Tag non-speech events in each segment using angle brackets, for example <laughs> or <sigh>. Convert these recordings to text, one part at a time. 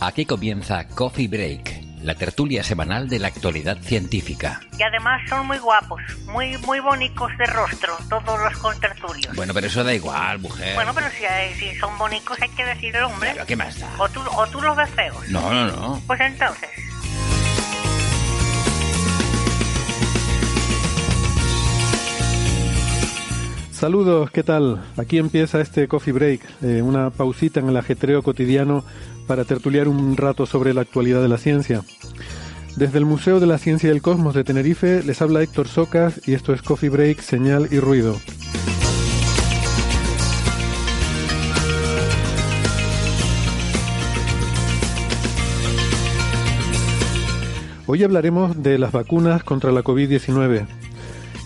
Aquí comienza Coffee Break, la tertulia semanal de la actualidad científica. Y además son muy guapos, muy muy bonitos de rostro, todos los contertulios. Bueno, pero eso da igual, mujer. Bueno, pero si, si son bonitos hay que decir el hombre. Claro, ¿qué más da? O tú, o tú los ves feos. No, no, no. Pues entonces, Saludos, ¿qué tal? Aquí empieza este coffee break, eh, una pausita en el ajetreo cotidiano para tertuliar un rato sobre la actualidad de la ciencia. Desde el Museo de la Ciencia y el Cosmos de Tenerife les habla Héctor Socas y esto es Coffee Break, Señal y Ruido. Hoy hablaremos de las vacunas contra la COVID-19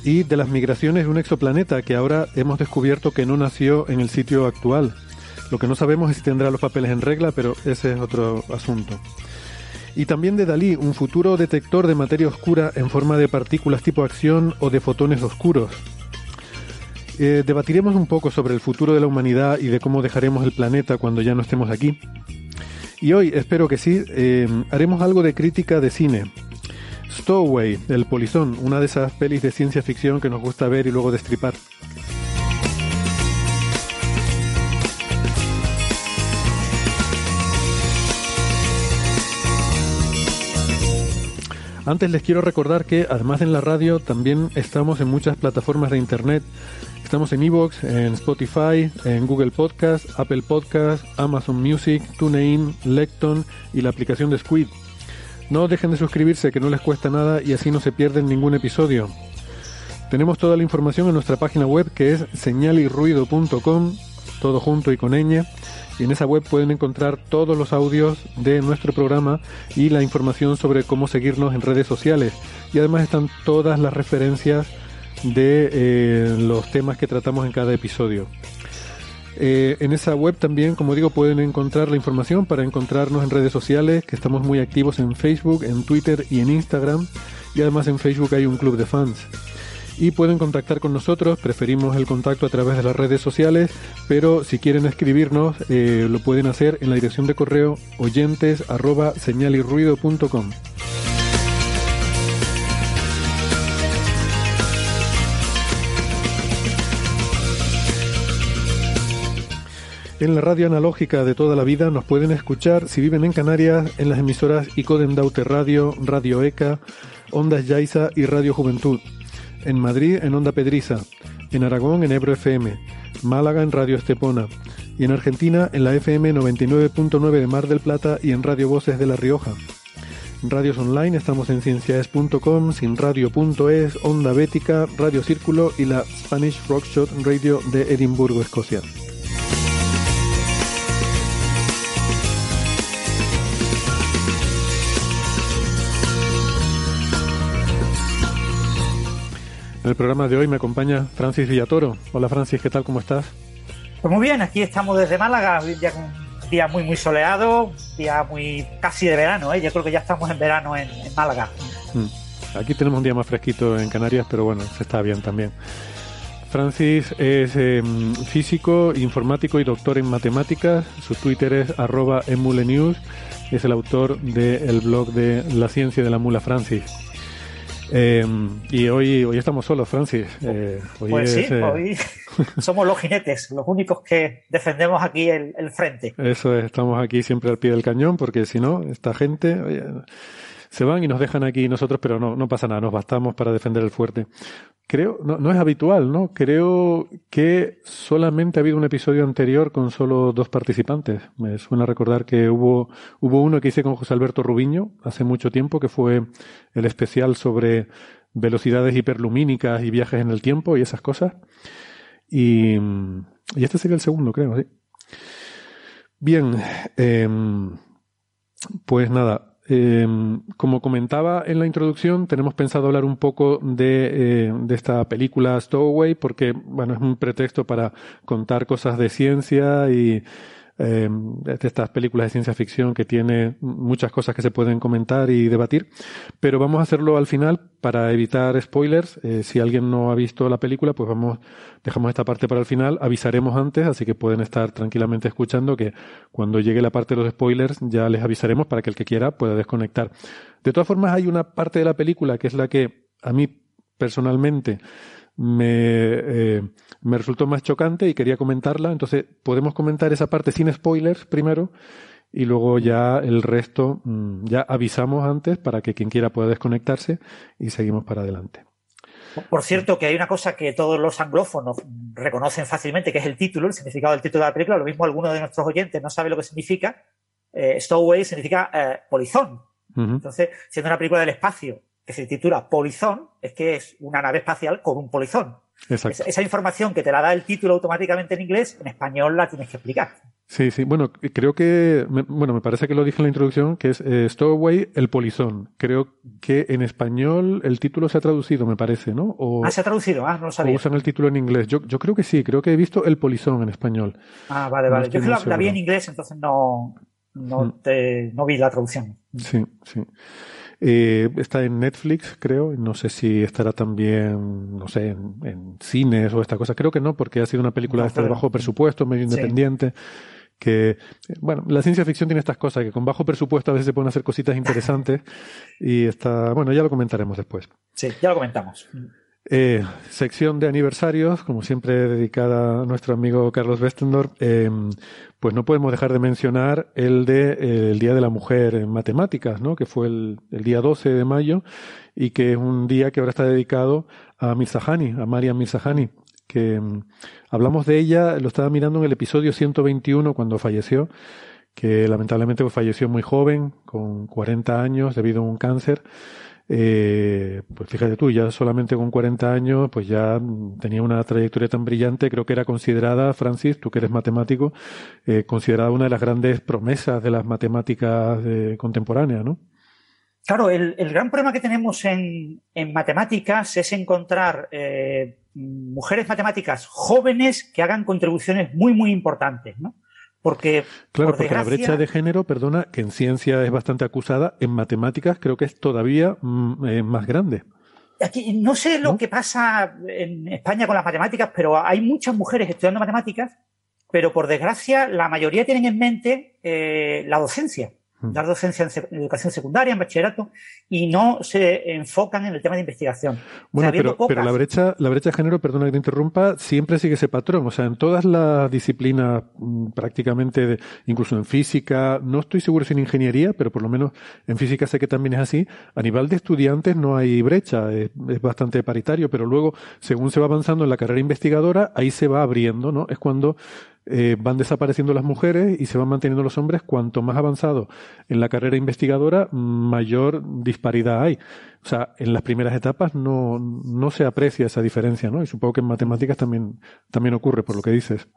y de las migraciones de un exoplaneta que ahora hemos descubierto que no nació en el sitio actual. Lo que no sabemos es si tendrá los papeles en regla, pero ese es otro asunto. Y también de Dalí, un futuro detector de materia oscura en forma de partículas tipo acción o de fotones oscuros. Eh, debatiremos un poco sobre el futuro de la humanidad y de cómo dejaremos el planeta cuando ya no estemos aquí. Y hoy, espero que sí, eh, haremos algo de crítica de cine. Stowaway, El Polizón, una de esas pelis de ciencia ficción que nos gusta ver y luego destripar. Antes les quiero recordar que además en la radio también estamos en muchas plataformas de internet. Estamos en Evox, en Spotify, en Google Podcast, Apple Podcast, Amazon Music, TuneIn, Lecton y la aplicación de Squid. No dejen de suscribirse que no les cuesta nada y así no se pierden ningún episodio. Tenemos toda la información en nuestra página web que es señalirruido.com, todo junto y con ñ. Y en esa web pueden encontrar todos los audios de nuestro programa y la información sobre cómo seguirnos en redes sociales. Y además están todas las referencias de eh, los temas que tratamos en cada episodio. Eh, en esa web también, como digo, pueden encontrar la información para encontrarnos en redes sociales, que estamos muy activos en Facebook, en Twitter y en Instagram. Y además en Facebook hay un club de fans. Y pueden contactar con nosotros, preferimos el contacto a través de las redes sociales, pero si quieren escribirnos, eh, lo pueden hacer en la dirección de correo oyentes señalirruido.com. En la radio analógica de toda la vida nos pueden escuchar si viven en Canarias en las emisoras Icodem Daute Radio, Radio ECA, Ondas Yaiza y Radio Juventud. En Madrid en Onda Pedriza, en Aragón en Ebro FM, Málaga en Radio Estepona y en Argentina en la FM 99.9 de Mar del Plata y en Radio Voces de La Rioja. Radios online estamos en ciencias.com, sinradio.es, Onda Bética, Radio Círculo y la Spanish Rockshot Radio de Edimburgo, Escocia. En el programa de hoy me acompaña Francis Villatoro. Hola Francis, ¿qué tal? ¿Cómo estás? Pues muy bien, aquí estamos desde Málaga, un día, un día muy muy soleado, un día muy casi de verano, ¿eh? yo creo que ya estamos en verano en, en Málaga. Mm. Aquí tenemos un día más fresquito en Canarias, pero bueno, se está bien también. Francis es eh, físico, informático y doctor en matemáticas. Su Twitter es arroba emulenews. Es el autor del blog de La Ciencia de la Mula Francis. Eh, y hoy, hoy estamos solos, Francis. Eh, hoy pues es, sí, eh, hoy <laughs> somos los jinetes, los únicos que defendemos aquí el, el frente. Eso es, estamos aquí siempre al pie del cañón, porque si no, esta gente oye, se van y nos dejan aquí nosotros, pero no, no pasa nada, nos bastamos para defender el fuerte. Creo, no, no es habitual, ¿no? Creo que solamente ha habido un episodio anterior con solo dos participantes. Me suena recordar que hubo, hubo uno que hice con José Alberto Rubiño hace mucho tiempo, que fue el especial sobre velocidades hiperlumínicas y viajes en el tiempo y esas cosas. Y, y este sería el segundo, creo, sí. Bien, eh, pues nada, eh, como comentaba en la introducción, tenemos pensado hablar un poco de, eh, de, esta película Stowaway porque, bueno, es un pretexto para contar cosas de ciencia y eh, de estas películas de ciencia ficción que tiene muchas cosas que se pueden comentar y debatir, pero vamos a hacerlo al final para evitar spoilers. Eh, si alguien no ha visto la película, pues vamos, dejamos esta parte para el final, avisaremos antes, así que pueden estar tranquilamente escuchando que cuando llegue la parte de los spoilers ya les avisaremos para que el que quiera pueda desconectar. De todas formas, hay una parte de la película que es la que a mí personalmente me, eh, me resultó más chocante y quería comentarla. Entonces, podemos comentar esa parte sin spoilers primero y luego ya el resto mm, ya avisamos antes para que quien quiera pueda desconectarse y seguimos para adelante. Por cierto, que hay una cosa que todos los anglófonos reconocen fácilmente, que es el título, el significado del título de la película. Lo mismo alguno de nuestros oyentes no sabe lo que significa. Eh, Stowaway significa eh, polizón. Uh -huh. Entonces, siendo una película del espacio que se titula Polizón, es que es una nave espacial con un polizón. Exacto. Esa información que te la da el título automáticamente en inglés, en español la tienes que explicar. Sí, sí. Bueno, creo que, me, bueno, me parece que lo dije en la introducción, que es eh, Stowaway, el polizón. Creo que en español el título se ha traducido, me parece, ¿no? O, ah, se ha traducido, ah, no lo sabía. O usan el título en inglés. Yo, yo creo que sí, creo que he visto el polizón en español. Ah, vale, vale. No yo la, la, vi en inglés, entonces no, no, mm. te, no vi la traducción. Sí, sí. Eh, está en Netflix, creo. No sé si estará también, no sé, en, en cines o esta cosa. Creo que no, porque ha sido una película no, de bajo presupuesto, medio independiente. Sí. Que, bueno, la ciencia ficción tiene estas cosas, que con bajo presupuesto a veces se pueden hacer cositas interesantes. y está, bueno, ya lo comentaremos después. Sí, ya lo comentamos. Eh, sección de aniversarios, como siempre dedicada a nuestro amigo Carlos Westendorf, eh, pues no podemos dejar de mencionar el de eh, el Día de la Mujer en Matemáticas, ¿no? que fue el, el, día 12 de mayo y que es un día que ahora está dedicado a Mirzahani, a Mariam Mirzahani, que um, hablamos de ella, lo estaba mirando en el episodio 121 cuando falleció, que lamentablemente falleció muy joven, con 40 años debido a un cáncer. Eh, pues fíjate tú, ya solamente con 40 años, pues ya tenía una trayectoria tan brillante, creo que era considerada, Francis, tú que eres matemático, eh, considerada una de las grandes promesas de las matemáticas eh, contemporáneas, ¿no? Claro, el, el, gran problema que tenemos en, en matemáticas es encontrar mujeres matemáticas jóvenes que hagan contribuciones muy, muy importantes, ¿no? Porque, claro, por porque la brecha de género, perdona, que en ciencia es bastante acusada, en matemáticas creo que es todavía mm, eh, más grande. Aquí, no sé lo ¿no? que pasa en España con las matemáticas, pero hay muchas mujeres estudiando matemáticas, pero por desgracia la mayoría tienen en mente eh, la docencia dar docencia en educación secundaria, en bachillerato, y no se enfocan en el tema de investigación. Bueno, o sea, pero, pero, la brecha, la brecha de género, perdona que te interrumpa, siempre sigue ese patrón. O sea, en todas las disciplinas, mm, prácticamente, de, incluso en física, no estoy seguro si en ingeniería, pero por lo menos en física sé que también es así. A nivel de estudiantes no hay brecha, es, es bastante paritario, pero luego, según se va avanzando en la carrera investigadora, ahí se va abriendo, ¿no? Es cuando eh, van desapareciendo las mujeres y se van manteniendo los hombres. Cuanto más avanzado en la carrera investigadora, mayor disparidad hay. O sea, en las primeras etapas no, no se aprecia esa diferencia, ¿no? Y supongo que en matemáticas también, también ocurre, por lo que dices.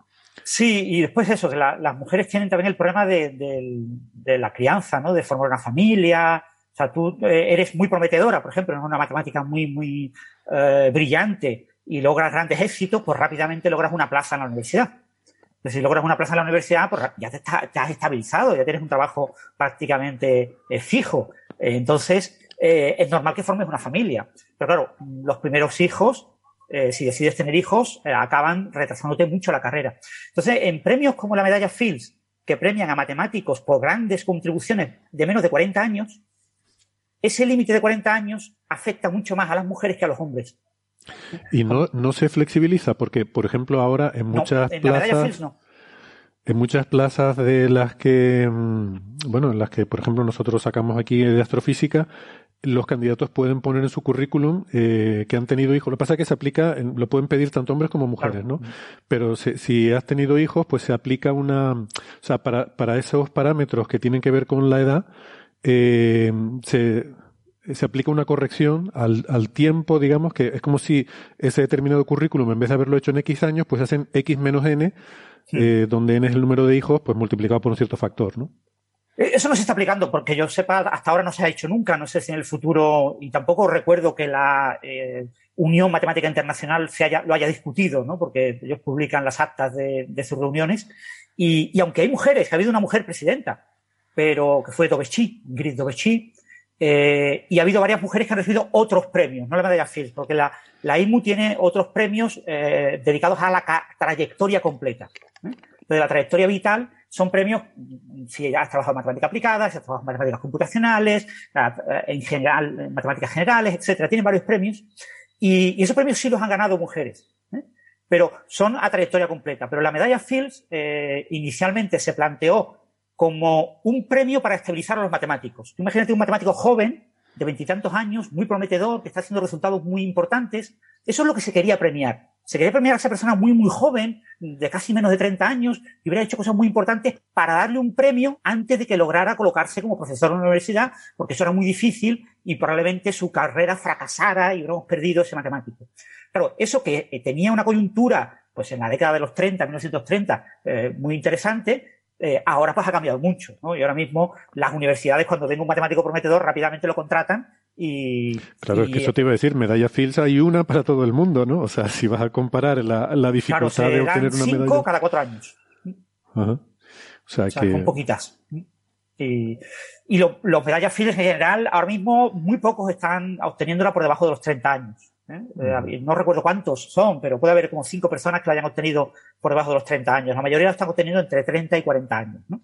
Sí, y después eso, que la, las mujeres tienen también el problema de, la crianza, ¿no? De formar una familia. O sea, tú eh, eres muy prometedora, por ejemplo, en una matemática muy, muy eh, brillante y logras grandes éxitos, pues rápidamente logras una plaza en la universidad si logras una plaza en la universidad, pues ya te, has estabilizado, ya tienes un trabajo prácticamente eh, fijo. Entonces, eh, es normal que formes una familia. Pero claro, los primeros hijos, eh, si decides tener hijos, acaban retrasándote mucho la carrera. Entonces, en premios como la medalla Fields, que premian a matemáticos por grandes contribuciones de menos de 40 años, ese límite de 40 años afecta mucho más a las mujeres que a los hombres. Y no, no se flexibiliza porque, por ejemplo, ahora en muchas no, en plazas... La Fields no. en muchas plazas de las que, mm, bueno, en las que, por ejemplo, nosotros sacamos aquí de astrofísica, los candidatos pueden poner en su currículum eh, que han tenido hijos. Lo que pasa es que se aplica, lo pueden pedir tanto hombres como mujeres, ¿no? Pero si has tenido hijos, pues se aplica una, o sea, para, para esos parámetros que tienen que ver con la edad, eh, se, se aplica una corrección al, al, tiempo, digamos, que es como si ese determinado currículum, en vez de haberlo hecho en X años, pues hacen X menos N, eh, donde N es el número de hijos, pues multiplicado por un cierto factor, ¿no? Eh, eso no se está aplicando porque yo sepa, hasta ahora no se ha hecho nunca. No sé si en el futuro, y tampoco recuerdo que la eh, Unión Matemática Internacional se haya, lo haya discutido, ¿no? porque ellos publican las actas de, de sus reuniones. Y, y, aunque hay mujeres, que ha habido una mujer presidenta, pero que fue Dobechi, Gris Dobechi, eh, y ha habido varias mujeres que han recibido otros premios, no la medalla Fields, porque la, IMU tiene otros premios eh, dedicados a la trayectoria completa. ¿eh? De la trayectoria vital son premios, si has trabajado en matemática aplicada, si has trabajado en matemáticas computacionales, en general, en matemáticas generales, etcétera. Tienen varios premios y, y, esos premios sí los han ganado mujeres. ¿eh? Pero son a trayectoria completa. Pero la medalla Fields eh, inicialmente se planteó como un premio para estabilizar a los matemáticos. Imagínate un matemático joven, de veintitantos años, muy prometedor, que está haciendo resultados muy importantes. Eso es lo que se quería premiar. Se quería premiar a esa persona muy, muy joven, de casi menos de 30 años, que hubiera hecho cosas muy importantes para darle un premio antes de que lograra colocarse como profesor en la universidad, porque eso era muy difícil y probablemente su carrera fracasara y hubiéramos perdido ese matemático. Claro, eso que eh, tenía una coyuntura, pues en la década de los 30, 1930, eh, muy interesante, eh, ahora pues ha cambiado mucho, ¿no? Y ahora mismo las universidades cuando tengo un matemático prometedor rápidamente lo contratan y... Claro, y, es que eso te iba a decir, medalla Fields hay una para todo el mundo, ¿no? O sea, <laughs> si vas a comparar la, la dificultad claro, de obtener una cinco medalla... cada cuatro años. Ajá. O sea, O sea, que... con poquitas. Y, y lo- los medallas Fields en general, ahora mismo muy pocos están obteniéndola por debajo de los 30 años. ¿Eh? Eh, No recuerdo cuántos son, pero puede haber como cinco personas que la hayan obtenido por debajo de los 30 años. La mayoría la están obteniendo entre 30 y 40 años. ¿no?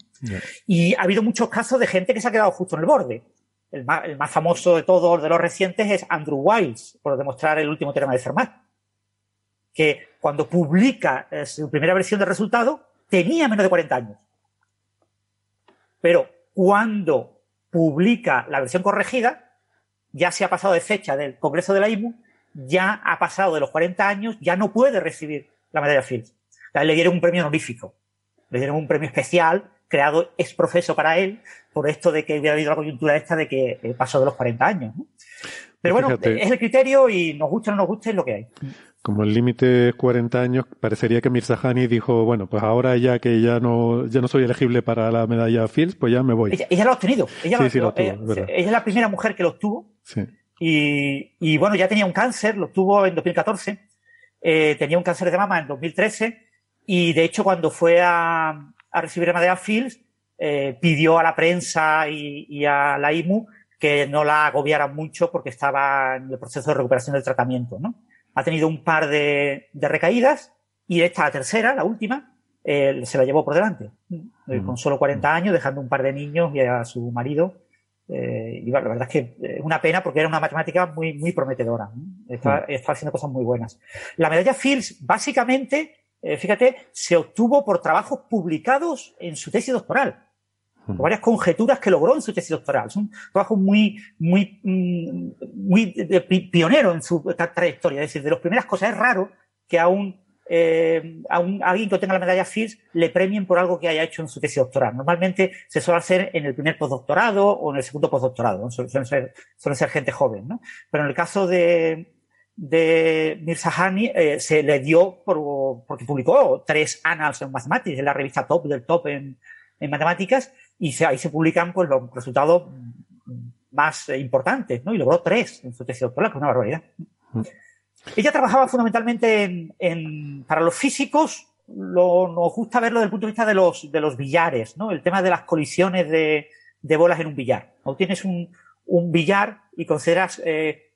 Y ha habido muchos casos de gente que se ha quedado justo en el borde. El más, el más famoso de todos, de los recientes, es Andrew Wiles, por demostrar el último teorema de Fermat. Que cuando publica eh, su primera versión del resultado, tenía menos de 40 años. Pero cuando publica la versión corregida, ya se ha pasado de fecha del Congreso de la IMU, ya ha pasado de los 40 años, ya no puede recibir la medalla Fields. O sea, le dieron un premio honorífico, le dieron un premio especial creado ex profeso para él por esto de que hubiera habido la coyuntura esta de que eh, pasó de los 40 años. ¿no? Pero bueno, Fíjate. es el criterio y nos guste o no nos guste es lo que hay. Como el límite es 40 años, parecería que Mirzahani dijo, bueno, pues ahora ya que ya no, ya no soy elegible para la medalla Fields, pues ya me voy. Ella, ella lo ha obtenido. Ella, Sí, lo- sí, lo obtuvo, ella- es ella es la primera mujer que lo obtuvo. Sí. Y, y bueno, ya tenía un cáncer, lo tuvo en 2014, eh, tenía un cáncer de mama en 2013 y de hecho cuando fue a, a recibir la medalla Fields eh, pidió a la prensa y, y a la IMU que no la agobiaran mucho porque estaba en el proceso de recuperación del tratamiento. ¿no? Ha tenido un par de, de recaídas y esta, la tercera, la última, eh, se la llevó por delante, Mm. con solo 40 años, dejando un par de niños y a su marido eh, y la verdad es que es una pena porque era una matemática muy, muy prometedora. Está, está haciendo cosas muy buenas. La medalla Fields, básicamente, eh, fíjate, se obtuvo por trabajos publicados en su tesis doctoral. Hmm. Por varias conjeturas que logró en su tesis doctoral. Es un trabajo muy, muy, mm, muy pionero en su tra- trayectoria. Es decir, de las primeras cosas es raro que a un, eh, a, un, a alguien que obtenga la medalla Fields le premien por algo que haya hecho en su tesis doctoral. Normalmente se suele hacer en el primer postdoctorado o en el segundo postdoctorado. ¿no? Suelen, ser, suelen ser gente joven, ¿no? Pero en el caso de, de Mirzahani eh, se le dio por, porque publicó tres annals en mathematics, en la revista top del top en, en matemáticas, y se- ahí se publican pues, los resultados más importantes, ¿no? Y logró tres en su tesis doctoral, que es una barbaridad. Mm. Ella trabajaba fundamentalmente en, en- para los físicos, lo, nos gusta verlo desde el punto de vista de los, de los billares, ¿no? El tema de las colisiones de, de bolas en un billar. O tienes un, un billar y consideras eh,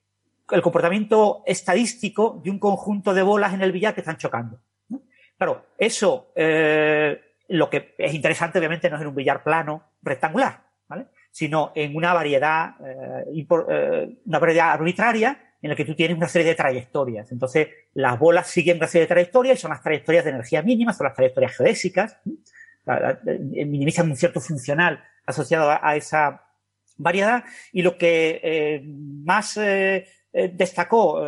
el comportamiento estadístico de un conjunto de bolas en el billar que están chocando. ¿no? Claro, eso, eh, lo que es interesante obviamente no es en un billar plano rectangular, ¿vale? Sino en una variedad, eh, eh, una variedad arbitraria en la que tú tienes una serie de trayectorias. Entonces, las bolas siguen una serie de trayectorias y son las trayectorias de energía mínima, son las trayectorias geodésicas. ¿sí? minimizan un cierto funcional asociado a, esa variedad. Y lo que más destacó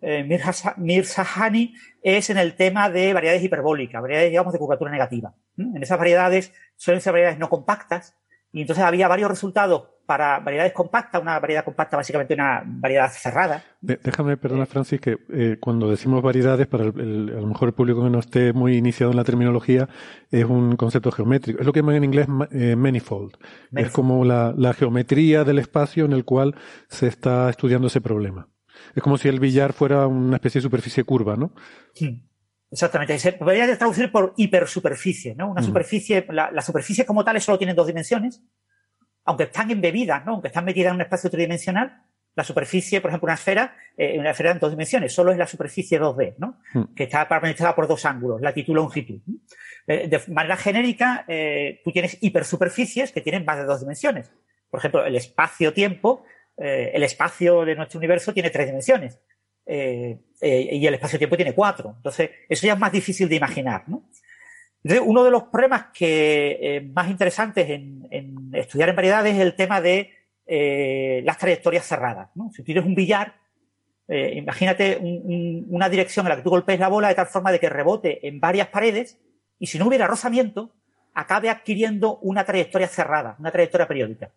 Mir Sahani es en el tema de variedades hiperbólicas, variedades, digamos, de curvatura negativa. En esas variedades suelen ser variedades no compactas, y entonces había varios resultados para variedades compactas, una variedad compacta básicamente una variedad cerrada. déjame, perdona Francis, que eh, cuando decimos variedades, para el, a lo mejor el público que no esté muy iniciado en la terminología, es un concepto geométrico. Es lo que llaman en inglés eh, manifold. Es como la, geometría del espacio en el cual se está estudiando ese problema. Es como si el billar fuera una especie de superficie curva, ¿no? Sí. Exactamente. Se podría traducir por hipersuperficie, ¿no? Una superficie, la, superficie como tal solo tiene dos dimensiones, aunque están embebidas, ¿no? Aunque están metidas en un espacio tridimensional, la superficie, por ejemplo, una esfera, eh, una esfera en dos dimensiones, solo es la superficie 2D, ¿no? Mm. Que está parametrizada por dos ángulos, latitud y longitud. Eh, de manera genérica, eh, tú tienes hipersuperficies que tienen más de dos dimensiones. Por ejemplo, el espacio-tiempo, el espacio de nuestro universo tiene tres dimensiones. Eh, eh, y el espacio-tiempo tiene cuatro. Entonces, eso ya es más difícil de imaginar, ¿no? Entonces, uno de los problemas que eh, más interesantes en, estudiar en variedades es el tema de las trayectorias cerradas. ¿no? Si tienes un billar, imagínate una dirección en la que tú golpees la bola de tal forma de que rebote en varias paredes y si no hubiera rozamiento, acabe adquiriendo una trayectoria cerrada, una trayectoria periódica.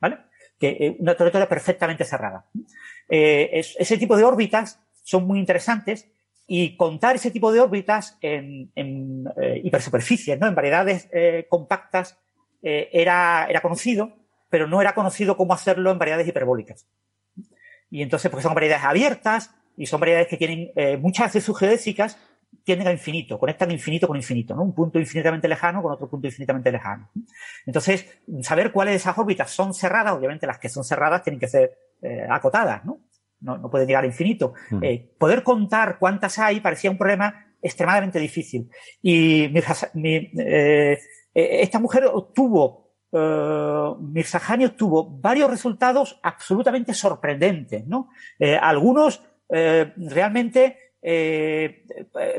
¿Vale? Que, una trayectoria perfectamente cerrada. Eh, ese tipo de órbitas son muy interesantes y contar ese tipo de órbitas en, en eh, hipersuperficies, ¿no? en variedades eh, era, era conocido, pero no era conocido cómo hacerlo en variedades hiperbólicas. Y entonces, porque son variedades abiertas y son variedades que tienen muchas de sus geodésicas tienden a infinito, conectan infinito con infinito, ¿no? Un punto infinitamente lejano con otro punto infinitamente lejano. Entonces, saber cuáles de esas órbitas son cerradas, obviamente las que son cerradas tienen que ser eh, acotadas, ¿no? ¿no? No pueden llegar a infinito. Mm. Eh, poder contar cuántas hay parecía un problema extremadamente difícil. Y eh, esta mujer obtuvo, Mirzahani obtuvo varios resultados absolutamente sorprendentes, ¿no? algunos realmente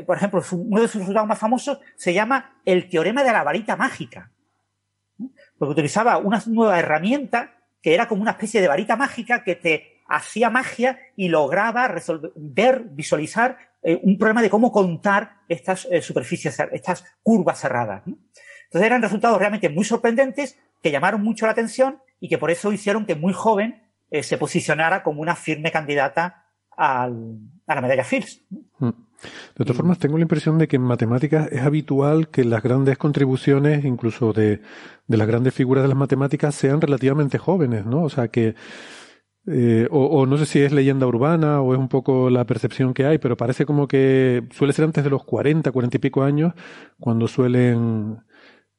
por ejemplo, uno de sus resultados más famosos se llama el teorema de la varita mágica, porque utilizaba una nueva herramienta que era como una especie de varita mágica que te hacía magia y lograba resolver, ver, visualizar eh, un problema de cómo contar estas eh, superficies, estas curvas cerradas. Entonces eran resultados realmente muy sorprendentes que llamaron mucho la atención y que por eso hicieron que muy joven eh, se posicionara como una firme candidata al, a la medalla Fields. Mm. De todas formas, tengo la impresión de que en matemáticas es habitual que las grandes contribuciones, incluso de, de las grandes figuras de las matemáticas, sean relativamente jóvenes, ¿no? O sea que, eh, o, o, no sé si es leyenda urbana o es un poco la percepción que hay, pero parece como que suele ser antes de los 40, 40 y pico años, cuando suelen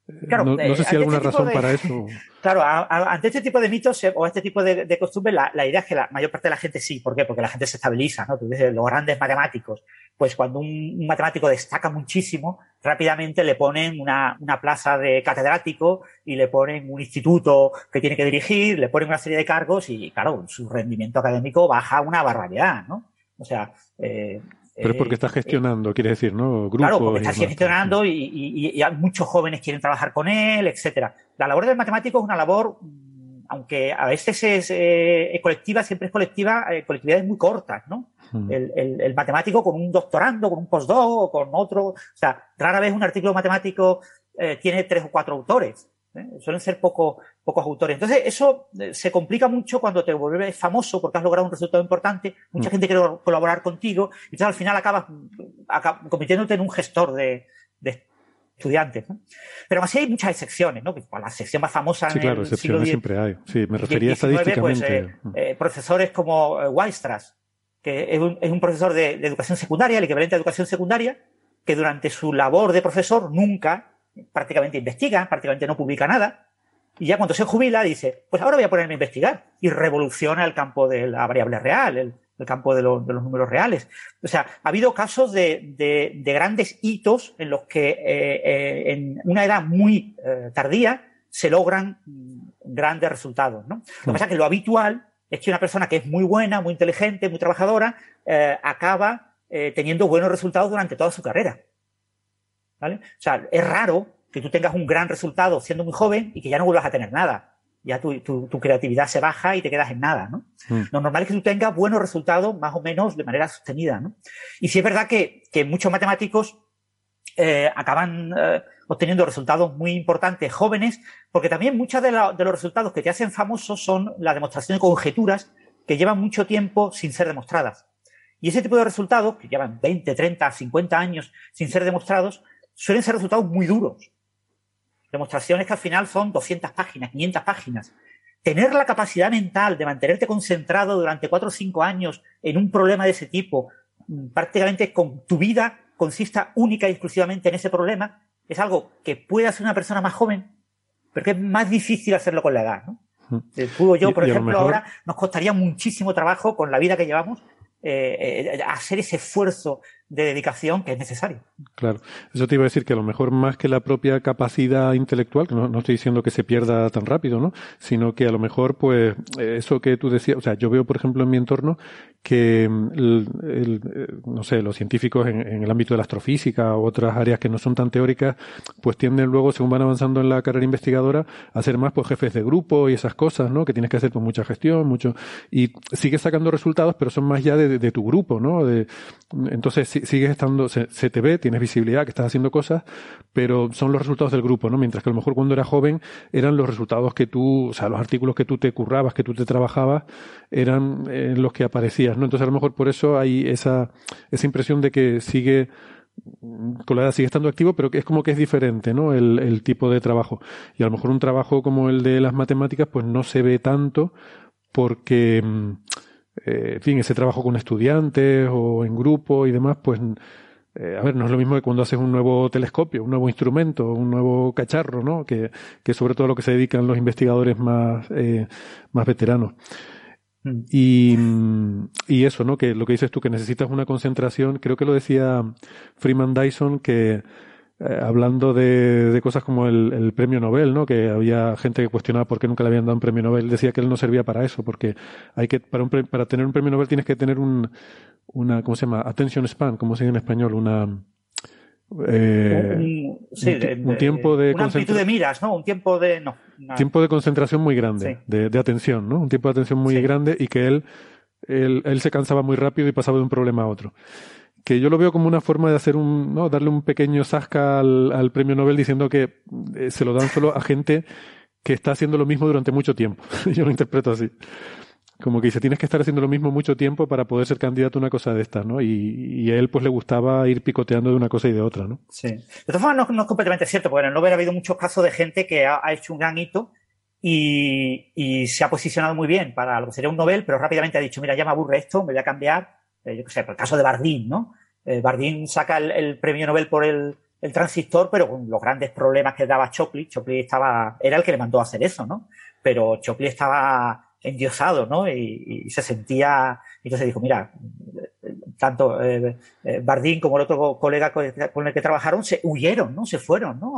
no, sé si hay alguna este razón para eso. <laughs> Claro, ante este tipo de mitos eh, o este tipo de, costumbres, la, idea es que la mayor parte de la gente sí. ¿Por qué? Porque la gente se estabiliza, ¿no? Tú dices, los grandes matemáticos. Pues cuando un, matemático destaca muchísimo, rápidamente le ponen una, una, plaza de catedrático y le ponen un instituto que tiene que dirigir, le ponen una serie de cargos y, claro, su rendimiento académico baja una barbaridad, ¿no? O sea, eh, pero es porque está gestionando, quiere decir, ¿no? Grupos claro, porque está gestionando y, y, muchos jóvenes quieren trabajar con él, etcétera. La labor del matemático es una labor, mm, aunque a veces es eh, colectiva, siempre es colectiva, eh, colectividades muy cortas, ¿no? Hmm. El, el, matemático con un doctorando, con un postdoc o con otro, o sea, rara vez un artículo matemático eh, tiene tres o cuatro autores. ¿eh? Suelen ser poco, pocos autores. Entonces, eso eh, se complica mucho cuando te vuelves famoso porque has logrado un resultado importante, mucha mm. gente quiere colaborar contigo, y entonces al final acabas, convirtiéndote en un gestor de, estudiantes. Pero así hay muchas excepciones, ¿no? La sección más famosa. Sí, claro, excepciones siempre hay. Sí, me refería pues, estadísticamente. Pues, profesores como Weistras, que es un, profesor de, de, educación secundaria, el equivalente a educación secundaria, que durante su labor de profesor nunca prácticamente investiga, prácticamente no publica nada, y ya cuando se jubila dice, pues ahora voy a ponerme a investigar, y revoluciona el campo de la variable real, el, campo de, los números reales. O sea, ha habido casos de, grandes hitos en los que eh, eh, en una edad muy eh, tardía se logran mm, grandes resultados. ¿no? Lo que pasa es que lo habitual es que una persona que es muy buena, muy inteligente, muy trabajadora, acaba teniendo buenos resultados durante toda su carrera. ¿vale? O sea, es raro que tú tengas un gran resultado siendo muy joven y que ya no vuelvas a tener nada. Ya tu, tu, creatividad se baja y te quedas en nada, ¿no? Mm. Lo normal es que tú tengas buenos resultados más o menos de manera sostenida, ¿no? Y sí es verdad que, que muchos matemáticos eh, acaban eh, obteniendo resultados muy importantes jóvenes, porque también muchos de, de, los resultados que te hacen famosos son la demostración de conjeturas que llevan mucho tiempo sin ser demostradas. Y ese tipo de resultados, que llevan 20, 30, 50 años sin ser demostrados, suelen ser resultados muy duros. Demostraciones que al final son 200 páginas, 500 páginas. Tener la capacidad mental de mantenerte concentrado durante 4 o 5 años en un problema de ese tipo, mm, prácticamente con tu vida consista única y exclusivamente en ese problema, es algo que puede hacer una persona más joven, pero que es más difícil hacerlo con la edad. ¿no? Eh, yo, por ejemplo, ahora nos costaría muchísimo trabajo con la vida que llevamos eh, eh, hacer ese esfuerzo de dedicación que es necesario. Claro, eso te iba a decir que a lo mejor más que la propia capacidad intelectual, que no, estoy diciendo que se pierda tan rápido, ¿no? Sino que a lo mejor, pues, eso que tú decías, o sea, yo veo, por ejemplo, en mi entorno que, mm, el, no sé, los científicos en, el ámbito de la astrofísica u otras áreas que no son tan teóricas, pues tienden luego, según van avanzando en la carrera investigadora, a ser más, pues, jefes de grupo y esas cosas, ¿no? Que tienes que hacer pues mucha gestión, mucho, y sigues sacando resultados, pero son más ya de, de tu grupo, ¿no? De, entonces, sigues estando, se, te ve, tienes visibilidad, que estás haciendo cosas, pero son los resultados del grupo, ¿no? Mientras que a lo mejor cuando era joven eran los resultados que tú, o sea, los artículos que tú te currabas, que tú te trabajabas, eran eh, los que aparecías, ¿no? Entonces a lo mejor por eso hay esa, esa impresión de que sigue, con la edad sigue estando activo, pero que es como que es diferente, ¿no? El, el tipo de trabajo. Y a lo mejor un trabajo como el de las matemáticas, pues no se ve tanto porque, mm, eh, en fin, ese trabajo con estudiantes o en grupo y demás, pues, eh, a ver, no es lo mismo que cuando haces un nuevo telescopio, un nuevo instrumento, un nuevo cacharro, ¿no? Que, que sobre todo a lo que se dedican los investigadores más, eh, más veteranos. Mm. Y, y, eso, ¿no? Que lo que dices tú, que necesitas una concentración, creo que lo decía Freeman Dyson, que eh, hablando de, de, cosas como el, el, premio Nobel, ¿no? Que había gente que cuestionaba por qué nunca le habían dado un premio Nobel. Decía que él no servía para eso, porque hay que, para, un, para tener un premio Nobel tienes que tener un, una, ¿cómo se llama? Attention span, como se dice en español, una, eh, un, tiempo de una amplitud de miras, ¿no? Un tiempo de no, tiempo de concentración muy grande, de, de, atención, ¿no? Un tiempo de atención muy grande y que él, él, él se cansaba muy rápido y pasaba de un problema a otro que yo lo veo como una forma de hacer un, ¿no? darle un pequeño zasca al, al premio Nobel diciendo que eh, se lo dan solo a gente que está haciendo lo mismo durante mucho tiempo. <laughs> yo lo interpreto así. Como que dice, tienes que estar haciendo lo mismo mucho tiempo para poder ser candidato a una cosa de estas, ¿no? Y, y a él pues le gustaba ir picoteando de una cosa y de otra, ¿no? Sí. De todas formas, no, es completamente cierto, porque en el Nobel ha habido muchos casos de gente que ha, ha hecho un gran hito y, y, se ha posicionado muy bien para lo que sería un Nobel, pero rápidamente ha dicho, mira, ya me aburre esto, me voy a cambiar, eh, yo qué sé, por el caso de Bardeen, ¿no? Eh, Bardeen saca el, premio Nobel por el, transistor, pero con los grandes problemas que daba Chopley. Chopley estaba, era el que le mandó a hacer eso, ¿no? Pero Chopley estaba endiosado, ¿no? Y, se sentía, y entonces dijo, mira, tanto eh, eh, Bardeen como el otro colega con el que trabajaron se huyeron, ¿no? Se fueron, ¿no?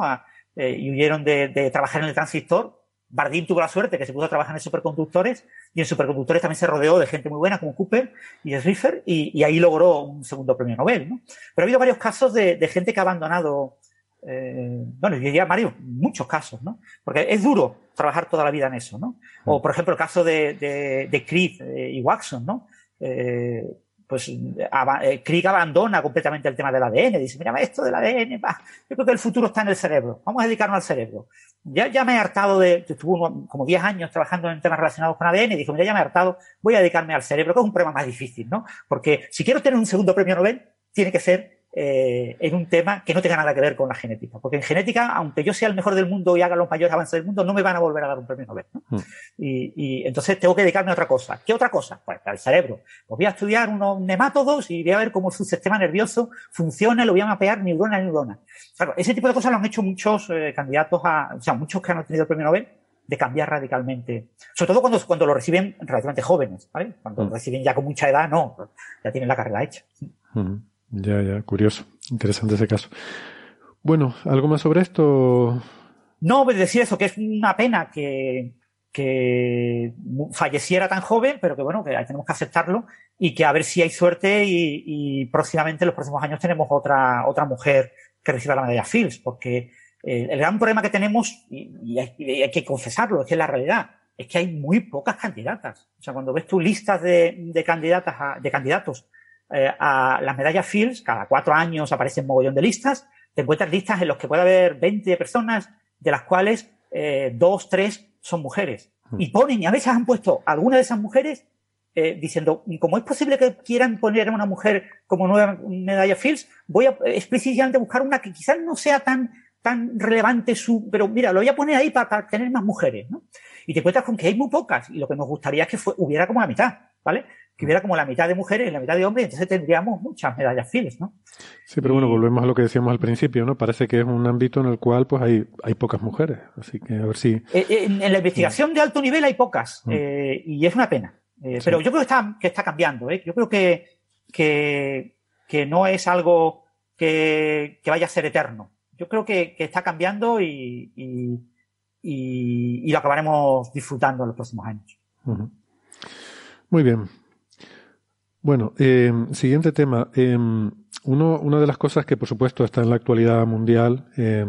y huyeron de, trabajar en el transistor Bardeen tuvo la suerte que se pudo trabajar en superconductores y en superconductores también se rodeó de gente muy buena como Cooper y Schrieffer y, ahí logró un segundo premio Nobel. ¿no? Pero ha habido varios casos de, gente que ha abandonado, eh, bueno, yo diría Mario, muchos casos, ¿no? Porque es duro trabajar toda la vida en eso, ¿no? O por ejemplo el caso de, de, de Creed eh, y Watson, ¿no? Eh, pues Crick abandona completamente el tema del ADN, dice, mira, esto del ADN, yo creo que el futuro está en el cerebro, vamos a dedicarnos al cerebro. Ya, ya me he hartado de, estuvo como 10 años trabajando en temas relacionados con ADN y dijo, mira, ya me he hartado, voy a dedicarme al cerebro, que es un problema más difícil, ¿no? Porque si quiero tener un segundo premio Nobel, tiene que ser eh, en un tema que no tenga nada que ver con la genética. Porque en genética, aunque yo sea el mejor del mundo y haga los mayores avances del mundo, no me van a volver a dar un premio Nobel. ¿no? Hmm. Y, y, entonces tengo que dedicarme a otra cosa. ¿Qué otra cosa? Pues al cerebro. Pues voy a estudiar unos nemátodos y voy a ver cómo su sistema nervioso funciona, lo voy a mapear neurona a neurona. Claro, ese tipo de cosas lo han hecho muchos eh, candidatos a, o sea, muchos que han obtenido el premio Nobel de cambiar radicalmente. Sobre todo cuando, cuando lo reciben relativamente jóvenes, ¿vale? Cuando lo hmm. reciben ya con mucha edad, no, ya tienen la carrera hecha. Hmm. Ya, ya, curioso. Interesante ese caso. Bueno, ¿algo más sobre esto? No, pues decir eso, que es una pena que, que falleciera tan joven, pero que bueno, que tenemos que aceptarlo y que a ver si hay suerte y, próximamente en los próximos años tenemos otra, otra mujer que reciba la medalla Fields, porque el gran problema que tenemos, y, hay, que confesarlo, es que es la realidad, es que hay muy pocas candidatas. O sea, cuando ves tu listas de, candidatas de candidatos eh, a las medallas Fields, cada cuatro años aparecen un mogollón de listas, te encuentras listas en las que puede haber 20 personas, de las cuales eh, dos, tres son mujeres. Mm. Y ponen, y a veces han puesto alguna de esas mujeres eh, diciendo, ¿cómo es posible que quieran poner a una mujer como nueva medalla Fields? Voy a explícitamente buscar una que quizás no sea tan, tan relevante su, pero mira, lo voy a poner ahí para, tener más mujeres, ¿no? Y te encuentras con que hay muy pocas, y lo que nos gustaría es que hubiera como la mitad, ¿vale? Que hubiera como la mitad de mujeres y la mitad de hombres, entonces tendríamos muchas medallas Fields, ¿no? Sí, pero bueno, volvemos a lo que decíamos al principio, ¿no? Parece que es un ámbito en el cual pues hay, hay pocas mujeres, así que a ver si... Eh, en, la investigación de alto nivel hay pocas, mm. eh, y es una pena. Eh, pero yo creo que está, que está cambiando. ¿eh? Yo creo que, que, que no es algo que, que, vaya a ser eterno. Yo creo que, que está cambiando y, y, y, lo acabaremos disfrutando en los próximos años. Muy bien. Bueno, eh, siguiente tema. Eh, uno, una de las cosas que, por supuesto, está en la actualidad mundial eh,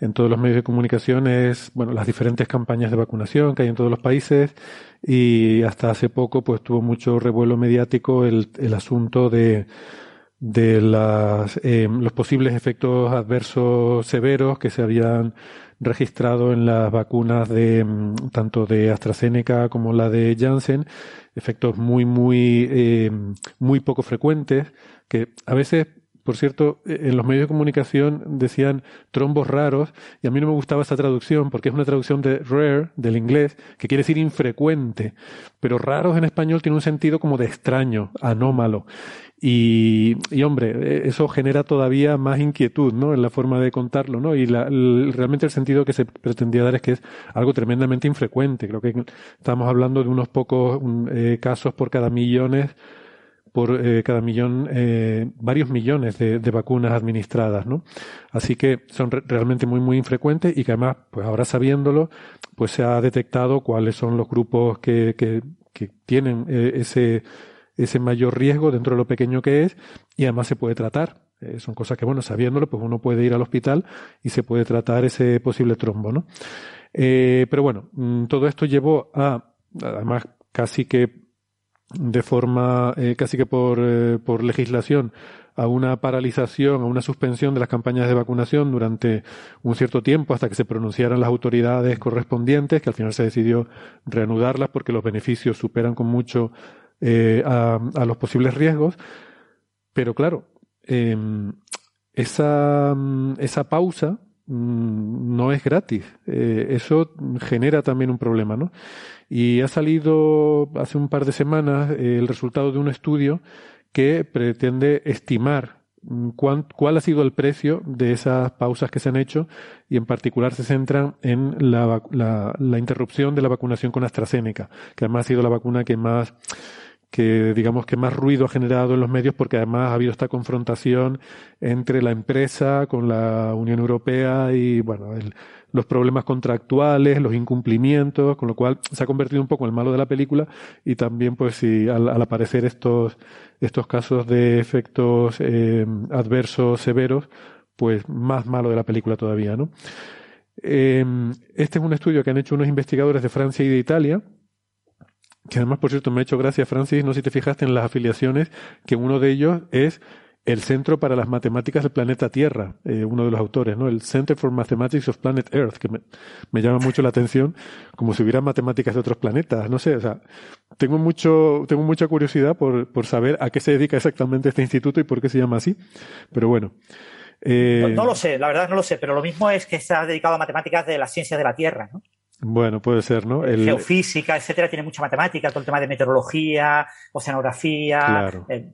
en todos los medios de comunicación es, bueno, las diferentes campañas de vacunación que hay en todos los países y hasta hace poco pues tuvo mucho revuelo mediático el, asunto de, los posibles efectos adversos severos que se habían registrado en las vacunas de mm, tanto de AstraZeneca como la de Janssen, efectos muy muy eh, muy poco frecuentes que a veces por cierto, e, en los medios de comunicación decían trombos raros y a mí no me gustaba esa traducción porque es una traducción de rare del inglés que quiere decir infrecuente, pero raros en español tiene un sentido como de extraño, anómalo. Y, y hombre, e, eso genera todavía más inquietud, ¿no? En la forma de contarlo, ¿no? Y la, realmente el sentido que se pretendía dar es que es algo tremendamente infrecuente. Creo que estamos hablando de unos pocos eh, casos por cada millones por eh, cada millón, eh, varios millones de, vacunas administradas, ¿no? Así que son realmente muy, muy infrecuentes y que además, pues ahora sabiéndolo, pues se ha detectado cuáles son los grupos que, que, tienen eh, ese, ese mayor riesgo dentro de lo pequeño que es y además se puede tratar. son cosas que, bueno, sabiéndolo, pues uno puede ir al hospital y se puede tratar ese posible trombo, ¿no? pero bueno, mm, todo esto llevó a, además, casi que de forma eh, casi que por, eh, por legislación a una paralización, a una suspensión de las campañas de vacunación durante un cierto tiempo hasta que se pronunciaran las autoridades correspondientes, que al final se decidió reanudarlas porque los beneficios superan con mucho eh, a, a, los posibles riesgos. Pero claro, em, esa, esa pausa mm, no es gratis. eso genera también un problema, ¿no? Y ha salido hace un par de semanas eh, el resultado de un estudio que pretende estimar mm, cuál ha sido el precio de esas pausas que se han hecho y en particular se centran en la, la, la interrupción de la vacunación con AstraZeneca, que además ha sido la vacuna que más que digamos que más ruido ha generado en los medios porque además ha habido esta confrontación entre la empresa con la Unión Europea y bueno los problemas contractuales, los incumplimientos, con lo cual se ha convertido un poco en el malo de la película y también pues si al, aparecer estos, estos casos de efectos eh, adversos severos, pues más malo de la película todavía, ¿no? Eh, este es un estudio que han hecho unos investigadores de Francia y de Italia, que además, por cierto, me ha hecho gracia, Francis, no sé si te fijaste en las afiliaciones, que uno de ellos es el Centro para las Matemáticas del Planeta Tierra, eh, uno de los autores, ¿no? El Center for Mathematics of Planet Earth, que me, llama mucho la atención, como si hubiera matemáticas de otros planetas, no sé, o sea, tengo mucho, tengo mucha curiosidad por, por saber a qué se dedica exactamente este instituto y por qué se llama así, pero bueno. Eh... No, no, lo sé, la verdad no lo sé, pero lo mismo es que está dedicado a matemáticas de las ciencias de la Tierra, ¿no? Bueno, puede ser, ¿no? El... Geofísica, etcétera, tiene mucha matemática, todo el tema de meteorología, oceanografía, eh,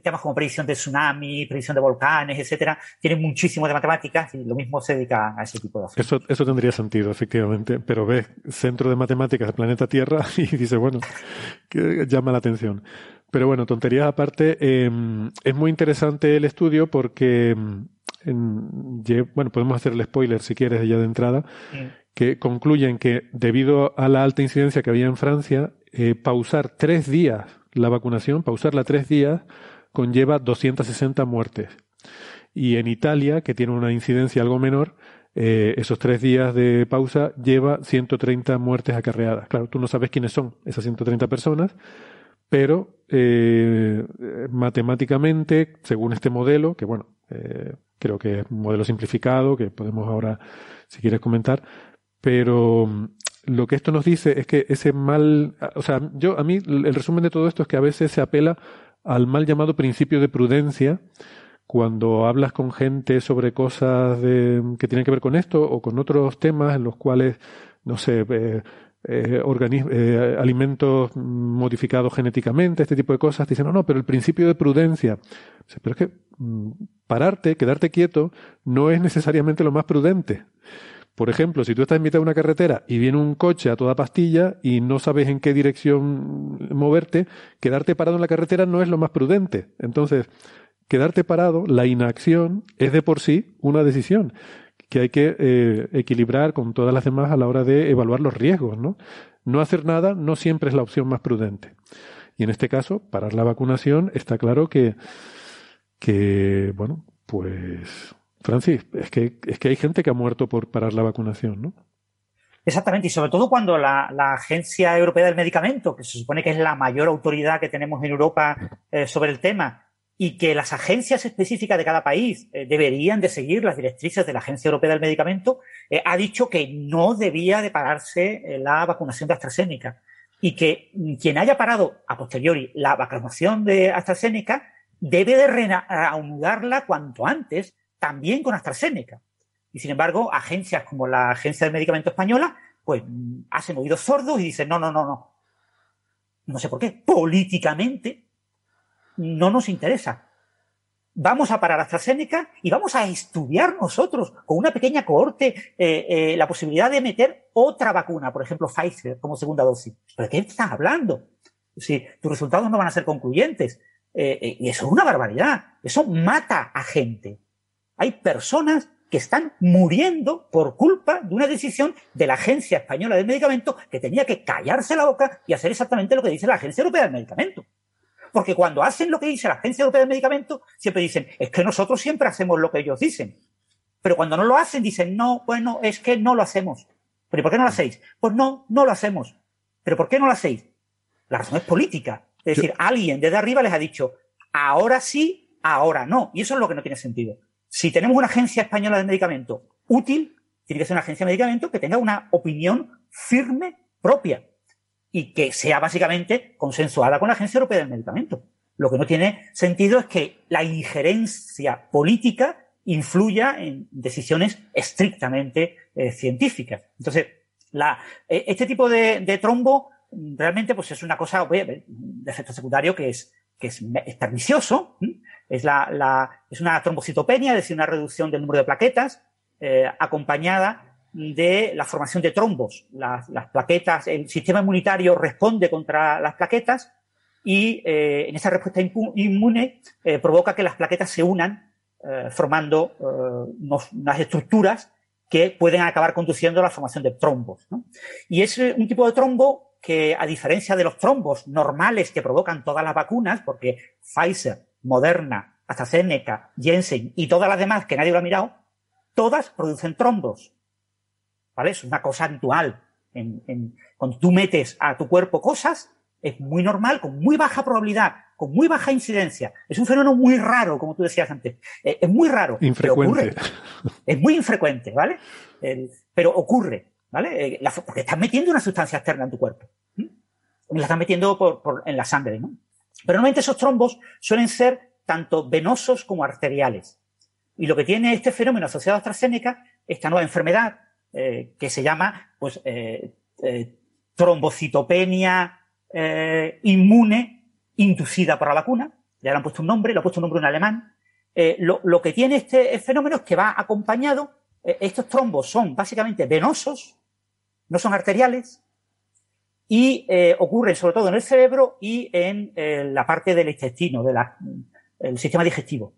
temas como predicción de tsunami, predicción de volcanes, etcétera, tiene muchísimo de matemáticas y lo mismo se dedica a ese tipo de cosas. Eso, eso tendría sentido, efectivamente, pero ves Centro de Matemáticas del planeta Tierra <laughs> y dice, bueno, que llama la atención. Pero bueno, tonterías aparte, eh, es muy interesante el estudio porque, em, en, bueno, podemos hacer el spoiler si quieres ya de entrada que concluyen que debido a la alta incidencia que había en Francia, eh, pausar tres días la vacunación, pausarla tres días, conlleva 260 muertes. Y en Italia, que tiene una incidencia algo menor, eh, esos tres días de pausa lleva 130 muertes acarreadas. Claro, tú no sabes quiénes son esas 130 personas, pero eh, matemáticamente, según este modelo, que bueno, creo que es un modelo simplificado, que podemos ahora, si quieres comentar, pero mm, lo que esto nos dice es que ese mal, o sea, yo a mí el resumen de todo esto es que a veces se apela al mal llamado principio de prudencia cuando hablas con gente sobre cosas de, que tienen que ver con esto o con otros temas en los cuales, no sé, eh, eh, eh, alimentos modificados genéticamente, este tipo de cosas, dicen, no, no, pero el principio de prudencia. Pero es que mm, pararte, quedarte quieto, no es necesariamente lo más prudente. Por ejemplo, si tú estás en mitad de una carretera y viene un coche a toda pastilla y no sabes en qué dirección moverte, quedarte parado en la carretera no es lo más prudente. Entonces, quedarte parado, la inacción, es de por sí una decisión que hay que eh, equilibrar con todas las demás a la hora de evaluar los riesgos, ¿no? Hacer nada no siempre es la opción más prudente. Y en este caso, parar la vacunación, está claro que bueno, pues Francis, es que, es que hay gente que ha muerto por parar la vacunación, ¿no? Exactamente, y sobre todo cuando la, Agencia Europea del Medicamento, que se supone que es la mayor autoridad que tenemos en Europa eh, sobre el tema, y que las agencias específicas de cada país eh, deberían de seguir las directrices de la Agencia Europea del Medicamento, eh, ha dicho que no debía de pararse la vacunación de AstraZeneca y que quien haya parado a posteriori la vacunación de AstraZeneca debe de reanudarla cuanto antes también con AstraZeneca. Y sin embargo, agencias como la Agencia del Medicamento Española, pues hacen oídos sordos y dicen, no, no, no, no. No sé por qué. Políticamente no nos interesa. Vamos a parar AstraZeneca y vamos a estudiar nosotros con una pequeña cohorte eh, eh, la posibilidad de meter otra vacuna, por ejemplo Pfizer como segunda dosis. ¿Pero de qué estás hablando? Si tus resultados no van a ser concluyentes. Eh, y eso es una barbaridad. Eso mata a gente. Hay personas que están muriendo por culpa de una decisión de la Agencia Española del Medicamento que tenía que callarse la boca y hacer exactamente lo que dice la Agencia Europea del Medicamento. Porque cuando hacen lo que dice la Agencia Europea del Medicamento, siempre dicen, es que nosotros siempre hacemos lo que ellos dicen. Pero cuando no lo hacen, dicen, no, bueno, es que no lo hacemos. ¿Pero por qué no lo hacéis? Pues no, no lo hacemos. ¿Pero por qué no lo hacéis? La razón es política. Es decir, alguien desde arriba les ha dicho, ahora sí, ahora no. Y eso es lo que no tiene sentido. Si tenemos una agencia española de medicamento útil, tiene que ser una agencia de medicamento que tenga una opinión firme propia y que sea básicamente consensuada con la Agencia Europea del Medicamento. Lo que no tiene sentido es que la injerencia política influya en decisiones estrictamente eh, científicas. Entonces, la, e, este tipo de, trombo realmente pues es una cosa de efecto secundario que es, que es, pernicioso, es, la, es una trombocitopenia, es decir, una reducción del número de plaquetas, eh, acompañada de la formación de trombos. Las, plaquetas, el sistema inmunitario responde contra las plaquetas y eh, en esa respuesta inmune eh, provoca que las plaquetas se unan formando unas estructuras que pueden acabar conduciendo a la formación de trombos. Y es un tipo de trombo que, a diferencia de los trombos normales que provocan todas las vacunas, porque Pfizer Moderna, AstraZeneca, Jensen y todas las demás que nadie lo ha mirado, todas producen trombos. ¿Vale? Es una cosa habitual. En, cuando tú metes a tu cuerpo cosas, es muy normal, con muy baja probabilidad, con muy baja incidencia. Es un fenómeno muy raro, como tú decías antes. Eh, es muy raro. Infrecuente. Es muy infrecuente, ¿vale? pero ocurre, ¿vale? Eh, porque estás metiendo una sustancia externa en tu cuerpo. La estás metiendo por, en la sangre, ¿no? Pero normalmente esos trombos suelen ser tanto venosos como arteriales. Y lo que tiene este fenómeno asociado a AstraZeneca, esta nueva enfermedad, eh, que se llama pues, eh, trombocitopenia inmune inducida por la vacuna, le han puesto un nombre, le han puesto un nombre en alemán. Lo, lo, que tiene este fenómeno es que va acompañado, estos trombos son básicamente venosos, no son arteriales, y eh, ocurren sobre todo en el cerebro y en eh, la parte del intestino, del sistema digestivo.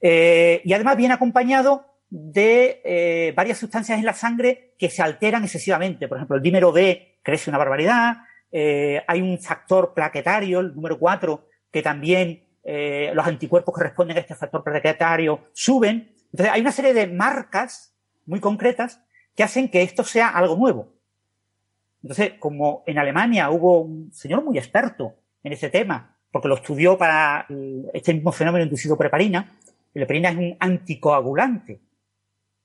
Eh, y además viene acompañado de varias sustancias en la sangre que se alteran excesivamente. Por ejemplo, el dímero D crece una barbaridad. hay un factor plaquetario, el número 4, que también los anticuerpos que responden a este factor plaquetario suben. Entonces, hay una serie de marcas muy concretas que hacen que esto sea algo nuevo. Entonces, como en Alemania hubo un señor muy experto en este tema, porque lo estudió para este mismo fenómeno inducido por heparina, la heparina es un anticoagulante,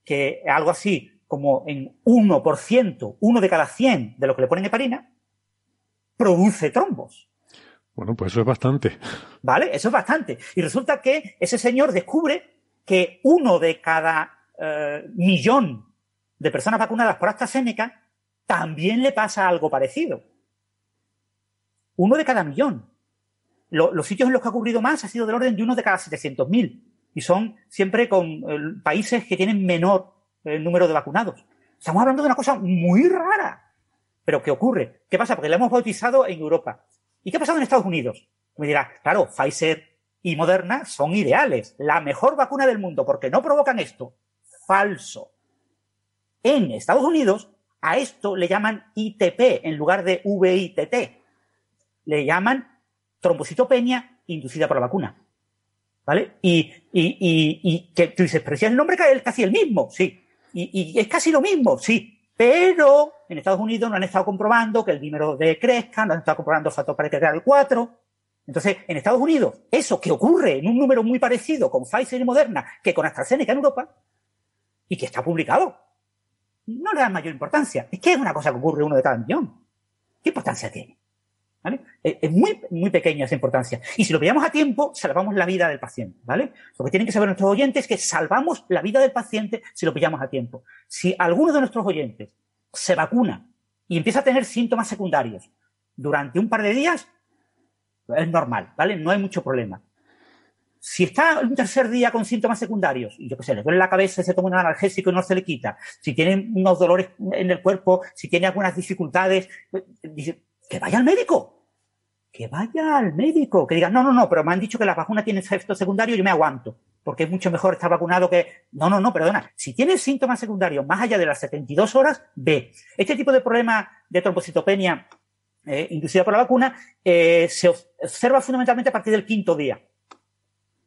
que algo así como en 1%, uno de cada 100 de lo que le ponen heparina, produce trombos. Bueno, pues eso es bastante. ¿Vale? Eso es bastante. Y resulta que ese señor descubre que uno de cada eh, millón de personas vacunadas por AstraZeneca también le pasa algo parecido. Uno de cada millón. los sitios en los que ha ocurrido más ha sido del orden de uno de cada 700.000. Y son siempre con eh, países que tienen menor eh, número de vacunados. Estamos hablando de una cosa muy rara. Pero ¿qué ocurre? ¿Qué pasa? Porque la hemos bautizado en Europa. ¿Y qué ha pasado en Estados Unidos? Me dirá, claro, Pfizer y Moderna son ideales, la mejor vacuna del mundo, porque no provocan esto. Falso. En Estados Unidos, a esto le llaman ITP en lugar de VITT. Le llaman trombocitopenia inducida por la vacuna. ¿Vale? Y, y, que tú dices, pero el nombre es casi el mismo, sí. Y, es casi lo mismo, sí. Pero en Estados Unidos no han estado comprobando que el número de crezca, no han estado comprobando el factor para crear el 4. Entonces, en Estados Unidos, eso que ocurre en un número muy parecido con Pfizer y Moderna que con AstraZeneca en Europa, y que está publicado, no le dan mayor importancia. Es que es una cosa que ocurre uno de cada millón. ¿Qué importancia tiene? ¿Vale? Es muy, muy pequeña esa importancia. Y si lo pillamos a tiempo, salvamos la vida del paciente, ¿vale? Lo que tienen que saber nuestros oyentes es que salvamos la vida del paciente si lo pillamos a tiempo. Si alguno de nuestros oyentes se vacuna y empieza a tener síntomas secundarios durante un par de días, es normal, ¿vale? No hay mucho problema. Si está un tercer día con síntomas secundarios, y yo qué sé, le duele la cabeza, se toma un analgésico y no se le quita, si tiene unos dolores en el cuerpo, si tiene algunas dificultades, pues, que vaya al médico. Que vaya al médico. Que diga, no, no, no, pero me han dicho que la vacuna tiene efecto secundario y yo me aguanto. Porque es mucho mejor estar vacunado que. No, no, no, perdona. Si tienes síntomas secundarios más allá de las 72 horas, ve. Este tipo de problema de trombocitopenia eh, inducida por la vacuna eh, se observa fundamentalmente a partir del quinto día.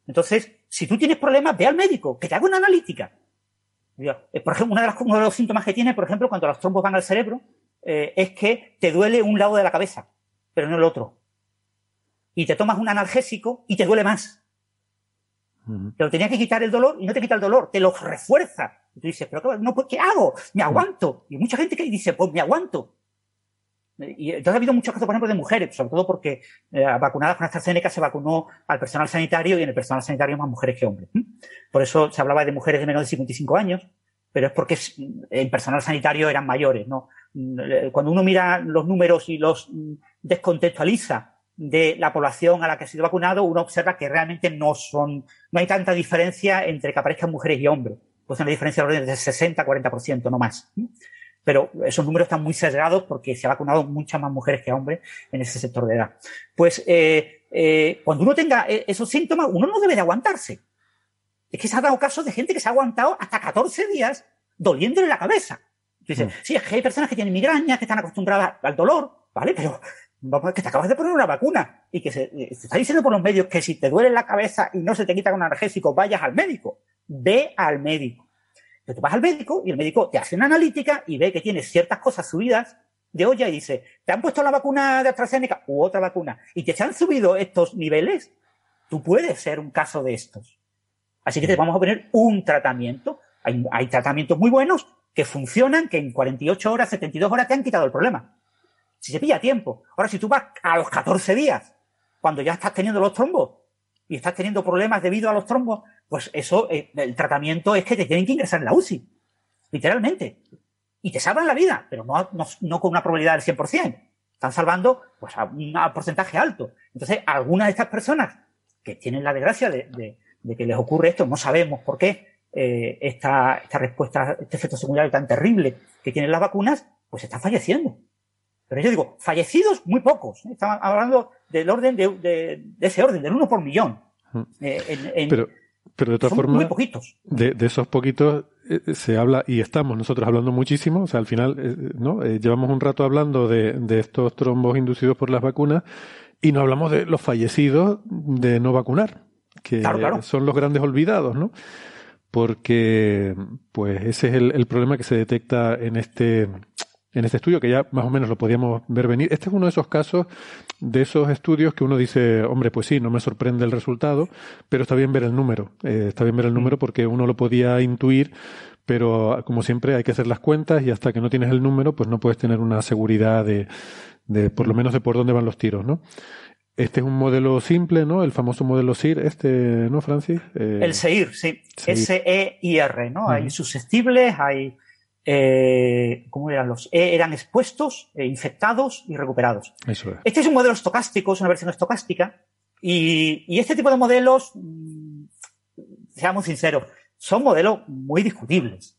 Entonces, si tú tienes problemas, ve al médico, que te haga una analítica. Eh, por ejemplo, de uno de los síntomas que tiene, por ejemplo, cuando los trombos van al cerebro, eh, es que te duele un lado de la cabeza, pero no el otro. Y te tomas un analgésico y te duele más. Te lo tenía que quitar el dolor y no te quita el dolor, te lo refuerza. Y tú dices, pero qué, no, pues, ¿qué hago? Me aguanto. Y mucha gente que dice, pues me aguanto. Y entonces ha habido muchos casos, por ejemplo, de mujeres, sobre todo porque eh, vacunadas con AstraZeneca se vacunó al personal sanitario y en el personal sanitario más mujeres que hombres. Por eso se hablaba de mujeres de menos de 55 años, pero es porque el personal sanitario eran mayores, ¿no? Cuando uno mira los números y los descontextualiza de la población a la que ha sido vacunado, uno observa que realmente no son, no hay tanta diferencia entre que aparezcan mujeres y hombres. Pues una diferencia de orden de 60, 40%, no más. Pero esos números están muy sesgados porque se ha vacunado muchas más mujeres que hombres en ese sector de edad. Pues eh, eh, cuando uno tenga eh, esos síntomas, uno no debe de aguantarse. Es que se ha dado casos de gente que se ha aguantado hasta 14 días doliéndole la cabeza. Dices, mm. sí, es que hay personas que tienen migrañas, que están acostumbradas al dolor, ¿vale? Pero vamos, que te acabas de poner una vacuna y que se, está diciendo por los medios que si te duele la cabeza y no se te quita con analgésico, vayas al médico. Ve al médico. Pero tú vas al médico y el médico te hace una analítica y ve que tienes ciertas cosas subidas de olla y dice, ¿te han puesto la vacuna de AstraZeneca u otra vacuna y te han subido estos niveles? Tú puedes ser un caso de estos. Así que te vamos a poner un tratamiento. Hay, hay tratamientos muy buenos que funcionan, que en 48 horas, 72 horas te han quitado el problema. Si se pilla tiempo. Ahora, si tú vas a los 14 días, cuando ya estás teniendo los trombos y estás teniendo problemas debido a los trombos, pues eso, eh, el tratamiento es que te tienen que ingresar en la UCI. Literalmente. Y te salvan la vida, pero no, no, con una probabilidad del 100%. Están salvando pues, a un porcentaje alto. Entonces, algunas de estas personas que tienen la desgracia de, de que les ocurre esto, no sabemos por qué, eh, esta, esta respuesta, este efecto secundario tan terrible que tienen las vacunas, pues están falleciendo. Pero yo digo, fallecidos muy pocos. Estamos hablando del orden de, de, ese orden, del uno por millón. Mm. Eh, pero, pero de todas formas, muy poquitos. De, de esos poquitos se habla y estamos nosotros hablando muchísimo. O sea, al final, ¿no? llevamos un rato hablando de, de estos trombos inducidos por las vacunas y no hablamos de los fallecidos de no vacunar, que son los grandes olvidados, ¿no? porque pues ese es el, problema que se detecta en este, en este estudio, que ya más o menos lo podíamos ver venir. Este es uno de esos casos, de esos estudios que uno dice, hombre, pues sí, no me sorprende el resultado, pero está bien ver el número. Eh, está bien ver el número porque uno lo podía intuir, pero como siempre hay que hacer las cuentas y hasta que no tienes el número, pues no puedes tener una seguridad de, de por lo menos de por dónde van los tiros, ¿no? Este es un modelo simple, ¿no? El famoso modelo SIR, este, ¿no, Francis? Eh, el SEIR, sí. S-E-I-R, ¿no? Hay susceptibles, hay, eh, ¿cómo eran los? E eran expuestos, eh, infectados y recuperados. Eso es. Este es un modelo estocástico, es una versión estocástica. Y, y este tipo de modelos, mm, seamos sinceros, son modelos muy discutibles.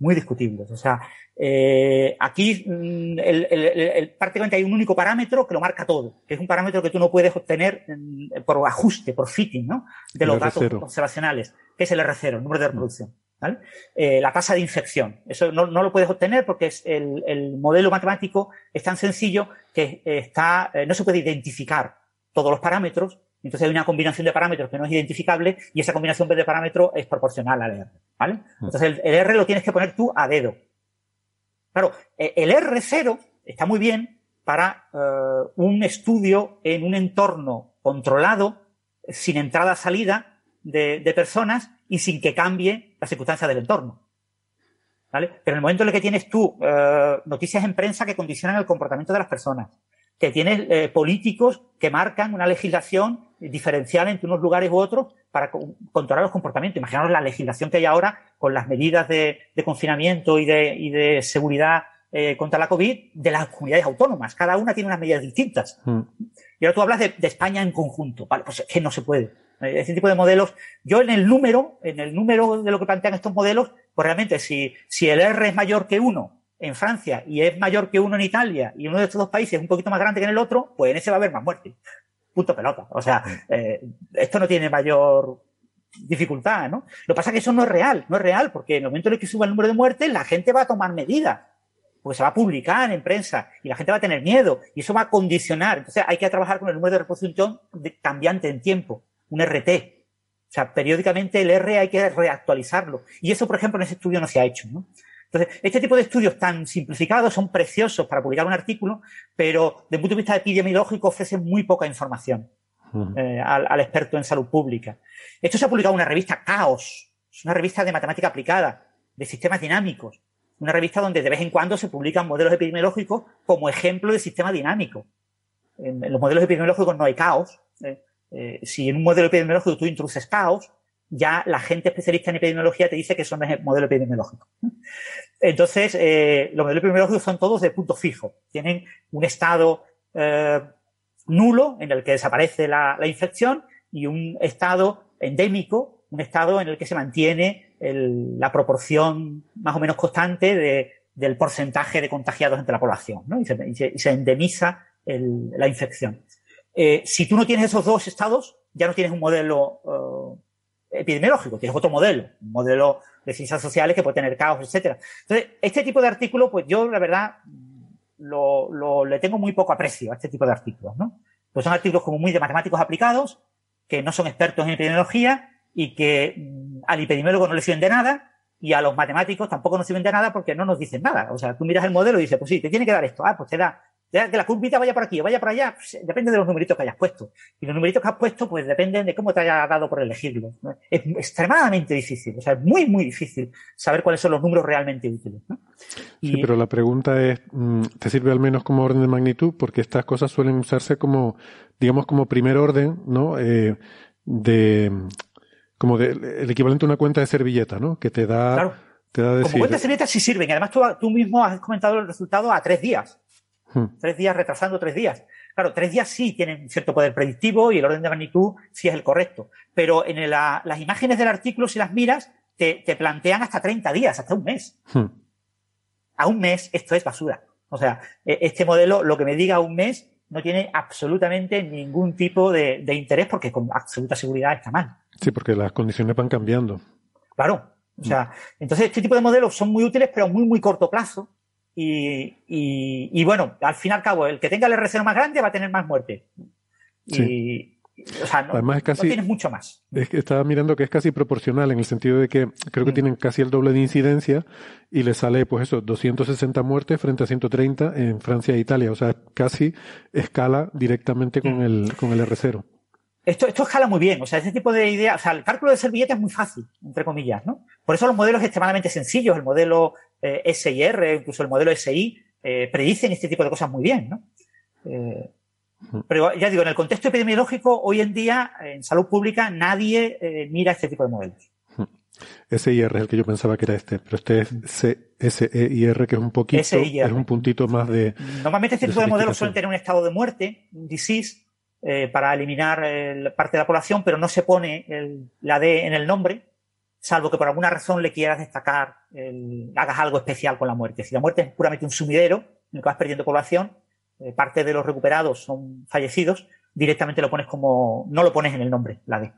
Muy discutibles. O sea, eh, aquí mm, el, el, el, prácticamente hay un único parámetro que lo marca todo, que es un parámetro que tú no puedes obtener mm, por ajuste, por fitting, ¿no? De los datos observacionales, que es el R0, el número de reproducción. ¿Vale? Eh, la tasa de infección. Eso no, no, lo puedes obtener porque es el, el, modelo matemático es tan sencillo que está, eh, no se puede identificar todos los parámetros. Entonces hay una combinación de parámetros que no es identificable y esa combinación de parámetros es proporcional al R. ¿vale? Mm. Entonces el, el R lo tienes que poner tú a dedo. Claro, el R0 está muy bien para eh, un estudio en un entorno controlado, sin entrada-salida de, de, personas y sin que cambie la circunstancia del entorno. ¿Vale? Pero en el momento en el que tienes tú eh, noticias en prensa que condicionan el comportamiento de las personas, que tienes eh, políticos que marcan una legislación diferencial entre unos lugares u otros para controlar los comportamientos. Imaginaos la legislación que hay ahora con las medidas de, de confinamiento y de, y de seguridad eh, contra la COVID de las comunidades autónomas. Cada una tiene unas medidas distintas. Mm. Y ahora tú hablas de, de, España en conjunto. Vale, pues es que no se puede. Ese tipo de modelos, yo en el número, en el número de lo que plantean estos modelos, pues realmente si, si el R es mayor que uno en Francia y es mayor que uno en Italia y uno de estos dos países es un poquito más grande que en el otro, pues en ese va a haber más muerte. Punto pelota. O sea, eh, esto no tiene mayor dificultad, ¿no? Lo que pasa es que eso no es real, no es real, porque en el momento en el que suba el número de muertes, la gente va a tomar medidas, porque se va a publicar en prensa y la gente va a tener miedo y eso va a condicionar. Entonces hay que trabajar con el número de reproducción cambiante en tiempo, un RT. O sea, periódicamente el R hay que reactualizarlo. Y eso, por ejemplo, en ese estudio no se ha hecho, ¿no? Entonces, este tipo de estudios tan simplificados son preciosos para publicar un artículo, pero desde el punto de vista epidemiológico ofrecen muy poca información eh, al, al, experto en salud pública. Esto se ha publicado en una revista Caos, es una revista de matemática aplicada, de sistemas dinámicos, una revista donde de vez en cuando se publican modelos epidemiológicos como ejemplo de sistema dinámico. En, en los modelos epidemiológicos no hay caos. Eh, eh, si en un modelo epidemiológico tú introduces caos, ya la gente especialista en epidemiología te dice que eso no es el modelo epidemiológico. Entonces, eh, los modelos epidemiológicos son todos de punto fijo. Tienen un estado eh, nulo en el que desaparece la, infección y un estado endémico, un estado en el que se mantiene la proporción más o menos constante de, del porcentaje de contagiados entre la población, ¿no? Y se, endemiza la infección. Eh, si tú no tienes esos dos estados, ya no tienes un modelo uh, epidemiológico, tienes otro modelo, un modelo de ciencias sociales que puede tener caos, etcétera. Entonces, este tipo de artículos, pues yo, la verdad, lo, lo, le tengo muy poco aprecio a este tipo de artículos, ¿no? Pues son artículos como muy de matemáticos aplicados, que no son expertos en epidemiología y que mmm, al epidemiólogo no le sirven de nada y a los matemáticos tampoco nos sirven de nada porque no nos dicen nada. O sea, tú miras el modelo y dices, pues sí, te tiene que dar esto. Ah, pues te da que la curvita vaya por aquí o vaya por allá, pues, depende de los numeritos que hayas puesto. Y los numeritos que has puesto, pues dependen de cómo te haya dado por elegirlos. ¿no? Es extremadamente difícil, o sea, es muy, muy difícil saber cuáles son los números realmente útiles. ¿no? Y... Sí, pero la pregunta es, mm, ¿te sirve al menos como orden de magnitud? Porque estas cosas suelen usarse como, digamos, como primer orden, ¿no? Eh, de, como de, el equivalente a una cuenta de servilleta, ¿no? Que te da, claro. te da decir... Como cuenta de servilleta sí sirven. Además, tú, tú mismo has comentado el resultado a tres días. Hmm. Tres días retrasando tres días. Claro, tres días sí tienen cierto poder predictivo y el orden de magnitud sí es el correcto. Pero en la, las imágenes del artículo, si las miras, te, te, plantean hasta 30 días, hasta un mes. Hmm. A un mes esto es basura. O sea, e, este modelo, lo que me diga a un mes, no tiene absolutamente ningún tipo de, de interés porque con absoluta seguridad está mal. Sí, porque las condiciones van cambiando. Claro. O sea, hmm. entonces este tipo de modelos son muy útiles, pero a muy, muy corto plazo y, y, y, bueno, al fin y al cabo, el que tenga el R0 más grande va a tener más muerte. Sí. Y, O sea, no, Además es casi, tienes mucho más. Es que estaba mirando que es casi proporcional en el sentido de que creo que mm. tienen casi el doble de incidencia y le sale, pues eso, 260 muertes frente a 130 en Francia e Italia. O sea, casi escala directamente con, mm. el, con el R0. Esto, esto escala muy bien, o sea, ese tipo de idea, o sea, el cálculo de servilleta es muy fácil, entre comillas, ¿no? Por eso los modelos extremadamente sencillos, el modelo eh, SIR, incluso el modelo SI, eh, predicen este tipo de cosas muy bien, ¿no? Eh, pero ya digo, en el contexto epidemiológico, hoy en día, en salud pública, nadie eh, mira este tipo de modelos. SIR es el que yo pensaba que era este, pero este es SEIR, que es un poquito, es un puntito más de. Normalmente este tipo de modelos suelen tener un estado de muerte, un disease, eh, para eliminar parte de la población, pero no se pone la D en el nombre, salvo que por alguna razón le quieras destacar, hagas algo especial con la muerte. Si la muerte es puramente un sumidero, en el que vas perdiendo población, eh, parte de los recuperados son fallecidos, directamente lo pones como, no lo pones en el nombre, la D.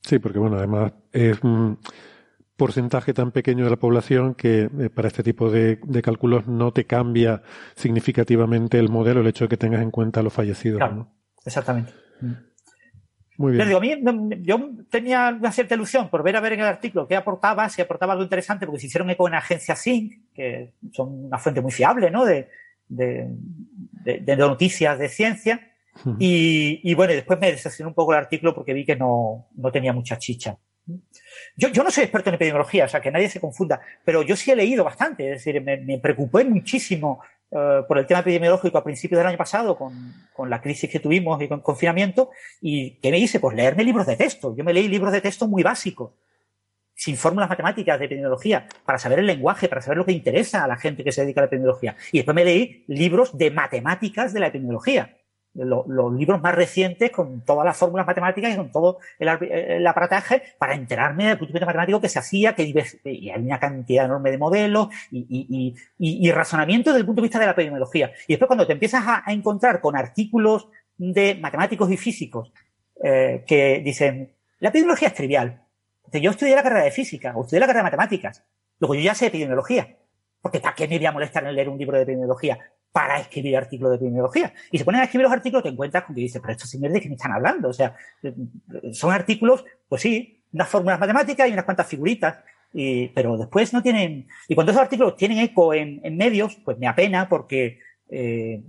Sí, porque bueno, además es un porcentaje tan pequeño de la población que eh, para este tipo de, cálculos no te cambia significativamente el modelo, el hecho de que tengas en cuenta los fallecidos. Exactamente. Muy bien. Digo, a mí, yo tenía una cierta ilusión por ver a ver en el artículo qué aportaba, si aportaba algo interesante, porque se hicieron eco en agencia SYNC, que son una fuente muy fiable, ¿no? De, de, de, noticias de ciencia. Y, y, bueno, después me decepcionó un poco el artículo porque vi que no, no tenía mucha chicha. Yo, yo, no soy experto en epidemiología, o sea, que nadie se confunda, pero yo sí he leído bastante, es decir, me, me preocupé muchísimo uh, por el tema epidemiológico a principios del año pasado con, con, la crisis que tuvimos y con confinamiento, y ¿qué me hice? Pues leerme libros de texto. Yo me leí libros de texto muy básicos, sin fórmulas matemáticas de epidemiología, para saber el lenguaje, para saber lo que interesa a la gente que se dedica a la epidemiología. Y después me leí libros de matemáticas de la epidemiología. Los, libros más recientes con todas las fórmulas matemáticas y con todo el, aparataje para enterarme del punto de vista matemático que se hacía, que y hay una cantidad enorme de modelos y, y, razonamiento desde el punto de vista de la epidemiología. Y después cuando te empiezas a, encontrar con artículos de matemáticos y físicos eh, que dicen, la epidemiología es trivial, yo estudié la carrera de física o estudié la carrera de matemáticas. Luego yo ya sé epidemiología. Porque ¿para qué me voy a molestar en leer un libro de epidemiología? Para escribir artículos de epidemiología. Y se ponen a escribir los artículos, te encuentras con que dices, pero estos señores de qué me están hablando. O sea, son artículos, pues sí, unas fórmulas matemáticas y unas cuantas figuritas. Pero después no tienen. Y cuando esos artículos tienen eco en, medios, pues me apena porque eh,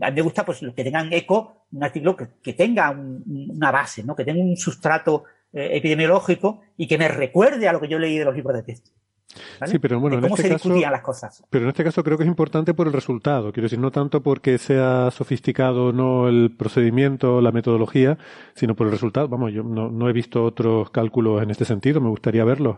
a mí me gusta pues que tengan eco, un artículo que, tenga una base, ¿no? que tenga un sustrato eh, epidemiológico y que me recuerde a lo que yo leí de los libros de texto. Sí, pero bueno, en este caso, las cosas. Pero en este caso creo que es importante por el resultado. Quiero decir, no tanto porque sea sofisticado no el procedimiento, la metodología, sino por el resultado. Vamos, yo no, no he visto otros cálculos en este sentido, me gustaría verlos.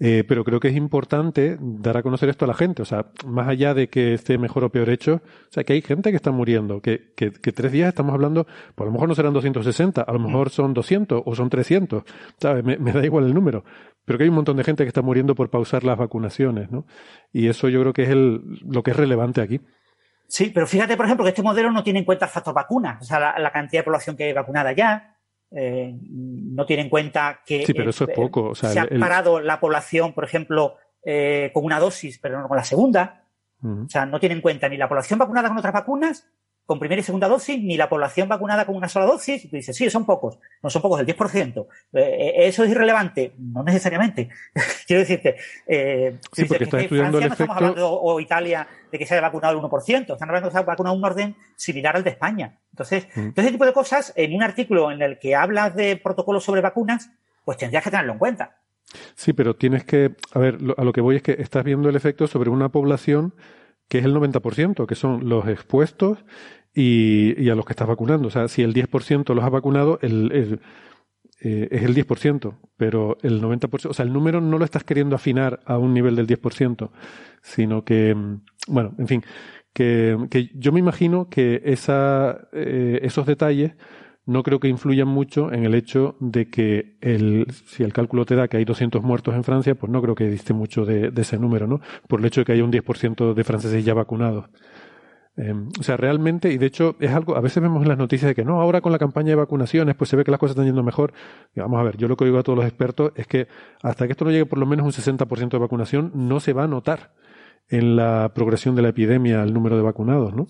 Eh, pero creo que es importante dar a conocer esto a la gente. O sea, más allá de que esté mejor o peor hecho, o sea, que hay gente que está muriendo, que, que, que tres días estamos hablando, pues a lo mejor no serán 260, a lo mejor son 200 o son 300, ¿sabes? Me, me da igual el número. Pero que hay un montón de gente que está muriendo por pausar las vacunaciones, ¿no? Y eso yo creo que es el, lo que es relevante aquí. Sí, pero fíjate, por ejemplo, que este modelo no tiene en cuenta el factor vacuna, o sea, la, la cantidad de población que hay vacunada ya, eh, no tiene en cuenta que se ha parado la población, por ejemplo, eh, con una dosis, pero no con la segunda. O sea, no tiene en cuenta ni la población vacunada con otras vacunas, con primera y segunda dosis, ni la población vacunada con una sola dosis. Y tú dices, sí, son pocos. No son pocos, el 10%. Eh, ¿Eso es irrelevante? No necesariamente. <laughs> Quiero decirte, eh, sí, porque está estudiando el efecto... estamos hablando, o Italia, de que se haya vacunado el 1%. Están hablando de que se haya vacunado un orden similar al de España. Entonces, mm. ese tipo de cosas, en un artículo en el que hablas de protocolos sobre vacunas, pues tendrías que tenerlo en cuenta. Sí, pero tienes que, a ver, a lo que voy es que estás viendo el efecto sobre una población que es el 90%, que son los expuestos y, a los que estás vacunando. O sea, si el 10% los ha vacunado, el, eh, es el 10%, pero el 90%, o sea, el número no lo estás queriendo afinar a un nivel del 10%, sino que, mm, bueno, en fin, que, que yo me imagino que esa, eh, esos detalles no creo que influyan mucho en el hecho de que el, si el cálculo te da que hay 200 muertos en Francia, pues no creo que diste mucho de, ese número, ¿no? Por el hecho de que haya un 10% de franceses ya vacunados. Em, o sea, realmente, y de hecho es algo, a veces vemos en las noticias de que no, ahora con la campaña de vacunaciones, pues se ve que las cosas están yendo mejor. Vamos a ver, yo lo que digo a todos los expertos es que hasta que esto no llegue por lo menos un 60% de vacunación, no se va a notar en la progresión de la epidemia el número de vacunados, ¿no?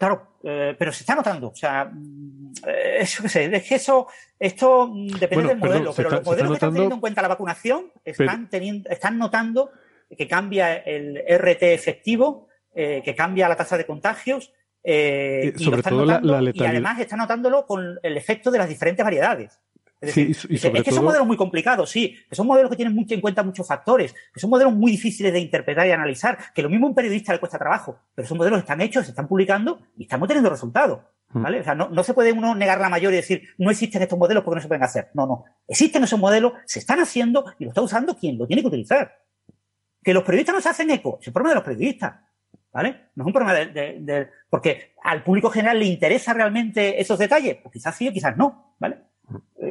Claro, eh, pero se está notando. O sea, mm, eh, eso, sé, es que eso, esto mm, depende del modelo, pero los modelos que están teniendo en cuenta la vacunación están, teniendo, están notando que cambia el RT efectivo, eh, que cambia la tasa de contagios. y, sobre todo la, y además están notándolo con el efecto de las diferentes variedades es, que son modelos muy complicados, sí, que son modelos que tienen mucho en cuenta muchos factores, que son modelos muy difíciles de interpretar y analizar, que lo mismo a un periodista le cuesta trabajo, pero son modelos que están hechos, se están publicando y estamos teniendo resultados. Hmm. ¿Vale? O sea, no, se puede uno negar la mayor y decir, no existen estos modelos porque no se pueden hacer. No, no. Existen esos modelos, se están haciendo y lo está usando quien lo tiene que utilizar. Que los periodistas no se hacen eco, es el problema de los periodistas. ¿Vale? No es un problema de, porque al público general le interesa realmente esos detalles. Pues quizás sí, quizás no. ¿Vale?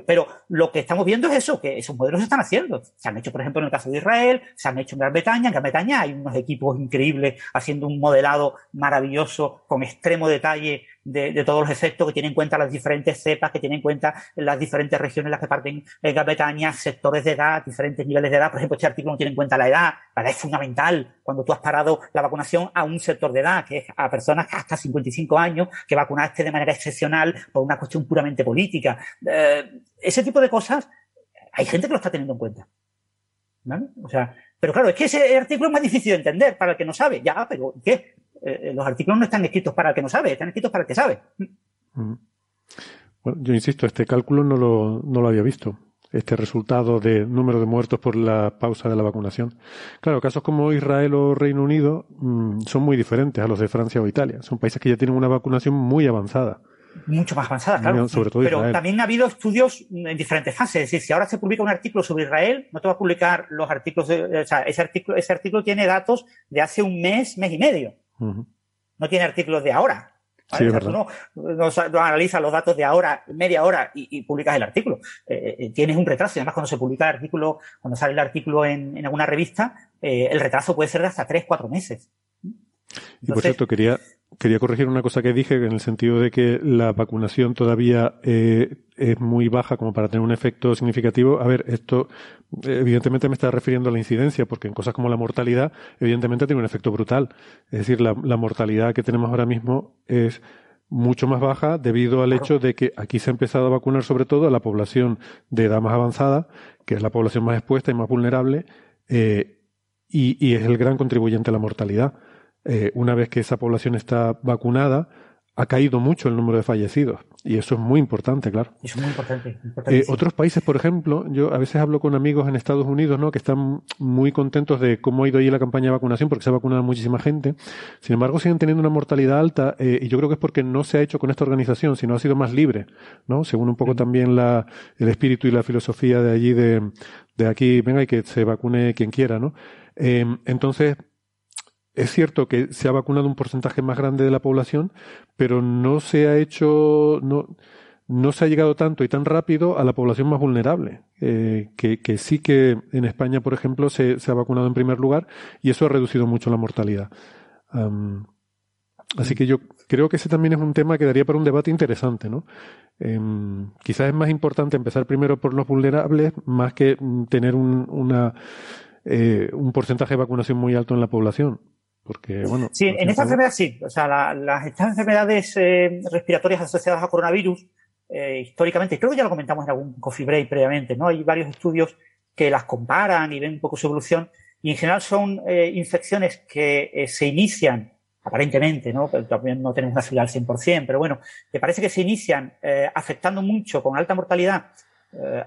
Pero lo que estamos viendo es eso, que esos modelos se están haciendo. Se han hecho, por ejemplo, en el caso de Israel, se han hecho en Gran Bretaña. En Gran Bretaña hay unos equipos increíbles haciendo un modelado maravilloso con extremo detalle de, todos los efectos que tienen en cuenta las diferentes cepas, que tienen en cuenta las diferentes regiones en las que parten en Gran Bretaña, sectores de edad, diferentes niveles de edad. Por ejemplo, este artículo no tiene en cuenta la edad. La edad es fundamental cuando tú has parado la vacunación a un sector de edad, que es a personas hasta 55 años, que vacunaste de manera excepcional por una cuestión puramente política. Eh, ese tipo de cosas, hay gente que lo está teniendo en cuenta. ¿Vale? O sea, pero claro, es que ese artículo es más difícil de entender para el que no sabe. Ya, pero ¿qué? Eh, los artículos no están escritos para el que no sabe, están escritos para el que sabe. Mm. Bueno, yo insisto, este cálculo no lo, no lo había visto. Este resultado de número de muertos por la pausa de la vacunación. Claro, casos como Israel o Reino Unido mm, son muy diferentes a los de Francia o Italia. Son países que ya tienen una vacunación muy avanzada mucho más avanzada, claro. Pero también ha habido estudios en diferentes fases. Es decir, si ahora se publica un artículo sobre Israel, no te va a publicar los artículos, de, o sea, ese artículo, ese artículo tiene datos de hace un mes, mes y medio. No tiene artículos de ahora. Sí, no, no, analizas los datos de ahora, media hora y, publicas el artículo. Eh, eh, tienes un retraso. Además, cuando se publica el artículo, cuando sale el artículo en, en alguna revista, eh, el retraso puede ser de hasta tres, cuatro meses. y por cierto, quería, Quería corregir una cosa que dije en el sentido de que la vacunación todavía eh, es muy baja como para tener un efecto significativo. A ver, esto evidentemente me está refiriendo a la incidencia, porque en cosas como la mortalidad, evidentemente tiene un efecto brutal. Es decir, la, mortalidad que tenemos ahora mismo es mucho más baja debido al hecho de que aquí se ha empezado a vacunar sobre todo a la población de edad más avanzada, que es la población más expuesta y más vulnerable, eh, y es el gran contribuyente a la mortalidad. Eh, una vez que esa población está vacunada, ha caído mucho el número de fallecidos. Y eso es muy importante, claro. Eso es muy importante. Eh, otros países, por ejemplo, yo a veces hablo con amigos en Estados Unidos, ¿no? Que están muy contentos de cómo ha ido ahí la campaña de vacunación, porque se ha vacunado muchísima gente. Sin embargo, siguen teniendo una mortalidad alta, eh, y yo creo que es porque no se ha hecho con esta organización, sino ha sido más libre, ¿no? Según un poco también la, el espíritu y la filosofía de allí, de, de aquí, venga, y que se vacune quien quiera, ¿no? entonces, es cierto que se ha vacunado un porcentaje más grande de la población, pero no se ha hecho, no, no se ha llegado tanto y tan rápido a la población más vulnerable, eh, que, sí que en España, por ejemplo, se, se, ha vacunado en primer lugar y eso ha reducido mucho la mortalidad. así que yo creo que ese también es un tema que daría para un debate interesante, ¿no? Em, quizás es más importante empezar primero por los vulnerables más que tener un, una, eh, un porcentaje de vacunación muy alto en la población. Porque, bueno, sí, en esta enfermedad sí. O sea, las, estas enfermedades eh, respiratorias asociadas a coronavirus, eh, históricamente, creo que ya lo comentamos en algún coffee break previamente, ¿no? Hay varios estudios que las comparan y ven un poco su evolución. Y en general son eh, infecciones que se inician, aparentemente, ¿no? Pero también no tenemos una seguridad al 100%, pero bueno, me parece que se inician afectando mucho con alta mortalidad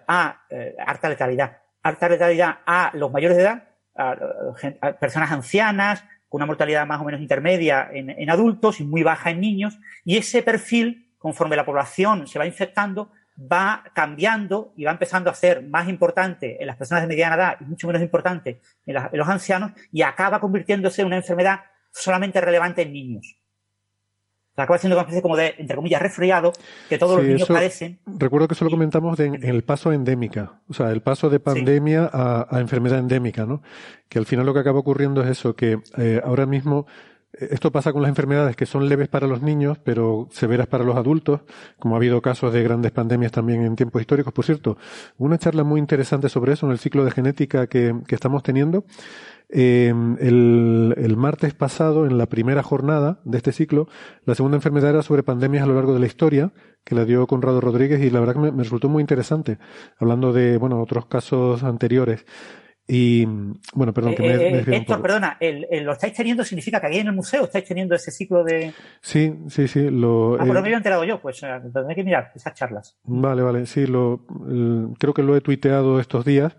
a alta letalidad, alta letalidad a los mayores de edad, a personas ancianas, con una mortalidad más o menos intermedia en, adultos y muy baja en niños, y ese perfil, conforme la población se va infectando, va cambiando y va empezando a ser más importante en las personas de mediana edad y mucho menos importante en los ancianos, y acaba convirtiéndose en una enfermedad solamente relevante en niños acaba siendo una especie como de, entre comillas, resfriado que todos los niños padecen. Recuerdo que eso lo comentamos en, el paso endémica, o sea, el paso de pandemia a, enfermedad endémica, ¿no? Que al final lo que acaba ocurriendo es eso, que eh, ahora mismo eh, esto pasa con las enfermedades que son leves para los niños, pero severas para los adultos, como ha habido casos de grandes pandemias también en tiempos históricos. Por cierto, una charla muy interesante sobre eso en el ciclo de genética que, que estamos teniendo Em, el, martes pasado, en la primera jornada de este ciclo, la segunda enfermedad era sobre pandemias a lo largo de la historia, que la dio Conrado Rodríguez y la verdad que me, me resultó muy interesante, hablando de, bueno, otros casos anteriores. Y bueno, perdón, que me, eh, eh Héctor, perdona, el, ¿lo estáis teniendo significa que aquí en el museo estáis teniendo ese ciclo de...? Sí, sí, sí. Lo, ah, pues me había enterado yo, pues eh, tendré que mirar esas charlas. Vale, vale, sí, lo, creo que lo he tuiteado estos días.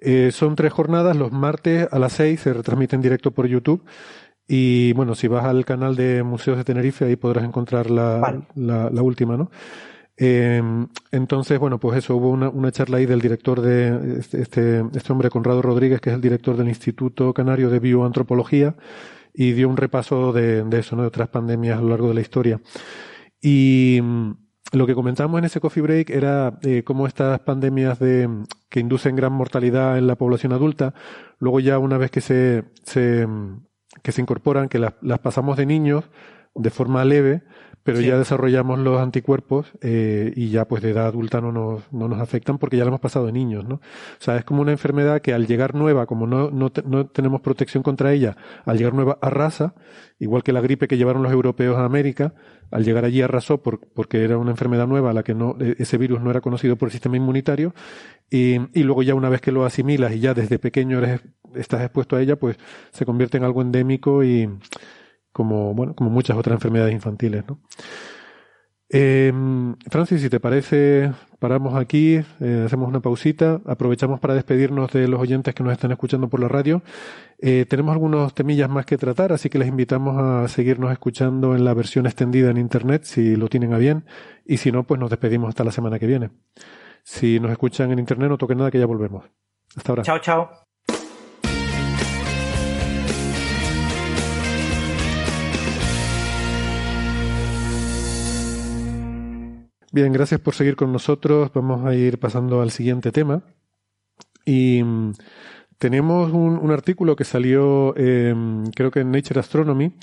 Eh, son tres jornadas, los martes a las seis se retransmiten en directo por YouTube. Y bueno, si vas al canal de Museos de Tenerife, ahí podrás encontrar la, la, la última, ¿no? Eh, entonces, bueno, pues eso, hubo una, una, charla ahí del director de este, este, este, hombre, Conrado Rodríguez, que es el director del Instituto Canario de Bioantropología, y dio un repaso de, de eso, ¿no? de otras pandemias a lo largo de la historia. Y lo que comentamos en ese coffee break era eh, cómo estas pandemias de, que inducen gran mortalidad en la población adulta, luego ya una vez que se, se que se incorporan, que las, las pasamos de niños de forma leve, pero ya desarrollamos los anticuerpos eh, y ya pues de edad adulta no nos, no nos afectan porque ya lo hemos pasado de niños, ¿no? O sea, es como una enfermedad que al llegar nueva, como no, no, no tenemos protección contra ella, al llegar nueva arrasa, igual que la gripe que llevaron los europeos a América, al llegar allí arrasó por, porque era una enfermedad nueva a la que no, e, ese virus no era conocido por el sistema inmunitario y, y luego ya una vez que lo asimilas y ya desde pequeño eres, estás expuesto a ella, pues se convierte en algo endémico y como, bueno, como muchas otras enfermedades infantiles, ¿no? Eh, Francis, si te parece, paramos aquí, eh, hacemos una pausita, aprovechamos para despedirnos de los oyentes que nos están escuchando por la radio. Eh, tenemos algunos temillas más que tratar, así que les invitamos a seguirnos escuchando en la versión extendida en Internet, si lo tienen a bien, y si no, pues nos despedimos hasta la semana que viene. Si nos escuchan en Internet, no toquen nada, que ya volvemos. Hasta ahora. Chao, chao. Bien, gracias por seguir con nosotros. Vamos a ir pasando al siguiente tema. Y mm, tenemos un, artículo que salió, creo que en Nature Astronomy,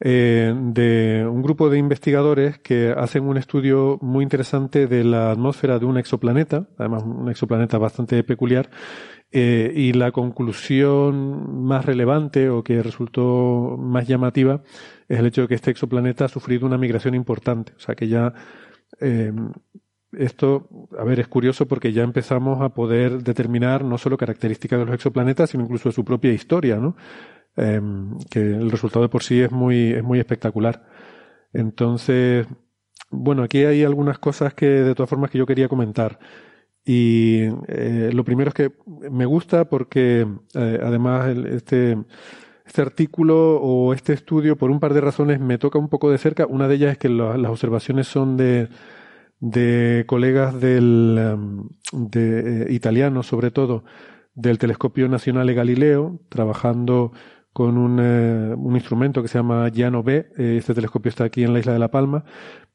eh, de un grupo de investigadores que hacen un estudio muy interesante de la atmósfera de un exoplaneta, además un exoplaneta bastante peculiar, eh, y la conclusión más relevante o que resultó más llamativa es el hecho de que este exoplaneta ha sufrido una migración importante, o sea que ya eh, esto, a ver, es curioso porque ya empezamos a poder determinar no solo características de los exoplanetas, sino incluso de su propia historia, ¿no? Eh, que el resultado de por sí es muy, es muy espectacular. Entonces, bueno, aquí hay algunas cosas que de todas formas que yo quería comentar. Y eh, lo primero es que me gusta porque eh, además este, este artículo o este estudio, por un par de razones, me toca un poco de cerca. Una de ellas es que las observaciones son de, de colegas del, em, de, eh, italianos, sobre todo, del Telescopio Nacional Galileo, trabajando con un, eh, un, instrumento que se llama Llano B. Eh, este telescopio está aquí en la isla de La Palma,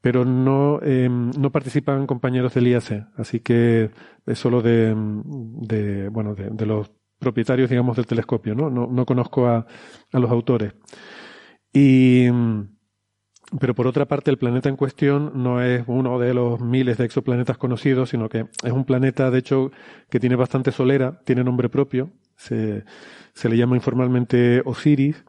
pero no, em, no participan compañeros del IAC, así que es solo de, de bueno, de, de los propietarios, digamos, del telescopio, ¿no? No, no conozco a, a, los autores. Y, pero por otra parte, el planeta en cuestión no es uno de los miles de exoplanetas conocidos, sino que es un planeta, de hecho, que tiene bastante solera, tiene nombre propio, se, se le llama informalmente Osiris,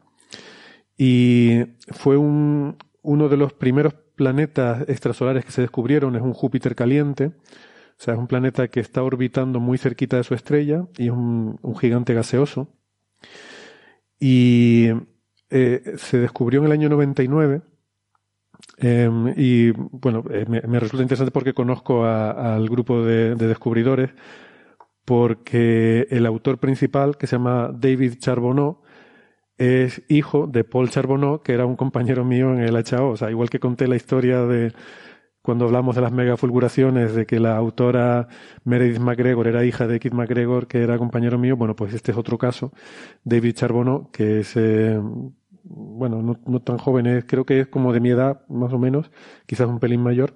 y fue un, uno de los primeros planetas extrasolares que se descubrieron, es un Júpiter caliente, o sea, es un planeta que está orbitando muy cerquita de su estrella y es un, gigante gaseoso. Y eh, se descubrió en el año 99. Em, y bueno, eh, me, resulta interesante porque conozco al grupo de, descubridores, porque el autor principal, que se llama David Charbonneau, es hijo de Paul Charbonneau, que era un compañero mío en el HAO. O sea, igual que conté la historia de, cuando hablamos de las megafulguraciones, de que la autora Meredith MacGregor era hija de Keith MacGregor, que era compañero mío, bueno, pues este es otro caso. David Charbonneau, que es, eh, bueno, no, tan joven, creo que es como de mi edad, más o menos, quizás un pelín mayor.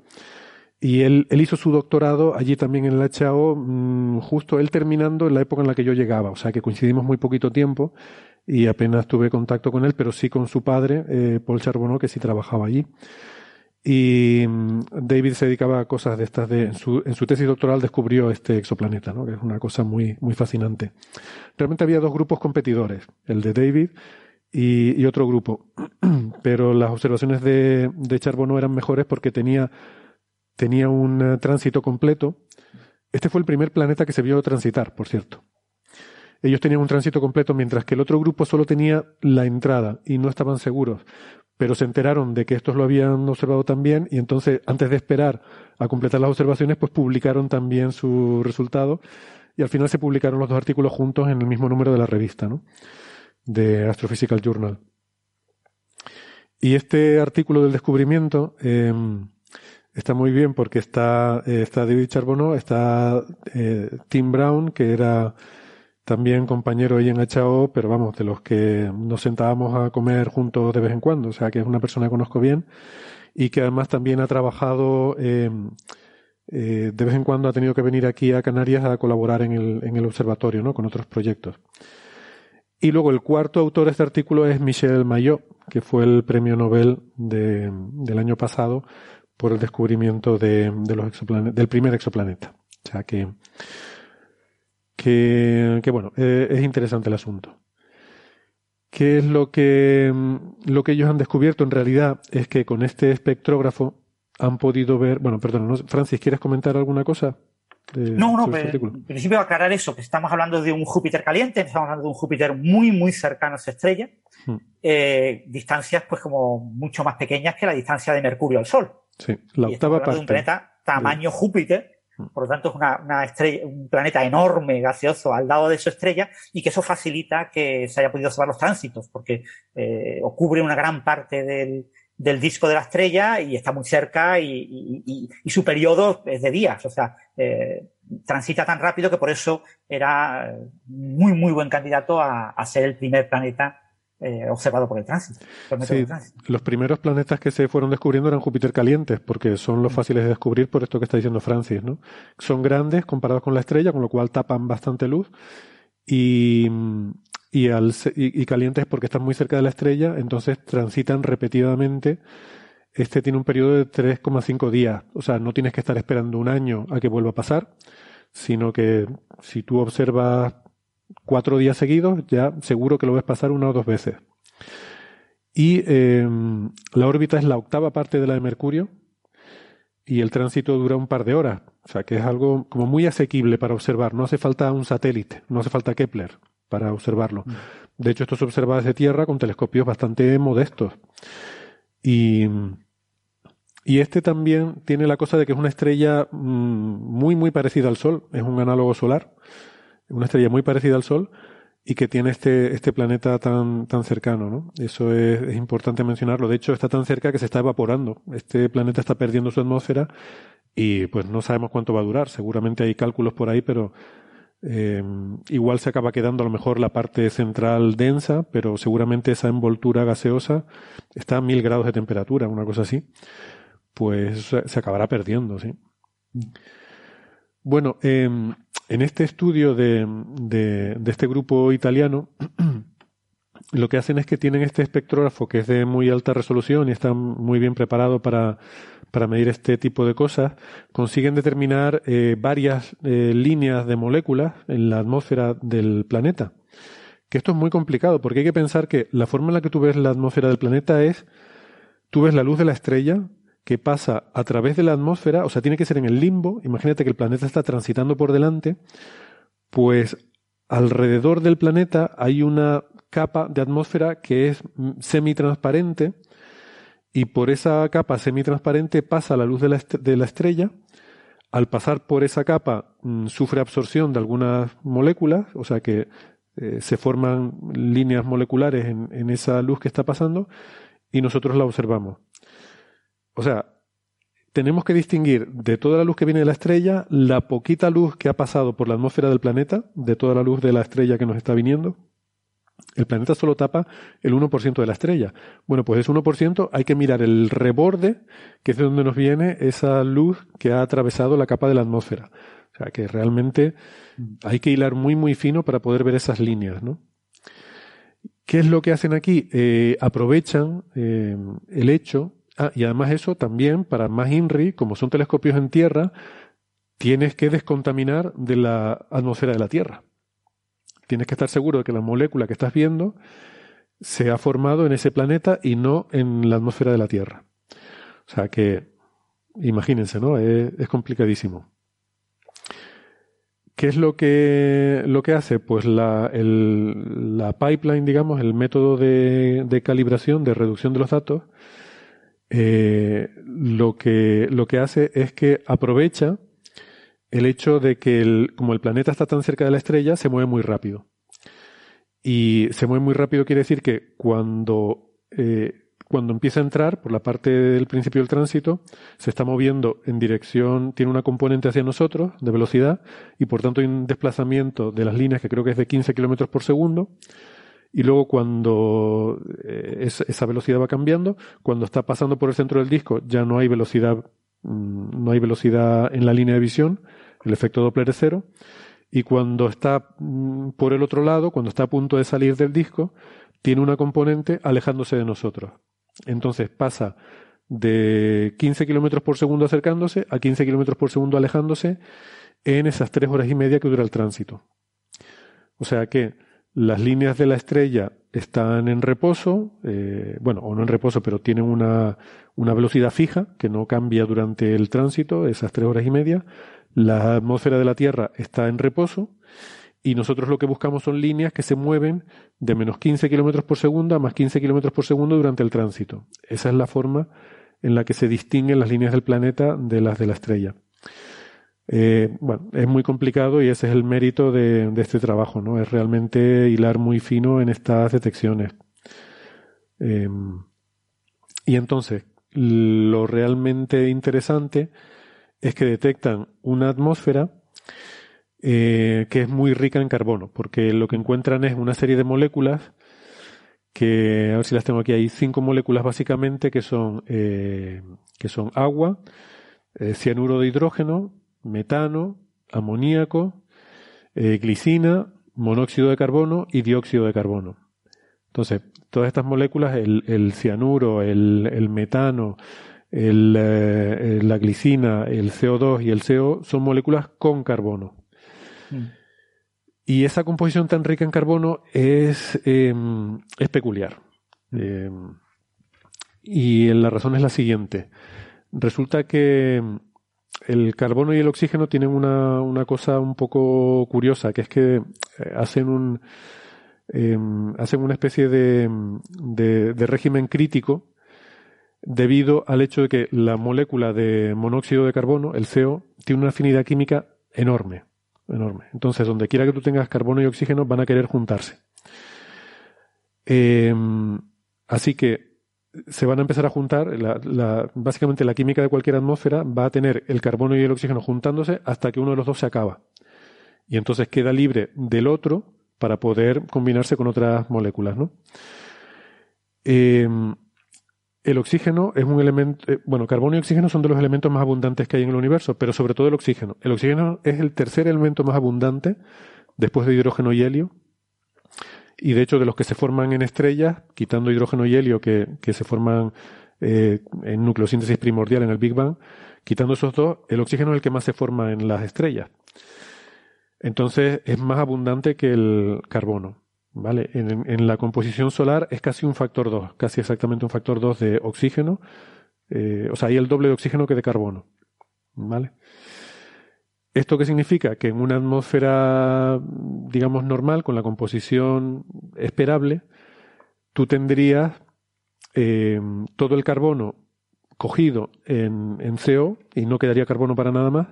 Y él, él hizo su doctorado allí también en la HAO, mm, justo él terminando en la época en la que yo llegaba, o sea que coincidimos muy poquito tiempo y apenas tuve contacto con él, pero sí con su padre, eh, Paul Charbonneau, que sí trabajaba allí. Y mm, David se dedicaba a cosas de estas de, en su, en su tesis doctoral descubrió este exoplaneta, ¿no? Que es una cosa muy, muy fascinante. Realmente había dos grupos competidores, el de David y, otro grupo. <clears throat> Pero las observaciones de, de Charbonneau eran mejores porque tenía, tenía un eh, tránsito completo. Este fue el primer planeta que se vio transitar, por cierto. Ellos tenían un tránsito completo, mientras que el otro grupo solo tenía la entrada y no estaban seguros pero se enteraron de que estos lo habían observado también y entonces, antes de esperar a completar las observaciones, pues publicaron también su resultado y al final se publicaron los dos artículos juntos en el mismo número de la revista, ¿no? De Astrophysical Journal. Y este artículo del descubrimiento eh, está muy bien porque está, eh, está David Charbonneau, está eh, Tim Brown, que era también compañero ahí en HAO, pero vamos, de los que nos sentábamos a comer juntos de vez en cuando, o sea que es una persona que conozco bien y que además también ha trabajado, eh, eh, de vez en cuando ha tenido que venir aquí a Canarias a colaborar en el, en el observatorio, ¿no? Con otros proyectos. Y luego el cuarto autor de este artículo es Michel Maillot, que fue el premio Nobel de, del año pasado por el descubrimiento de, de los del primer exoplaneta. O sea que, que, que bueno, eh, es interesante el asunto. ¿Qué es lo que, lo que ellos han descubierto en realidad? Es que con este espectrógrafo han podido ver, bueno, perdón, ¿no? Francis, ¿quieres comentar alguna cosa? De, no, no, este pero, en principio aclarar eso, que estamos hablando de un Júpiter caliente, estamos hablando de un Júpiter muy, muy cercano a su estrella, hmm. eh, distancias pues como mucho más pequeñas que la distancia de Mercurio al Sol. Sí, la octava parte. de un planeta tamaño Júpiter, por lo tanto, es una, una estrella, un planeta enorme, gaseoso, al lado de su estrella, y que eso facilita que se haya podido observar los tránsitos, porque eh, cubre una gran parte del, del disco de la estrella y está muy cerca y, y, y, su periodo es de días. O sea, eh, transita tan rápido que por eso era muy, muy buen candidato a, a ser el primer planeta eh, observado por el tránsito. Sí, los primeros planetas que se fueron descubriendo eran Júpiter calientes, porque son los mm. fáciles de descubrir por esto que está diciendo Francis, ¿no? Son grandes comparados con la estrella, con lo cual tapan bastante luz y, y, al, y, calientes porque están muy cerca de la estrella, entonces transitan repetidamente. Este tiene un periodo de 3,5 días, o sea, no tienes que estar esperando un año a que vuelva a pasar, sino que si tú observas cuatro días seguidos, ya seguro que lo ves pasar una o dos veces. Y eh, la órbita es la octava parte de la de Mercurio y el tránsito dura un par de horas. O sea que es algo como muy asequible para observar. No hace falta un satélite, no hace falta Kepler para observarlo. Mm. De hecho, esto se observa desde Tierra con telescopios bastante modestos. Y, y este también tiene la cosa de que es una estrella mm, muy, muy parecida al Sol. Es un análogo solar una estrella muy parecida al Sol y que tiene este, este planeta tan, tan cercano, ¿no? Eso es, importante mencionarlo. De hecho, está tan cerca que se está evaporando. Este planeta está perdiendo su atmósfera y pues no sabemos cuánto va a durar. Seguramente hay cálculos por ahí, pero eh, igual se acaba quedando a lo mejor la parte central densa, pero seguramente esa envoltura gaseosa está a mil grados de temperatura, una cosa así. Pues se acabará perdiendo, sí. Bueno, eh, en este estudio de, de, este grupo italiano, <clears throat> lo que hacen es que tienen este espectrógrafo que es de muy alta resolución y está muy bien preparado para, para medir este tipo de cosas, consiguen determinar eh, varias eh, líneas de moléculas en la atmósfera del planeta. Que esto es muy complicado porque hay que pensar que la forma en la que tú ves la atmósfera del planeta es, tú ves la luz de la estrella, que pasa a través de la atmósfera, o sea, tiene que ser en el limbo, imagínate que el planeta está transitando por delante, pues alrededor del planeta hay una capa de atmósfera que es semitransparente y por esa capa semitransparente pasa la luz de la, estrella. Al pasar por esa capa mm, sufre absorción de algunas moléculas, o sea que eh, se forman líneas moleculares en esa luz que está pasando y nosotros la observamos. O sea, tenemos que distinguir de toda la luz que viene de la estrella, la poquita luz que ha pasado por la atmósfera del planeta, de toda la luz de la estrella que nos está viniendo. El planeta solo tapa el 1% de la estrella. Bueno, pues ese 1% hay que mirar el reborde, que es de donde nos viene esa luz que ha atravesado la capa de la atmósfera. O sea, que realmente hay que hilar muy, muy fino para poder ver esas líneas, ¿no? ¿Qué es lo que hacen aquí? Eh, aprovechan eh, el hecho ah, y además eso también, para más INRI, como son telescopios en tierra, tienes que descontaminar de la atmósfera de la Tierra. Tienes que estar seguro de que la molécula que estás viendo se ha formado en ese planeta y no en la atmósfera de la Tierra. O sea que, imagínense, ¿no? Es, complicadísimo. ¿Qué es lo que, lo que hace? Pues la, la pipeline, digamos, el método de, de, calibración, de reducción de los datos, eh, lo, que, lo que hace es que aprovecha el hecho de que el, como el planeta está tan cerca de la estrella, se mueve muy rápido. Y se mueve muy rápido quiere decir que cuando, eh, cuando empieza a entrar por la parte del principio del tránsito, se está moviendo en dirección, tiene una componente hacia nosotros de velocidad y por tanto hay un desplazamiento de las líneas que creo que es de 15 kilómetros por segundo. Y luego cuando eh, esa velocidad va cambiando, cuando está pasando por el centro del disco ya no hay velocidad, mm, no hay velocidad en la línea de visión, el efecto Doppler es cero, y cuando está mm, por el otro lado, cuando está a punto de salir del disco, tiene una componente alejándose de nosotros. Entonces pasa de 15 kilómetros por segundo acercándose a 15 kilómetros por segundo alejándose en esas tres horas y media que dura el tránsito. O sea que las líneas de la estrella están en reposo, eh, bueno, o no en reposo, pero tienen una, una velocidad fija que no cambia durante el tránsito, esas tres horas y media. La atmósfera de la Tierra está en reposo y nosotros lo que buscamos son líneas que se mueven de menos 15 kilómetros por segundo a más 15 kilómetros por segundo durante el tránsito. Esa es la forma en la que se distinguen las líneas del planeta de las de la estrella. Eh, bueno, es muy complicado y ese es el mérito de, este trabajo, ¿no? Es realmente hilar muy fino en estas detecciones. Em, y entonces, lo realmente interesante es que detectan una atmósfera eh, que es muy rica en carbono, porque lo que encuentran es una serie de moléculas que, a ver si las tengo aquí, hay cinco moléculas básicamente que son, eh, que son agua, cianuro de hidrógeno, metano, amoníaco, glicina, monóxido de carbono y dióxido de carbono. Entonces, todas estas moléculas, el, cianuro, el metano, el, eh, la glicina, el CO2 y el CO son moléculas con carbono. Mm. Y esa composición tan rica en carbono es, em, es peculiar. Em, y la razón es la siguiente. Resulta que el carbono y el oxígeno tienen una, una cosa un poco curiosa, que es que eh, hacen un em, hacen una especie de, de régimen crítico debido al hecho de que la molécula de monóxido de carbono, el CO, tiene una afinidad química enorme. enorme. Entonces, donde quiera que tú tengas carbono y oxígeno, van a querer juntarse. Em, así que se van a empezar a juntar, básicamente la química de cualquier atmósfera va a tener el carbono y el oxígeno juntándose hasta que uno de los dos se acaba. Y entonces queda libre del otro para poder combinarse con otras moléculas, ¿no? Em, el oxígeno es un elemento, eh, bueno, carbono y oxígeno son de los elementos más abundantes que hay en el universo, pero sobre todo el oxígeno. El oxígeno es el tercer elemento más abundante después de hidrógeno y helio. Y de hecho, de los que se forman en estrellas, quitando hidrógeno y helio que, se forman eh, en nucleosíntesis primordial en el Big Bang, quitando esos dos, el oxígeno es el que más se forma en las estrellas. Entonces es más abundante que el carbono. ¿vale? En, la composición solar es casi un factor 2, casi exactamente un factor 2 de oxígeno, eh, o sea, hay el doble de oxígeno que de carbono, ¿vale? ¿Esto qué significa? Que en una atmósfera, digamos, normal, con la composición esperable, tú tendrías eh, todo el carbono cogido en, en CO y no quedaría carbono para nada más,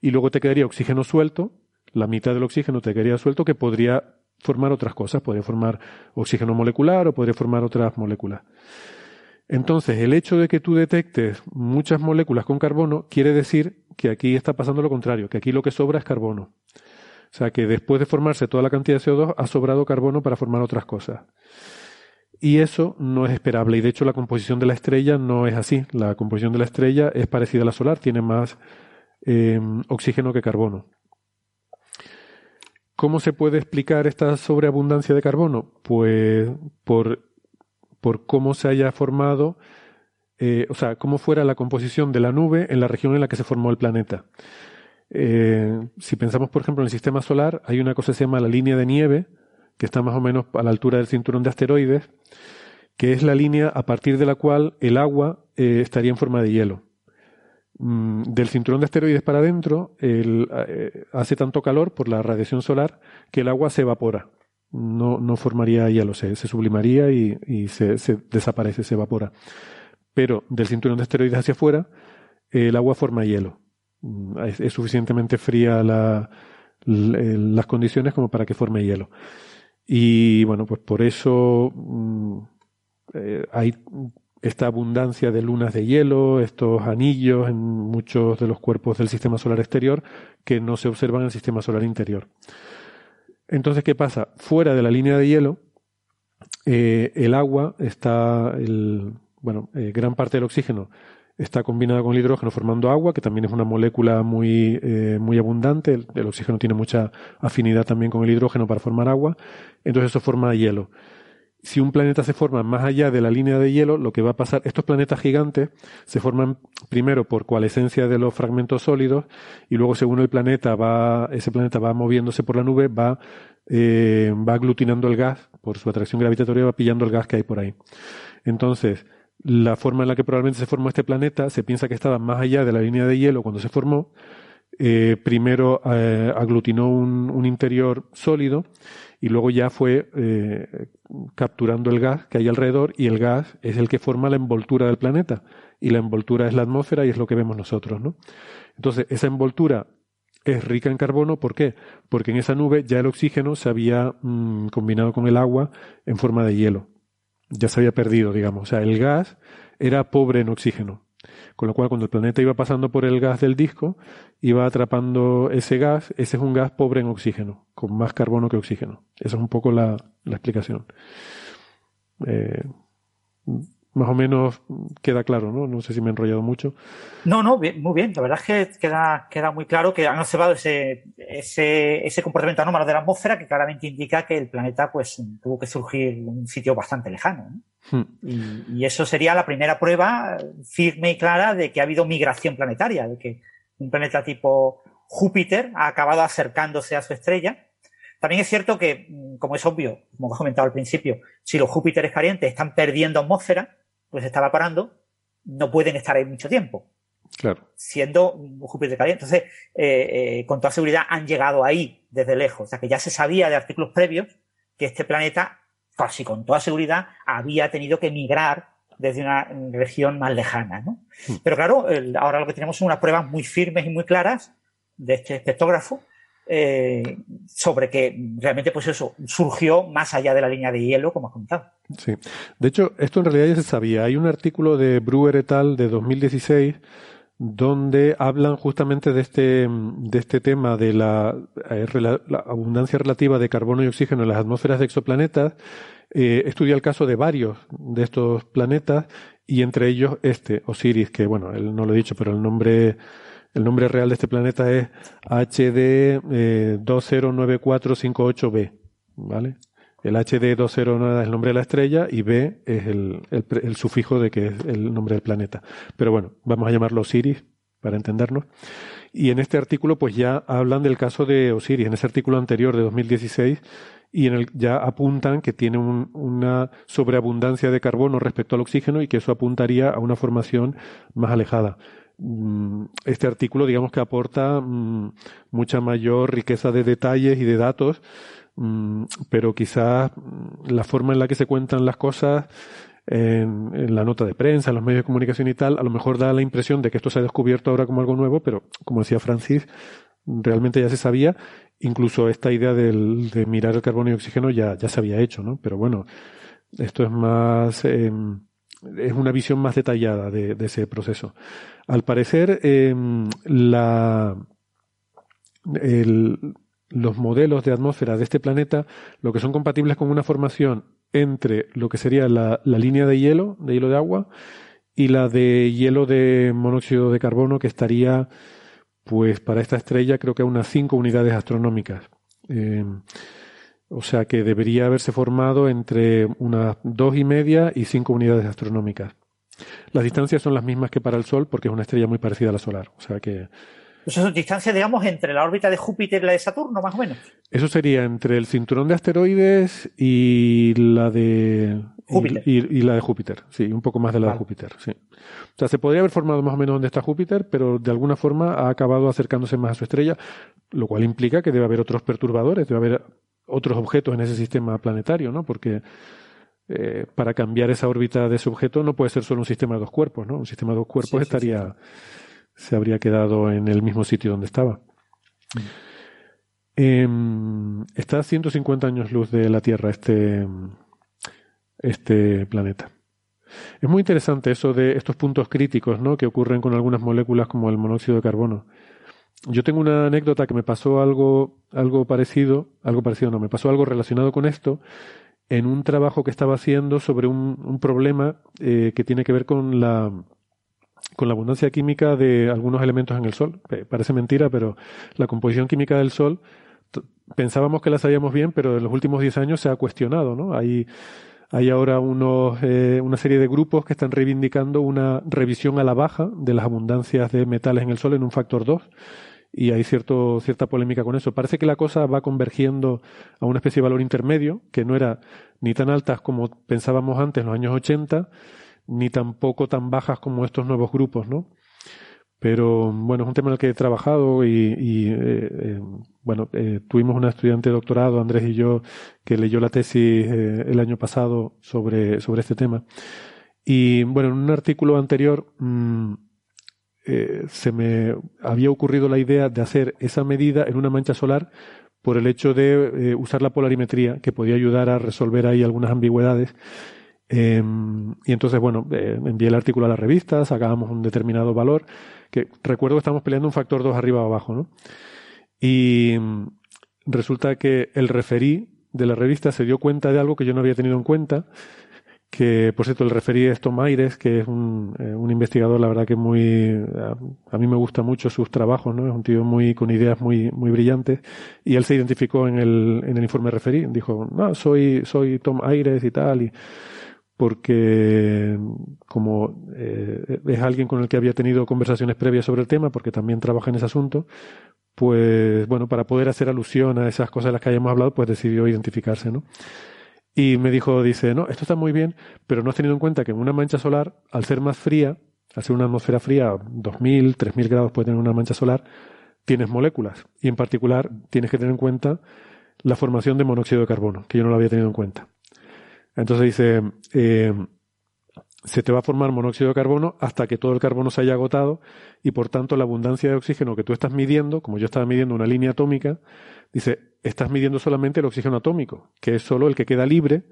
y luego te quedaría oxígeno suelto, la mitad del oxígeno te quedaría suelto que podría formar otras cosas, podría formar oxígeno molecular o podría formar otras moléculas. Entonces, el hecho de que tú detectes muchas moléculas con carbono quiere decir que aquí está pasando lo contrario, que aquí lo que sobra es carbono. O sea, que después de formarse toda la cantidad de CO2 ha sobrado carbono para formar otras cosas. Y eso no es esperable. Y de hecho la composición de la estrella no es así. La composición de la estrella es parecida a la solar, tiene más eh, oxígeno que carbono. ¿Cómo se puede explicar esta sobreabundancia de carbono? Pues por, por cómo se haya formado eh, o sea, cómo fuera la composición de la nube en la región en la que se formó el planeta. Eh, si pensamos, por ejemplo, en el sistema solar, hay una cosa que se llama la línea de nieve, que está más o menos a la altura del cinturón de asteroides, que es la línea a partir de la cual el agua eh, estaría en forma de hielo. Mm, del cinturón de asteroides para adentro hace tanto calor por la radiación solar que el agua se evapora. No, no formaría hielo, se, se sublimaría y, se, desaparece, se evapora. Pero del cinturón de asteroides hacia afuera, el agua forma hielo. Mm, es, suficientemente fría las condiciones como para que forme hielo. Y bueno, pues por eso mm, eh, hay esta abundancia de lunas de hielo, estos anillos en muchos de los cuerpos del sistema solar exterior que no se observan en el sistema solar interior. Entonces, ¿qué pasa? Fuera de la línea de hielo, eh, el agua está, el, bueno, eh, gran parte del oxígeno está combinada con el hidrógeno formando agua, que también es una molécula muy, muy abundante. El, oxígeno tiene mucha afinidad también con el hidrógeno para formar agua. Entonces eso forma hielo si un planeta se forma más allá de la línea de hielo, lo que va a pasar, estos planetas gigantes se forman primero por coalescencia de los fragmentos sólidos y luego según el planeta va, ese planeta va moviéndose por la nube, va, eh, va aglutinando el gas, por su atracción gravitatoria va pillando el gas que hay por ahí. Entonces, la forma en la que probablemente se formó este planeta se piensa que estaba más allá de la línea de hielo cuando se formó. Eh, primero eh, aglutinó un, un interior sólido y luego ya fue eh, capturando el gas que hay alrededor y el gas es el que forma la envoltura del planeta y la envoltura es la atmósfera y es lo que vemos nosotros, ¿no? Entonces, esa envoltura es rica en carbono, ¿por qué? Porque en esa nube ya el oxígeno se había mm, combinado con el agua en forma de hielo. Ya se había perdido, digamos. O sea, el gas era pobre en oxígeno. Con lo cual, cuando el planeta iba pasando por el gas del disco, iba atrapando ese gas. Ese es un gas pobre en oxígeno, con más carbono que oxígeno. Esa es un poco la, explicación. Eh, más o menos queda claro, ¿no? No sé si me he enrollado mucho. No, no, muy bien. La verdad es que queda, queda muy claro que han observado ese, ese, ese comportamiento anómalo de la atmósfera que claramente indica que el planeta pues tuvo que surgir en un sitio bastante lejano. Hmm. Y, eso sería la primera prueba firme y clara de que ha habido migración planetaria, de que un planeta tipo Júpiter ha acabado acercándose a su estrella. También es cierto que, como es obvio, como hemos comentado al principio, si los Júpiteres calientes están perdiendo atmósfera, pues está evaporando, no pueden estar ahí mucho tiempo. Claro. Siendo un Júpiter caliente. Entonces, eh, eh, con toda seguridad han llegado ahí desde lejos. O sea, que ya se sabía de artículos previos que este planeta, casi con toda seguridad, había tenido que migrar desde una región más lejana. ¿no? Hmm. Pero claro, ahora lo que tenemos son unas pruebas muy firmes y muy claras de este espectógrafo eh, sobre que realmente pues eso surgió más allá de la línea de hielo, como has comentado. Sí, de hecho, esto en realidad ya se sabía. Hay un artículo de Brewer et al. de 2016 donde hablan justamente de este, de este tema de la, eh, la, abundancia relativa de carbono y oxígeno en las atmósferas de exoplanetas. Eh, estudia el caso de varios de estos planetas y entre ellos este, Osiris, que bueno, él no lo he dicho, pero el nombre el nombre real de este planeta es HD 209458b, eh, ¿vale? El HD 20 es el nombre de la estrella y B es el, el, sufijo de que es el nombre del planeta. Pero bueno, vamos a llamarlo Osiris para entendernos. Y en este artículo pues ya hablan del caso de Osiris, en ese artículo anterior de 2016, y en el ya apuntan que tiene una sobreabundancia de carbono respecto al oxígeno y que eso apuntaría a una formación más alejada. Mm, este artículo, digamos que aporta mm, mucha mayor riqueza de detalles y de datos, pero quizás la forma en la que se cuentan las cosas en, la nota de prensa, en los medios de comunicación y tal, a lo mejor da la impresión de que esto se ha descubierto ahora como algo nuevo, pero como decía Francis, realmente ya se sabía, incluso esta idea del, de mirar el carbono y oxígeno ya, ya se había hecho, ¿no? Pero bueno, esto es más... Em, es una visión más detallada de, ese proceso. Al parecer, em, la, los modelos de atmósfera de este planeta, lo que son compatibles con una formación entre lo que sería la, línea de hielo, de hielo de agua, y la de hielo de monóxido de carbono, que estaría, pues, para esta estrella, creo que a unas 5 unidades astronómicas. Em, o sea que debería haberse formado entre unas dos y media y cinco unidades astronómicas. Las distancias son las mismas que para el Sol porque es una estrella muy parecida a la solar. O sea que. Pues eso son distancias, digamos, entre la órbita de Júpiter y la de Saturno, más o menos. Eso sería entre el cinturón de asteroides y la de Júpiter. Y, la de Júpiter, sí, un poco más de la de Júpiter, sí. O sea, se podría haber formado más o menos donde está Júpiter, pero de alguna forma ha acabado acercándose más a su estrella, lo cual implica que debe haber otros perturbadores, debe haber otros objetos en ese sistema planetario, ¿no? Porque eh, para cambiar esa órbita de ese objeto no puede ser solo un sistema de dos cuerpos, ¿no? Un sistema de dos cuerpos estaría, se habría quedado en el mismo sitio donde estaba. Em, está a 150 años luz de la Tierra este, este planeta. Es muy interesante eso de estos puntos críticos ¿no? que ocurren con algunas moléculas como el monóxido de carbono. Yo tengo una anécdota que me pasó algo, algo parecido, algo parecido no, me pasó algo relacionado con esto en un trabajo que estaba haciendo sobre un, problema eh, que tiene que ver con la, con la abundancia química de algunos elementos en el Sol. Parece mentira, pero la composición química del Sol pensábamos que la sabíamos bien, pero en los últimos 10 años se ha cuestionado, ¿no? Hay, hay ahora unos, eh, una serie de grupos que están reivindicando una revisión a la baja de las abundancias de metales en el Sol en un factor 2 y hay cierto, cierta polémica con eso. Parece que la cosa va convergiendo a una especie de valor intermedio, que no era ni tan altas como pensábamos antes en los años 80, ni tampoco tan bajas como estos nuevos grupos, ¿no? Pero bueno, es un tema en el que he trabajado y, eh, eh, bueno, eh, tuvimos una estudiante de doctorado, Andrés y yo, que leyó la tesis el año pasado sobre, sobre este tema. Y bueno, en un artículo anterior, mm, se me había ocurrido la idea de hacer esa medida en una mancha solar por el hecho de usar la polarimetría, que podía ayudar a resolver ahí algunas ambigüedades. Em, y entonces, bueno, eh, envié el artículo a la revista, sacábamos un determinado valor, que recuerdo que estamos peleando un factor 2 arriba o abajo, ¿no? Y mm, resulta que el referí de la revista se dio cuenta de algo que yo no había tenido en cuenta, que por cierto el referí es Tom Aires, que es un, eh, un, investigador, la verdad que muy, a, mí me gusta mucho sus trabajos, ¿no? Es un tío muy, con ideas muy, muy brillantes, y él se identificó en el, en el informe referí, dijo, no, soy, soy Tom Aires y tal, y porque como eh, es alguien con el que había tenido conversaciones previas sobre el tema, porque también trabaja en ese asunto, pues bueno, para poder hacer alusión a esas cosas de las que hayamos hablado, pues decidió identificarse, ¿no? Y me dijo, dice, no, esto está muy bien, pero no has tenido en cuenta que en una mancha solar, al ser más fría, al ser una atmósfera fría, 2000, 3000 grados puede tener una mancha solar, tienes moléculas. Y en particular tienes que tener en cuenta la formación de monóxido de carbono, que yo no lo había tenido en cuenta. Entonces dice, eh, se te va a formar monóxido de carbono hasta que todo el carbono se haya agotado y por tanto la abundancia de oxígeno que tú estás midiendo, como yo estaba midiendo una línea atómica, dice, estás midiendo solamente el oxígeno atómico, que es solo el que queda libre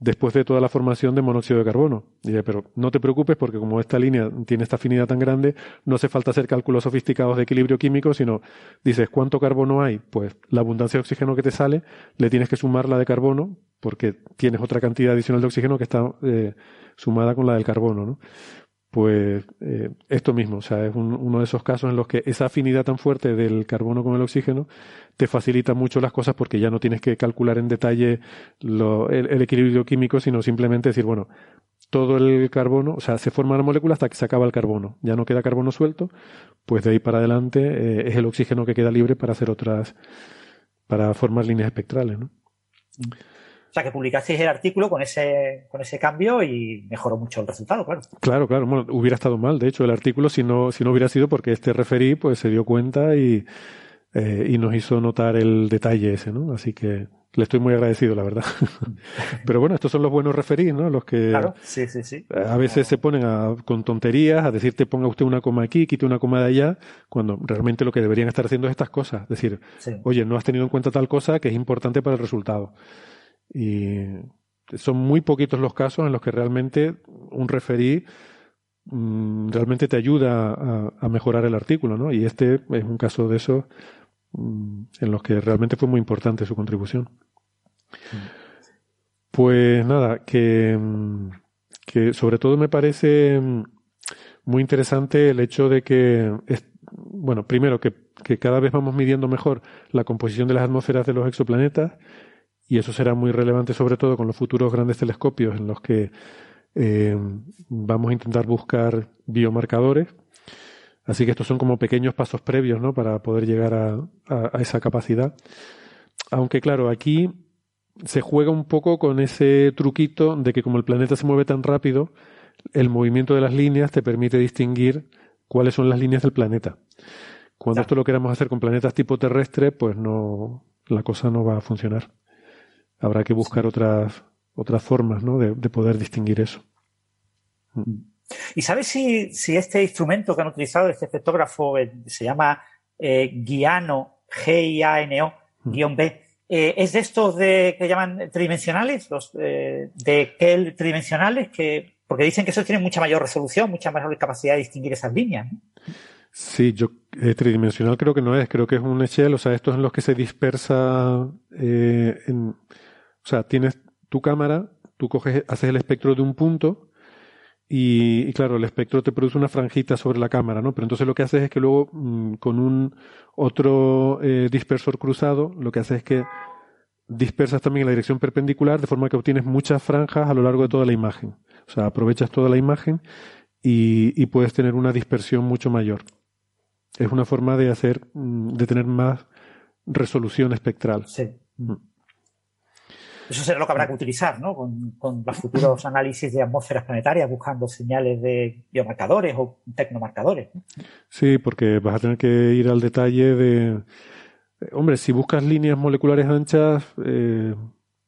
después de toda la formación de monóxido de carbono. Dice, pero no te preocupes porque como esta línea tiene esta afinidad tan grande, no hace falta hacer cálculos sofisticados de equilibrio químico, sino dices, ¿cuánto carbono hay? Pues la abundancia de oxígeno que te sale, le tienes que sumar la de carbono, porque tienes otra cantidad adicional de oxígeno que está eh, sumada con la del carbono, ¿no? Pues eh, esto mismo, o sea, es uno de esos casos en los que esa afinidad tan fuerte del carbono con el oxígeno te facilita mucho las cosas porque ya no tienes que calcular en detalle el, equilibrio químico, sino simplemente decir, bueno, todo el carbono, o sea, se forma la molécula hasta que se acaba el carbono, ya no queda carbono suelto, pues de ahí para adelante eh, es el oxígeno que queda libre para hacer otras, para formar líneas espectrales, ¿no? O sea, que publicasteis el artículo con ese, con ese cambio y mejoró mucho el resultado, claro. Claro, claro. Bueno, hubiera estado mal, de hecho, el artículo si no, si no hubiera sido porque este referí pues se dio cuenta y, eh, y nos hizo notar el detalle ese, ¿no? Así que le estoy muy agradecido, la verdad. <laughs> Pero bueno, estos son los buenos referís, ¿no? Los que claro, sí, sí, sí. a veces se ponen a, con tonterías a decirte ponga usted una coma aquí, quite una coma de allá, cuando realmente lo que deberían estar haciendo es estas cosas. Decir, oye, no has tenido en cuenta tal cosa que es importante para el resultado. Y son muy poquitos los casos en los que realmente un referí mm, realmente te ayuda a, mejorar el artículo, ¿no? Y este es un caso de eso mm, en los que realmente fue muy importante su contribución. Pues nada, que, mm, que sobre todo me parece muy interesante el hecho de que, bueno, primero que, que cada vez vamos midiendo mejor la composición de las atmósferas de los exoplanetas y eso será muy relevante sobre todo con los futuros grandes telescopios en los que eh, vamos a intentar buscar biomarcadores. Así que estos son como pequeños pasos previos ¿no? para poder llegar a, esa capacidad. Aunque claro, aquí se juega un poco con ese truquito de que como el planeta se mueve tan rápido, el movimiento de las líneas te permite distinguir cuáles son las líneas del planeta. Cuando esto lo queramos hacer con planetas tipo terrestre, pues no, la cosa no va a funcionar. Habrá que buscar otras, otras formas ¿no? de, poder distinguir eso. ¿Y sabes si, si, este instrumento que han utilizado, este espectógrafo, eh, se llama eh, Guiano, G-I-A-N-O, guion B, eh, ¿es de estos de, que llaman tridimensionales, los de Kell tridimensionales? Que, porque dicen que esos tienen mucha mayor resolución, mucha mayor capacidad de distinguir esas líneas. Sí, yo tridimensional creo que no es, creo que es un Echel, o sea, estos en los que se dispersa, en, o sea, tienes tu cámara, tú coges, haces el espectro de un punto y, claro, el espectro te produce una franjita sobre la cámara, ¿no? Pero entonces lo que haces es que luego mm, con un otro eh, dispersor cruzado, lo que haces es que dispersas también en la dirección perpendicular de forma que obtienes muchas franjas a lo largo de toda la imagen. O sea, aprovechas toda la imagen y, puedes tener una dispersión mucho mayor. Es una forma de hacer, mm, de tener más resolución espectral. Sí. Mm. Eso será lo que habrá que utilizar, ¿no? Con, los futuros análisis de atmósferas planetarias, buscando señales de biomarcadores o tecnomarcadores. Sí, porque vas a tener que ir al detalle de. Hombre, si buscas líneas moleculares anchas, eh,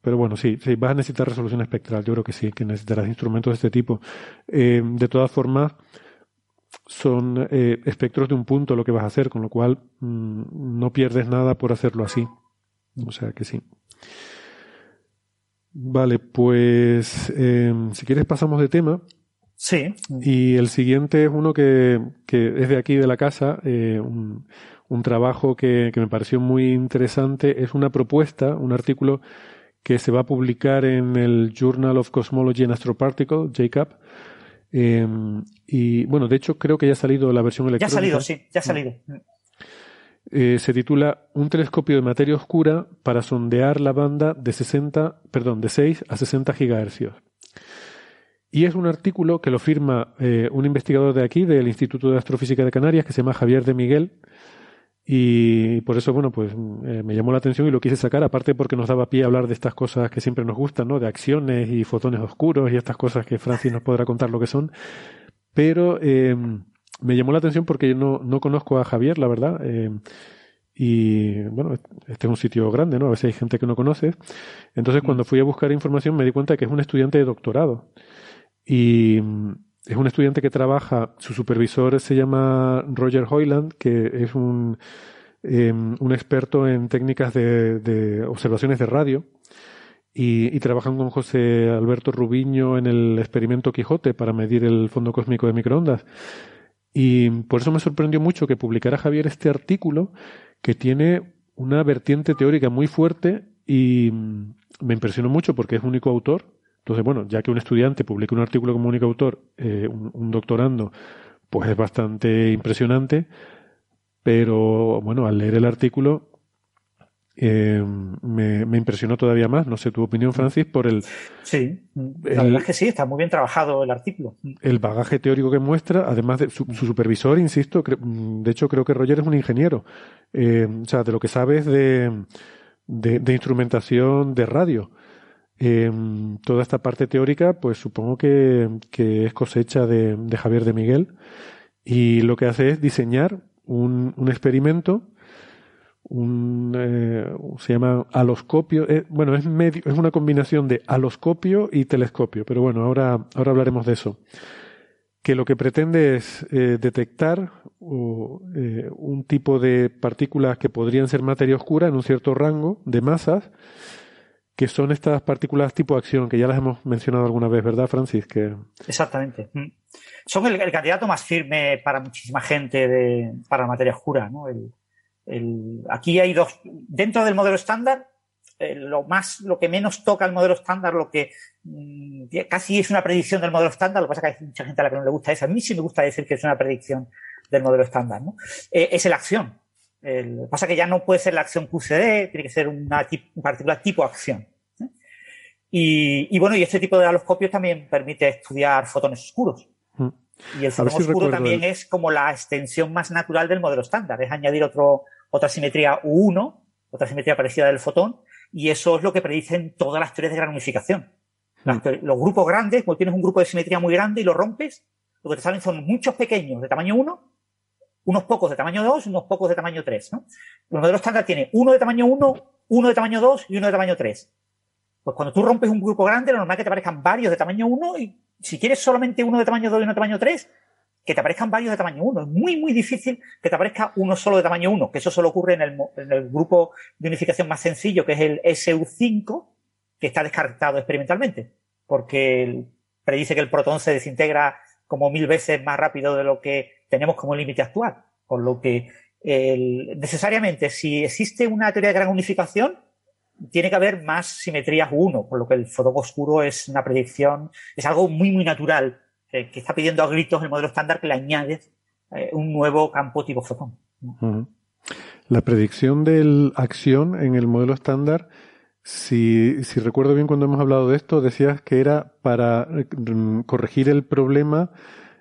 pero bueno, sí, sí, vas a necesitar resolución espectral. Yo creo que sí, que necesitarás instrumentos de este tipo. Eh, de todas formas, son eh, espectros de un punto lo que vas a hacer, con lo cual mm, no pierdes nada por hacerlo así. O sea que sí. Vale, pues em, si quieres pasamos de tema. Sí. Y el siguiente es uno que, que es de aquí de la casa, eh, un, un, trabajo que, que, me pareció muy interesante. Es una propuesta, un artículo que se va a publicar en el Journal of Cosmology and Astroparticle, JCAP. Em, y bueno, de hecho creo que ya ha salido la versión electrónica. Ya ha salido, sí, ya ha salido. Eh, se titula Un telescopio de materia oscura para sondear la banda de 60, perdón, de 6 a 60 gigahercios. Y es un artículo que lo firma eh, un investigador de aquí, del Instituto de Astrofísica de Canarias, que se llama Javier de Miguel. Y por eso, bueno, pues eh, me llamó la atención y lo quise sacar, aparte porque nos daba pie a hablar de estas cosas que siempre nos gustan, ¿no? De acciones y fotones oscuros y estas cosas que Francis nos podrá contar lo que son. Pero me llamó la atención porque yo no, no conozco a Javier, la verdad. Eh, y bueno, este es un sitio grande, ¿no? A veces hay gente que no conoce. Entonces, cuando fui a buscar información, me di cuenta que es un estudiante de doctorado. Y mm, es un estudiante que trabaja, su supervisor se llama Roger Hoyland, que es un, em, un experto en técnicas de, de observaciones de radio. Y, y, trabajan con José Alberto Rubiño en el experimento Quijote para medir el fondo cósmico de microondas. Y por eso me sorprendió mucho que publicara Javier este artículo que tiene una vertiente teórica muy fuerte y mm, me impresionó mucho porque es único autor. Entonces, bueno, ya que un estudiante publica un artículo como único autor, eh, un, doctorando, pues es bastante impresionante. Pero bueno, al leer el artículo eh, me, impresionó todavía más. No sé tu opinión, Francis, por el. Sí, la verdad es que sí, está muy bien trabajado el artículo. El bagaje teórico que muestra, además de su, supervisor, insisto, de hecho creo que Roger es un ingeniero. Eh, o sea, de lo que sabes de, de, instrumentación de radio. Eh, toda esta parte teórica, pues supongo que, que es cosecha de, de, Javier de Miguel. Y lo que hace es diseñar un, un experimento un eh, se llama aloscopio eh, bueno es medio es una combinación de aloscopio y telescopio pero bueno ahora ahora hablaremos de eso. Que lo que pretende es eh, detectar un tipo de partículas que podrían ser materia oscura en un cierto rango de masas que son estas partículas tipo acción que ya las hemos mencionado alguna vez verdad Francis que exactamente. Mm. son el, candidato más firme para muchísima gente de, para materia oscura no aquí hay dos, dentro del modelo estándar, eh, lo más, lo que menos toca el modelo estándar, lo que mm, casi es una predicción del modelo estándar, lo que pasa que hay mucha gente a la que no le gusta eso. A mí sí me gusta decir que es una predicción del modelo estándar, ¿no? Eh, es la acción. lo que pasa es que ya no puede ser la acción QCD, tiene que ser una, partícula tipo acción. Y, bueno, y este tipo de haloscopios también permite estudiar fotones oscuros. Mm. Y el fotón oscuro también es como la extensión más natural del modelo estándar, es añadir otro, otra simetría U1, otra simetría parecida del fotón, y eso es lo que predicen todas las teorías de gran unificación. Mm. los grupos grandes, cuando tienes un grupo de simetría muy grande y lo rompes, lo que te salen son muchos pequeños de tamaño 1, unos pocos de tamaño 2 y unos pocos de tamaño 3. ¿no? El modelo estándar tiene uno de tamaño 1, uno de tamaño 2 y uno de tamaño 3. Pues cuando tú rompes un grupo grande, lo normal es que te aparezcan varios de tamaño 1 y si quieres solamente uno de tamaño 2 y uno de tamaño 3, que te aparezcan varios de tamaño 1. Es muy, muy difícil que te aparezca uno solo de tamaño 1, que eso solo ocurre en el, en el grupo de unificación más sencillo, que es el SU5, que está descartado experimentalmente, porque predice que el protón se desintegra como mil veces más rápido de lo que tenemos como límite actual. Por lo que necesariamente, si existe una teoría de gran unificación, tiene que haber más simetrías 1, por lo que el fotón oscuro es una predicción, es algo muy, muy natural, que está pidiendo a gritos el modelo estándar que le añades eh, un nuevo campo tipo fotón. La predicción de acción en el modelo estándar, si, recuerdo bien cuando hemos hablado de esto, decías que era para mm, corregir el problema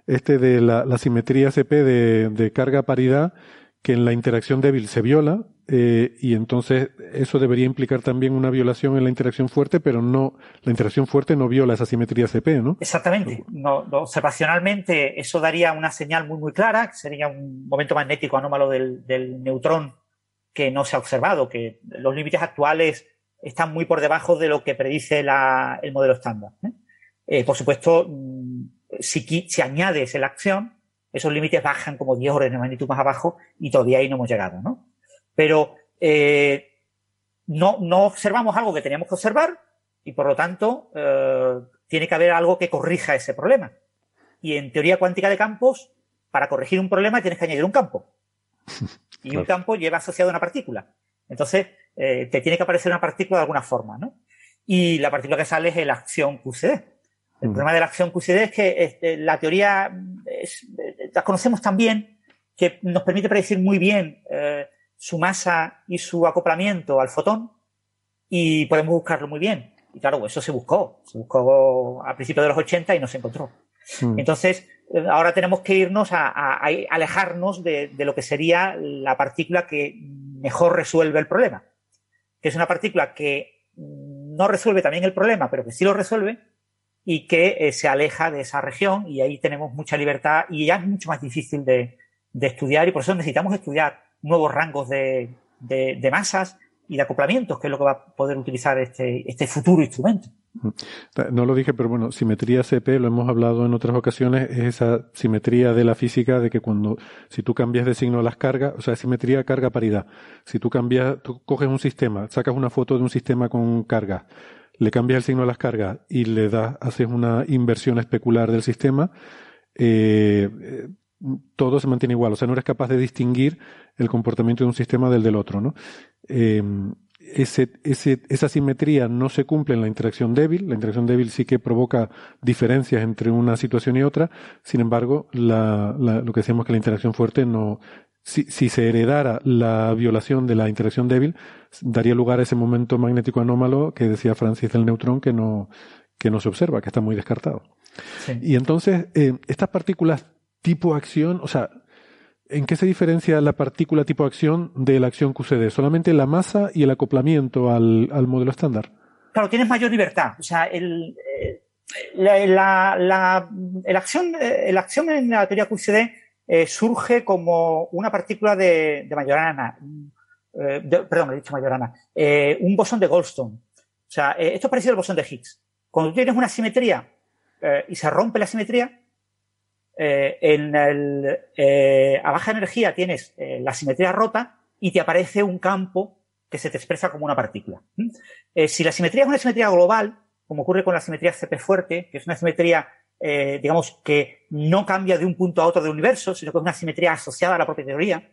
este de la, simetría CP de carga paridad que en la interacción débil se viola eh, y entonces eso debería implicar también una violación en la interacción fuerte, pero no la interacción fuerte no viola esa simetría CP, ¿no? Exactamente. No, observacionalmente eso daría una señal muy muy clara, que sería un momento magnético anómalo del, del neutrón que no se ha observado, que los límites actuales están muy por debajo de lo que predice la, el modelo estándar. ¿eh? Eh, por supuesto, mm, si, si añades la acción, esos límites bajan como 10 órdenes de magnitud más abajo y todavía ahí no hemos llegado, ¿no? Pero eh, no, no observamos algo que teníamos que observar y por lo tanto eh, tiene que haber algo que corrija ese problema. Y en teoría cuántica de campos, para corregir un problema tienes que añadir un campo. <laughs> Y un campo lleva asociado una partícula. Entonces, eh, te tiene que aparecer una partícula de alguna forma, ¿no? Y la partícula que sale es la acción QCD. El mm. problema de la acción QCD es que este, la teoría la conocemos tan bien que nos permite predecir muy bien eh, su masa y su acoplamiento al fotón y podemos buscarlo muy bien. Y claro, eso se buscó, se buscó a principios de los 80 y no se encontró. Mm. Entonces, eh, ahora tenemos que irnos a, alejarnos de, de, lo que sería la partícula que mejor resuelve el problema, que es una partícula que no resuelve también el problema, pero que sí lo resuelve, y que eh, se aleja de esa región y ahí tenemos mucha libertad y ya es mucho más difícil de, estudiar y por eso necesitamos estudiar nuevos rangos de, masas y de acoplamientos, que es lo que va a poder utilizar este, este futuro instrumento. No lo dije, pero bueno, simetría CP, lo hemos hablado en otras ocasiones, es esa simetría de la física de que cuando, si tú cambias de signo las cargas, o sea, simetría carga-paridad. Si tú cambias, tú coges un sistema, sacas una foto de un sistema con carga, le cambias el signo a las cargas y le das, haces una inversión especular del sistema, eh, todo se mantiene igual. O sea, no eres capaz de distinguir el comportamiento de un sistema del del otro, ¿no? Eh, esa simetría no se cumple en la interacción débil. La interacción débil sí que provoca diferencias entre una situación y otra. Sin embargo, lo que decíamos que la interacción fuerte no, si, si, se heredara la violación de la interacción débil, daría lugar a ese momento magnético anómalo que decía Francis del neutrón que no, que no se observa, que está muy descartado. Y entonces, eh, estas partículas tipo acción, o sea, ¿en qué se diferencia la partícula tipo acción de la acción QCD? ¿Solamente la masa y el acoplamiento al, al modelo estándar? Claro, tienes mayor libertad. O sea, el, eh, la, la, la, el acción, eh, la acción en la teoría QCD eh, surge como una partícula de, de Majorana, eh, perdón, he dicho Majorana, eh, un bosón de Goldstone. O sea, esto es parecido al bosón de Higgs. Cuando tú tienes una simetría y se rompe la simetría, en el, a baja energía tienes la simetría rota y te aparece un campo que se te expresa como una partícula. si la simetría es una simetría global, como ocurre con la simetría CP fuerte, que es una simetría eh, digamos, que no cambia de un punto a otro del universo, sino que es una simetría asociada a la propia teoría.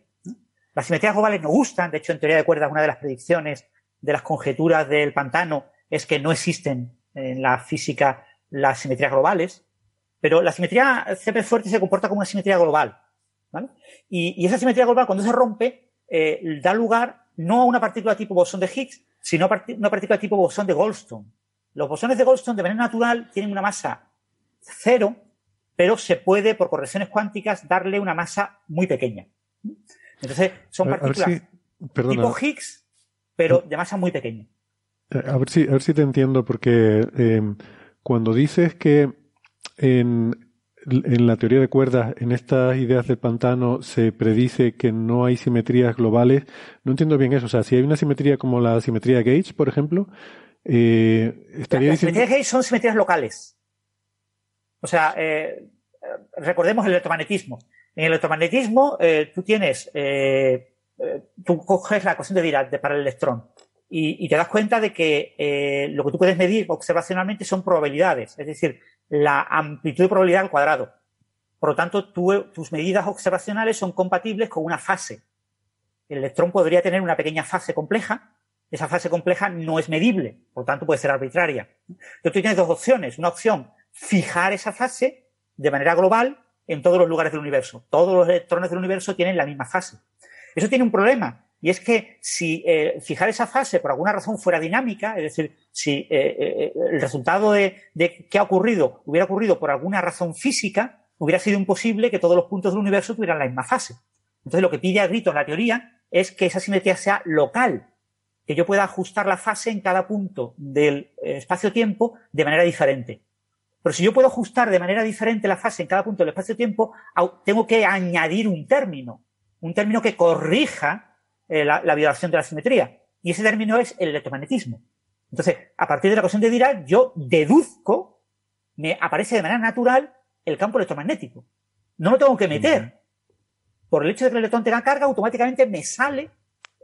Las simetrías globales no gustan, de hecho, en teoría de cuerdas, una de las predicciones de las conjeturas del pantano es que no existen en la física las simetrías globales, pero la simetría CP fuerte se comporta como una simetría global. ¿vale? Y, esa simetría global, cuando se rompe, eh, da lugar no a una partícula tipo bosón de Higgs, sino a una partícula tipo bosón de Goldstone. Los bosones de Goldstone de manera natural tienen una masa cero, pero se puede, por correcciones cuánticas, darle una masa muy pequeña. Entonces, son partículas tipo Higgs, pero de masa muy pequeña. Eh, a ver si, a ver si te entiendo, porque eh, cuando dices que en, en, la teoría de cuerdas, en estas ideas del pantano, se predice que no hay simetrías globales, no entiendo bien eso. O sea, si hay una simetría como la simetría Gauge, por ejemplo, eh, estaría Las simetrías Gauge son simetrías locales. O sea, eh, recordemos el electromagnetismo. En el electromagnetismo, eh, tú tienes, eh, eh, tú coges la ecuación de Dirac para el electrón y, te das cuenta de que lo que tú puedes medir observacionalmente son probabilidades, es decir, la amplitud de probabilidad al cuadrado. Por lo tanto, tus medidas observacionales son compatibles con una fase. El electrón podría tener una pequeña fase compleja. Esa fase compleja no es medible, por lo tanto puede ser arbitraria. Entonces tú tienes dos opciones. Una opción, fijar esa fase de manera global en todos los lugares del universo. Todos los electrones del universo tienen la misma fase. Eso tiene un problema, y es que si eh, fijar esa fase por alguna razón fuera dinámica, es decir, si eh, eh, el resultado de, qué ha ocurrido hubiera ocurrido por alguna razón física, hubiera sido imposible que todos los puntos del universo tuvieran la misma fase. Entonces lo que pide a gritos la teoría es que esa simetría sea local, que yo pueda ajustar la fase en cada punto del espacio-tiempo de manera diferente. Pero si yo puedo ajustar de manera diferente la fase en cada punto del espacio-tiempo, tengo que añadir un término, un término que corrija eh, la, violación de la simetría. Y ese término es el electromagnetismo. Entonces, a partir de la ecuación de Dirac, yo deduzco, me aparece de manera natural el campo electromagnético. No lo tengo que meter. Por el hecho de que el electrón tenga carga, automáticamente me sale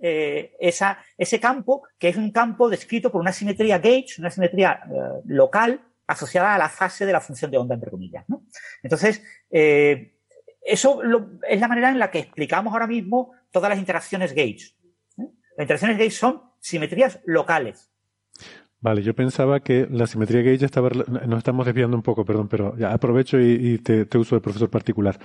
eh, esa, ese campo, que es un campo descrito por una simetría gauge, una simetría eh, local, asociada a la fase de la función de onda, entre comillas. ¿no? Entonces, eso es la manera en la que explicamos ahora mismo todas las interacciones gauge. ¿eh? Las interacciones gauge son simetrías locales. Vale, yo pensaba que la simetría gauge estaba, nos estamos desviando un poco, perdón, pero ya aprovecho y, te, uso de profesor particular.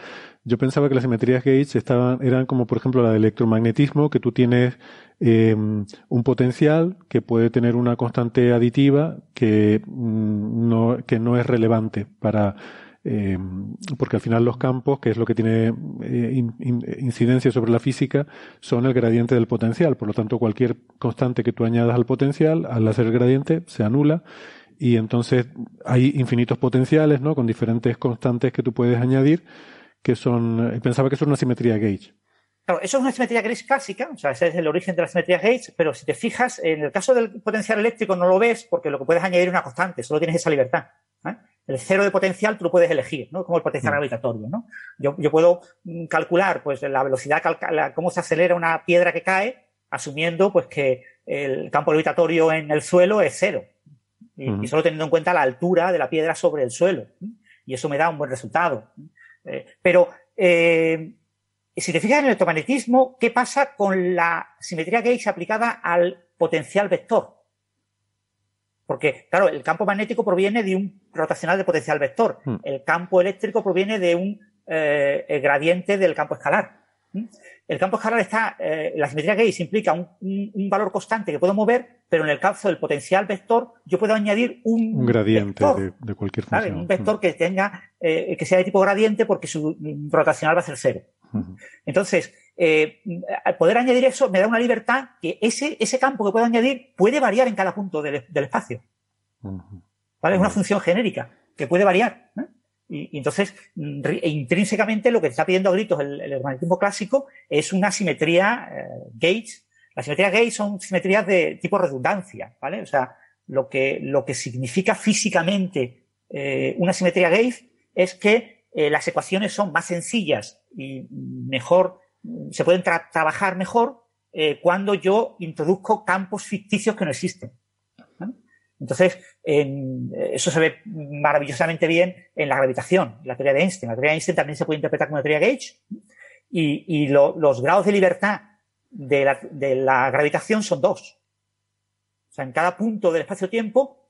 Yo pensaba que las simetrías gauge estaban, eran como por ejemplo la de electromagnetismo, que tú tienes em, un potencial que puede tener una constante aditiva que mm, no, que no es relevante para eh, porque al final los campos, que es lo que tiene eh, incidencia sobre la física, son el gradiente del potencial. Por lo tanto, cualquier constante que tú añadas al potencial, al hacer el gradiente, se anula. Y entonces hay infinitos potenciales, ¿no? Con diferentes constantes que tú puedes añadir, que son, eh, pensaba que eso es una simetría gauge. Claro, eso es una simetría Gauge clásica, o sea, ese es el origen de la simetría Gauge, pero si te fijas, en el caso del potencial eléctrico no lo ves porque lo que puedes añadir es una constante, solo tienes esa libertad. El cero de potencial tú lo puedes elegir, ¿no? Como el potencial mm. gravitatorio, ¿no? Yo, yo, puedo mm, calcular, pues, la velocidad, cómo se acelera una piedra que cae, asumiendo, pues, que el campo gravitatorio en el suelo es cero. Y, solo teniendo en cuenta la altura de la piedra sobre el suelo. Y eso me da un buen resultado. Eh, pero, eh, si te fijas en el electromagnetismo, ¿qué pasa con la simetría Gauge aplicada al potencial vector? Porque, claro, el campo magnético proviene de un rotacional de potencial vector. Hmm. El campo eléctrico proviene de un eh, gradiente del campo escalar. ¿Mm? El campo escalar está, eh, la simetría Gauge implica un, valor constante que puedo mover, pero en el caso del potencial vector, yo puedo añadir un, un gradiente de, cualquier función. Un vector hmm. que tenga, eh, que sea de tipo gradiente porque su rotacional va a ser cero. Entonces, eh, al poder añadir eso me da una libertad que ese, ese campo que puedo añadir puede variar en cada punto del, espacio. ¿Vale? Es una función genérica que puede variar. Y, entonces, intrínsecamente, lo que está pidiendo a gritos el, el clásico es una simetría eh, gauge. Las simetrías gauge son simetrías de tipo redundancia, ¿vale? O sea, lo que, lo que significa físicamente eh, una simetría gauge es que eh, las ecuaciones son más sencillas y mejor se pueden trabajar mejor eh, cuando yo introduzco campos ficticios que no existen. Entonces, eso se ve maravillosamente bien en la gravitación, la teoría de Einstein. La teoría de Einstein también se puede interpretar como una teoría Gauge y, los grados de libertad de la, gravitación son dos. O sea, en cada punto del espacio-tiempo,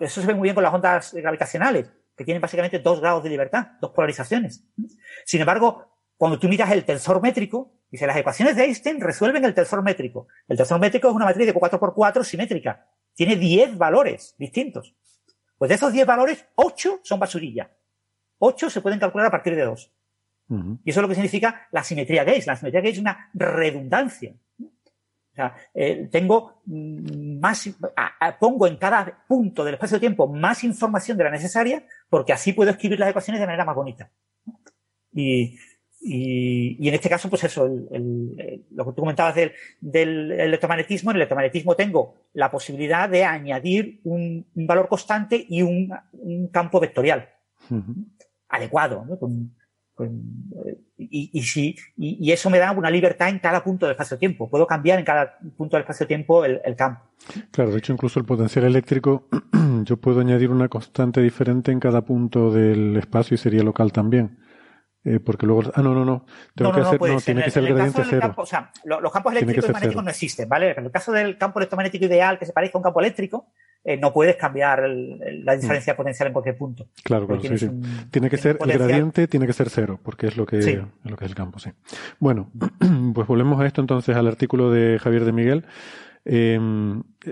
eso se ve muy bien con las ondas gravitacionales, que tienen básicamente dos grados de libertad, dos polarizaciones. Sin embargo, cuando tú miras el tensor métrico, dice, las ecuaciones de Einstein resuelven el tensor métrico. El tensor métrico es una matriz de 4x4 simétrica. tiene 10 valores distintos. Pues de esos 10 valores, 8 son basurilla. 8 se pueden calcular a partir de 2. Y eso es lo que significa la simetría gauge. La simetría gauge es una redundancia. O sea, eh, tengo mm, más, pongo en cada punto del espacio-tiempo más información de la necesaria porque así puedo escribir las ecuaciones de manera más bonita. Y, y, en este caso, pues eso, lo que tú comentabas del, del, electromagnetismo, en el electromagnetismo tengo la posibilidad de añadir un, valor constante y un, campo vectorial adecuado, ¿no? y, y, si, y, eso me da una libertad en cada punto del espacio-tiempo. Puedo cambiar en cada punto del espacio-tiempo el, el, campo. Claro, de hecho, incluso el potencial eléctrico, <clears throat> yo puedo añadir una constante diferente en cada punto del espacio y sería local también. Eh, porque luego, ah, no, no, no, tengo que hacer, no, tiene que ser el gradiente cero. o sea, los campos eléctricos y magnéticos no existen, ¿vale? En el caso del campo electromagnético ideal que se parezca a un campo eléctrico, eh, no puedes cambiar la diferencia potencial en cualquier punto. Claro, claro, sí, sí. tiene que ser, el gradiente tiene que ser cero, porque es lo que, lo que es el campo, sí. Bueno, <clears throat> pues volvemos a esto entonces, al artículo de Javier de Miguel. Eh,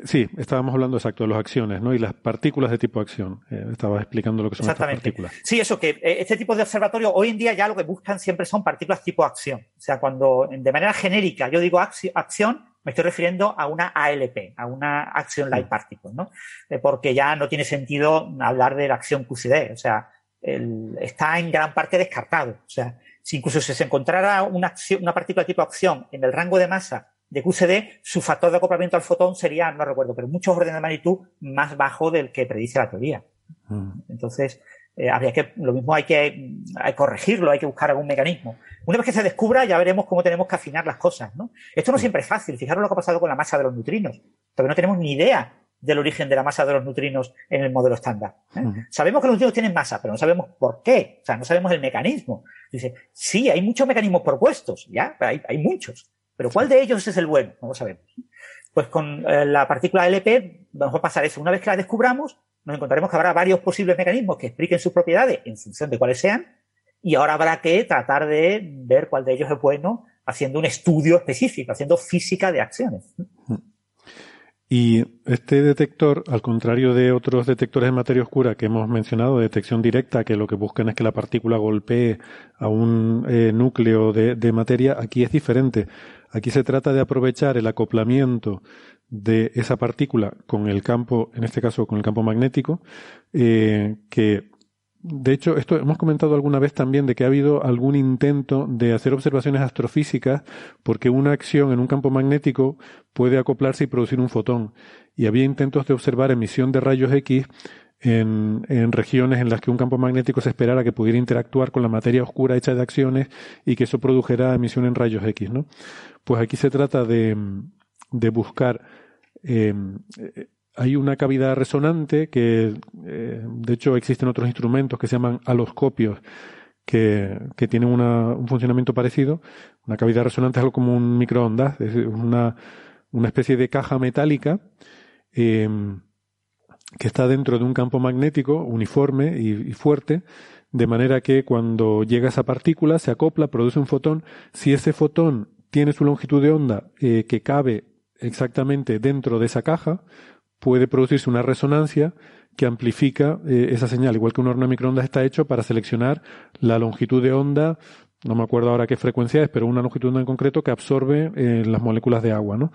sí, estábamos hablando exacto de las acciones, ¿no? Y las partículas de tipo acción. Eh, estaba explicando lo que son estas partículas. Sí, eso que eh, este tipo de observatorio hoy en día ya lo que buscan siempre son partículas tipo acción. O sea, cuando de manera genérica yo digo acción, me estoy refiriendo a una ALP, a una Action Light Particle, ¿no? Eh, porque ya no tiene sentido hablar de la acción QCD. O sea, está en gran parte descartado. O sea, si incluso si se encontrara una, acción, una partícula tipo acción en el rango de masa de QCD, su factor de acoplamiento al fotón sería, no recuerdo, pero muchos órdenes de magnitud más bajo del que predice la teoría. Mm. Entonces, eh, habría que, lo mismo hay que, hay corregirlo, hay que buscar algún mecanismo. Una vez que se descubra, ya veremos cómo tenemos que afinar las cosas, ¿no? Esto no siempre es fácil. Fijaros lo que ha pasado con la masa de los neutrinos. Todavía no tenemos ni idea del origen de la masa de los neutrinos en el modelo estándar. ¿eh? Sabemos que los neutrinos tienen masa, pero no sabemos por qué. O sea, no sabemos el mecanismo. Dice, sí, hay muchos mecanismos propuestos, ya, hay, hay muchos. Pero ¿cuál de ellos es el bueno? No lo sabemos. Pues con eh, la partícula LP vamos a pasar eso. Una vez que la descubramos, nos encontraremos que habrá varios posibles mecanismos que expliquen sus propiedades en función de cuáles sean, y ahora habrá que tratar de ver cuál de ellos es bueno haciendo un estudio específico, haciendo física de acciones. Y este detector, al contrario de otros detectores de materia oscura que hemos mencionado, de detección directa, que lo que buscan es que la partícula golpee a un eh, núcleo de, de, materia, aquí es diferente. Aquí se trata de aprovechar el acoplamiento de esa partícula con el campo, en este caso con el campo magnético, eh, que de hecho, esto hemos comentado alguna vez también de que ha habido algún intento de hacer observaciones astrofísicas porque una acción en un campo magnético puede acoplarse y producir un fotón. Y había intentos de observar emisión de rayos X en, en, regiones en las que un campo magnético se esperara que pudiera interactuar con la materia oscura hecha de acciones y que eso produjera emisión en rayos X, ¿no? Pues aquí se trata de, de buscar eh, hay una cavidad resonante que, eh, de hecho, existen otros instrumentos que se llaman aloscopios que, que tienen una, un funcionamiento parecido. Una cavidad resonante es algo como un microondas, es una, una especie de caja metálica eh, que está dentro de un campo magnético uniforme y, fuerte, de manera que cuando llega esa partícula se acopla, produce un fotón. Si ese fotón tiene su longitud de onda eh, que cabe exactamente dentro de esa caja, puede producirse una resonancia que amplifica eh, esa señal, igual que un horno de microondas está hecho para seleccionar la longitud de onda, no me acuerdo ahora qué frecuencia es, pero una longitud de onda en concreto que absorbe eh, las moléculas de agua, ¿no?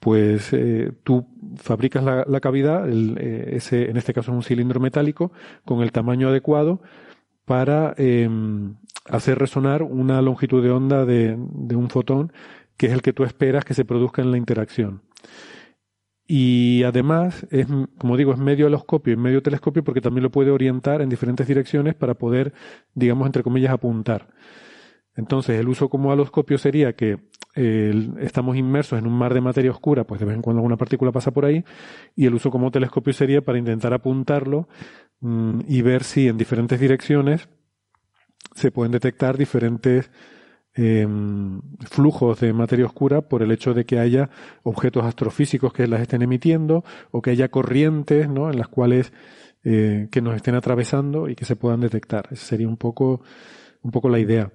Pues eh, tú fabricas la, cavidad, ese, en este caso es un cilindro metálico, con el tamaño adecuado para em, hacer resonar una longitud de onda de, de un fotón que es el que tú esperas que se produzca en la interacción. Y además, es, como digo, es medio aloscopio y medio telescopio porque también lo puede orientar en diferentes direcciones para poder, digamos, entre comillas, apuntar. Entonces, el uso como aloscopio sería que estamos inmersos en un mar de materia oscura, pues de vez en cuando alguna partícula pasa por ahí, y el uso como telescopio sería para intentar apuntarlo mm, y ver si en diferentes direcciones se pueden detectar diferentes Em, flujos de materia oscura por el hecho de que haya objetos astrofísicos que las estén emitiendo o que haya corrientes ¿no? en las cuales eh, que nos estén atravesando y que se puedan detectar. Esa sería un poco, un poco la idea.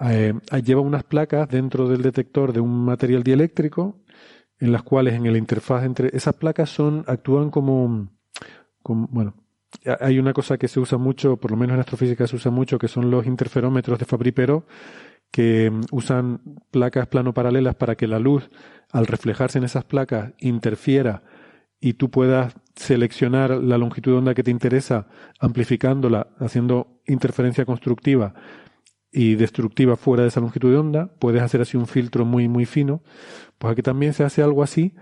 Eh, lleva unas placas dentro del detector de un material dieléctrico en las cuales en la interfaz entre esas placas son actúan como, como bueno, hay una cosa que se usa mucho, por lo menos en astrofísica se usa mucho, que son los interferómetros de Fabry-Perot, que mm, usan placas plano paralelas para que la luz, al reflejarse en esas placas, interfiera y tú puedas seleccionar la longitud de onda que te interesa, amplificándola, haciendo interferencia constructiva y destructiva fuera de esa longitud de onda, puedes hacer así un filtro muy, muy fino. Pues aquí también se hace algo así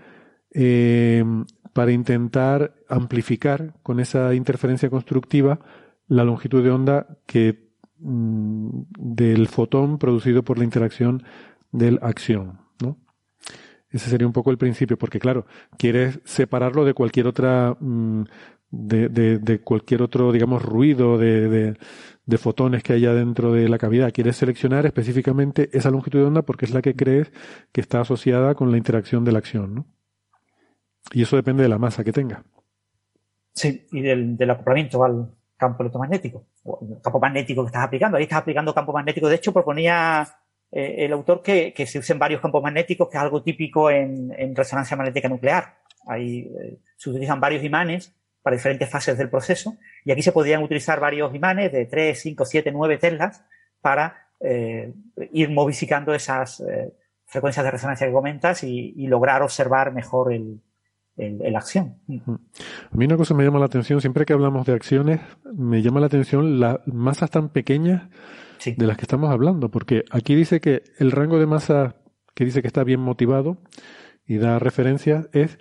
eh, para intentar amplificar con esa interferencia constructiva la longitud de onda que mm, del fotón producido por la interacción del acción. ¿no? Ese sería un poco el principio, porque claro, quieres separarlo de cualquier otra, mm, de, de, cualquier otro, digamos, ruido de, de, fotones que haya dentro de la cavidad. Quieres seleccionar específicamente esa longitud de onda porque es la que crees que está asociada con la interacción de la acción, ¿no? Y eso depende de la masa que tenga. Sí, y del, acoplamiento al campo electromagnético, o el campo magnético que estás aplicando. Ahí estás aplicando campo magnético. De hecho, proponía eh, el autor que, que, se usen varios campos magnéticos, que es algo típico en, en resonancia magnética nuclear. Ahí eh, se utilizan varios imanes para diferentes fases del proceso y aquí se podrían utilizar varios imanes de 3, 5, 7, 9 teslas para eh, ir modificando esas eh, frecuencias de resonancia que comentas y, y lograr observar mejor el, el, la acción. A mí una cosa me llama la atención, siempre que hablamos de acciones, me llama la atención las masas tan pequeñas de las que estamos hablando, porque aquí dice que el rango de masa que dice que está bien motivado y da referencias es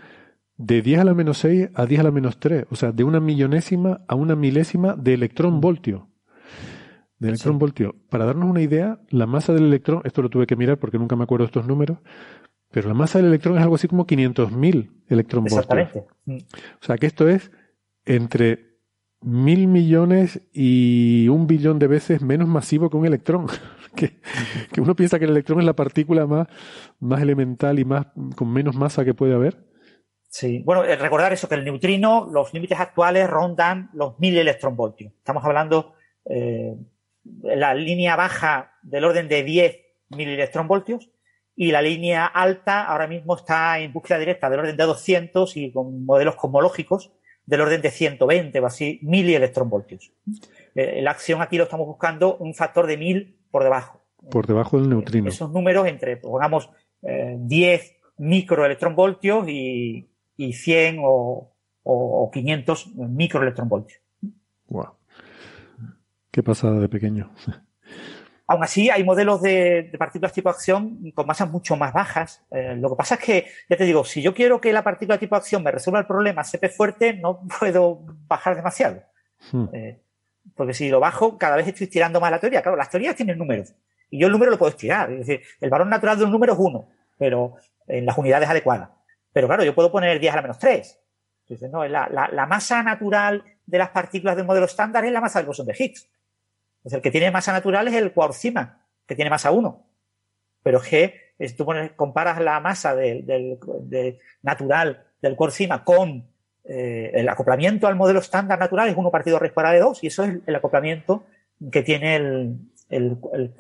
de 10 a la menos 6 a 10 a la menos 3, o sea, de una millonésima a una milésima de electrón voltio. De electrón voltio. Para darnos una idea, la masa del electrón, esto lo tuve que mirar porque nunca me acuerdo de estos números, pero la masa del electrón es algo así como 500.000 electrón voltios. Exactamente. O sea, que esto es entre mil millones y un billón de veces menos masivo que un electrón. <laughs> que, que, uno piensa que el electrón es la partícula más, más elemental y más con menos masa que puede haber. Sí, bueno, eh, recordar eso, que el neutrino, los límites actuales rondan los mil electronvoltios. Estamos hablando eh, la línea baja del orden de 10 mil electronvoltios y la línea alta ahora mismo está en búsqueda directa del orden de 200 y con modelos cosmológicos del orden de 120 o así, milielectronvoltios. Eh, la acción aquí lo estamos buscando un factor de mil por debajo. Por debajo del neutrino. Esos números entre, pongamos, eh, 10 microelectronvoltios y, y 100 o, o, 500 microelectronvoltios. Wow. Qué pasada de pequeño. <laughs> Aún así, hay modelos de, partículas tipo acción con masas mucho más bajas. Eh, lo que pasa es que, ya te digo, si yo quiero que la partícula tipo acción me resuelva el problema CP fuerte, no <laughs> puedo bajar demasiado. Hmm. Eh, porque si lo bajo, cada vez estoy estirando más la teoría. Claro, las teorías tienen números. Y yo el número lo puedo estirar. Es decir, el valor natural de un número es uno, pero en las unidades adecuadas. Pero claro, yo puedo poner 10 a la menos 3. Entonces, no, la, la, masa natural de las partículas del modelo estándar es la masa del bosón de Higgs. Pues el que tiene masa natural es el quarkcima, que tiene masa 1. Pero es que tú comparas la masa del, del, natural del quarkcima con eh, el acoplamiento al modelo estándar natural es 1 partido raíz cuadrada de 2 y eso es el, acoplamiento que tiene el, el, el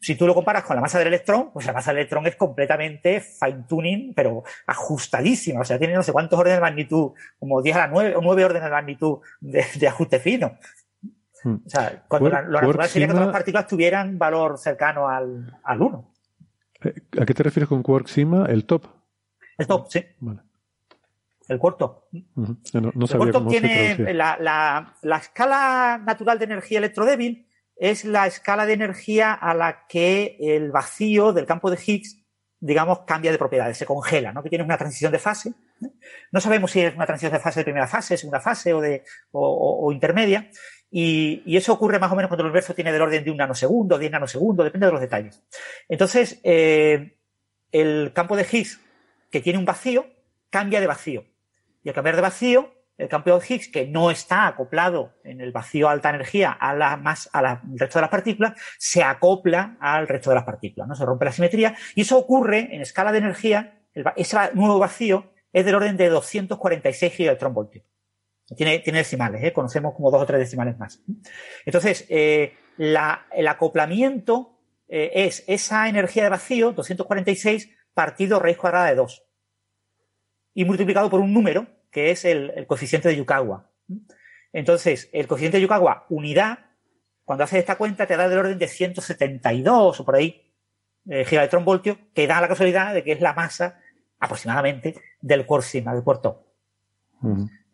Si tú lo comparas con la masa del electrón, pues la masa del electrón es completamente fine tuning, pero ajustadísima. O sea, tiene no sé cuántos órdenes de magnitud, como 10 a la 9 o 9 órdenes de magnitud de, de ajuste fino. Hmm. O sea, cuando lo natural sería que todas las partículas tuvieran valor cercano al, al 1. Eh, ¿A qué te refieres con quark sigma? ¿El top? El top, sí. Vale. El cuarto. no, el cuarto tiene la, la, la, escala natural de energía electrodébil es la escala de energía a la que el vacío del campo de Higgs, digamos, cambia de propiedades, se congela, ¿no? Que tiene una transición de fase. No sabemos si es una transición de fase de primera fase, segunda fase o de o, intermedia. Y, eso ocurre más o menos cuando el universo tiene del orden de un nanosegundo, 10 nanosegundos, depende de los detalles. Entonces, eh, el campo de Higgs, que tiene un vacío, cambia de vacío. Y al cambiar de vacío, el campo de Higgs, que no está acoplado en el vacío alta energía a la más, al resto de las partículas, se acopla al resto de las partículas, ¿no? Se rompe la simetría. Y eso ocurre en escala de energía, ese nuevo vacío es del orden de 246 gigaelectronvoltios. Tiene, tiene decimales, ¿eh? conocemos como dos o tres decimales más. Entonces, eh, la, el acoplamiento eh, es esa energía de vacío, 246, partido raíz cuadrada de 2 y multiplicado por un número que es el, coeficiente de Yukawa. Entonces, el coeficiente de Yukawa, unidad, cuando haces esta cuenta te da del orden de 172 o por ahí eh, voltio, que da la casualidad de que es la masa aproximadamente del Corsima, del puerto.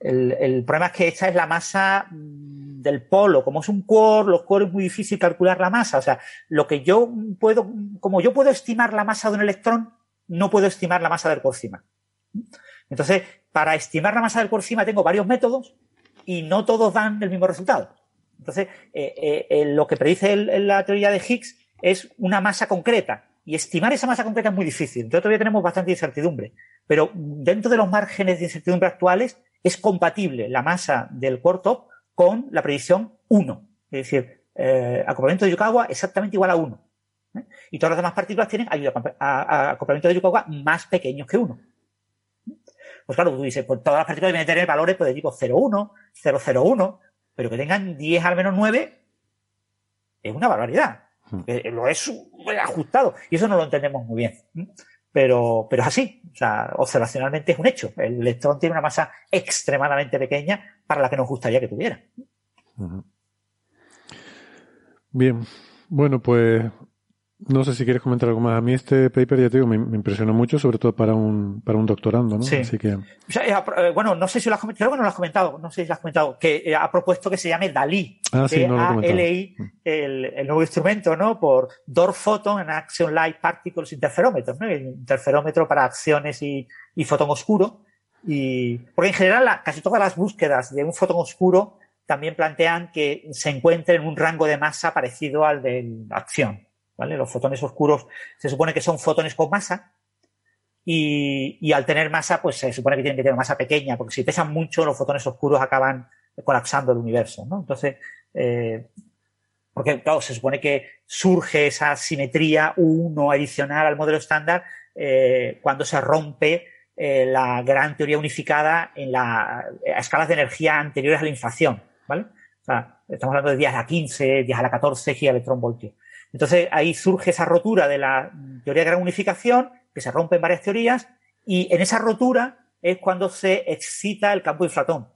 el, problema es que esta es la masa mm, del polo. Como es un core, los core es muy difícil calcular la masa. O sea, lo que yo puedo, como yo puedo estimar la masa de un electrón, no puedo estimar la masa del Corsima. Entonces, para estimar la masa del Corsima tengo varios métodos y no todos dan el mismo resultado. Entonces, eh, eh, eh, lo que predice la teoría de Higgs es una masa concreta. Y estimar esa masa concreta es muy difícil. Entonces todavía tenemos bastante incertidumbre. Pero dentro de los márgenes de incertidumbre actuales es compatible la masa del core top con la predicción 1. Es decir, eh, acoplamiento de Yukawa exactamente igual a 1. ¿eh? Y todas las demás partículas tienen acoplamiento de Yukawa más pequeños que 1. Pues claro, tú dices, pues todas las partículas deben tener valores pues, de tipo 0,1, 0,01, pero que tengan 10 al menos 9 es una barbaridad. Hmm. lo es ajustado. Y eso no lo entendemos muy bien. Pero, pero es así. O sea, observacionalmente es un hecho. El electrón tiene una masa extremadamente pequeña para la que nos gustaría que tuviera. Bien. Bueno, pues no sé si quieres comentar algo más. A mí este paper, ya te digo, me, impresionó mucho, sobre todo para un, para un doctorando, ¿no? Sí. Así que... Eh, bueno, no sé si lo has comentado, creo que no lo has comentado, no sé si lo has comentado, que eh, ha propuesto que se llame DALI. Ah, sí, no lo mm. el, el, nuevo instrumento, ¿no? Por Door Photon and Action Light Particles Interferómetro, ¿no? El interferómetro para acciones y, y fotón oscuro. Y, porque en general, casi todas las búsquedas de un fotón oscuro también plantean que se encuentre en un rango de masa parecido al de la acción. Los fotones oscuros se supone que son fotones con masa y, al tener masa, pues se supone que tienen que tener masa pequeña, porque si pesan mucho, los fotones oscuros acaban colapsando el universo. Entonces, eh, porque claro, se supone que surge esa simetría 1 adicional al modelo estándar eh, cuando se rompe eh, la gran teoría unificada en la, a escalas de energía anteriores a la inflación, ¿vale? Estamos hablando de días a la 15, días a la 14 voltio. Entonces ahí surge esa rotura de la teoría de gran unificación, que se rompe en varias teorías, y en esa rotura es cuando se excita el campo inflatón.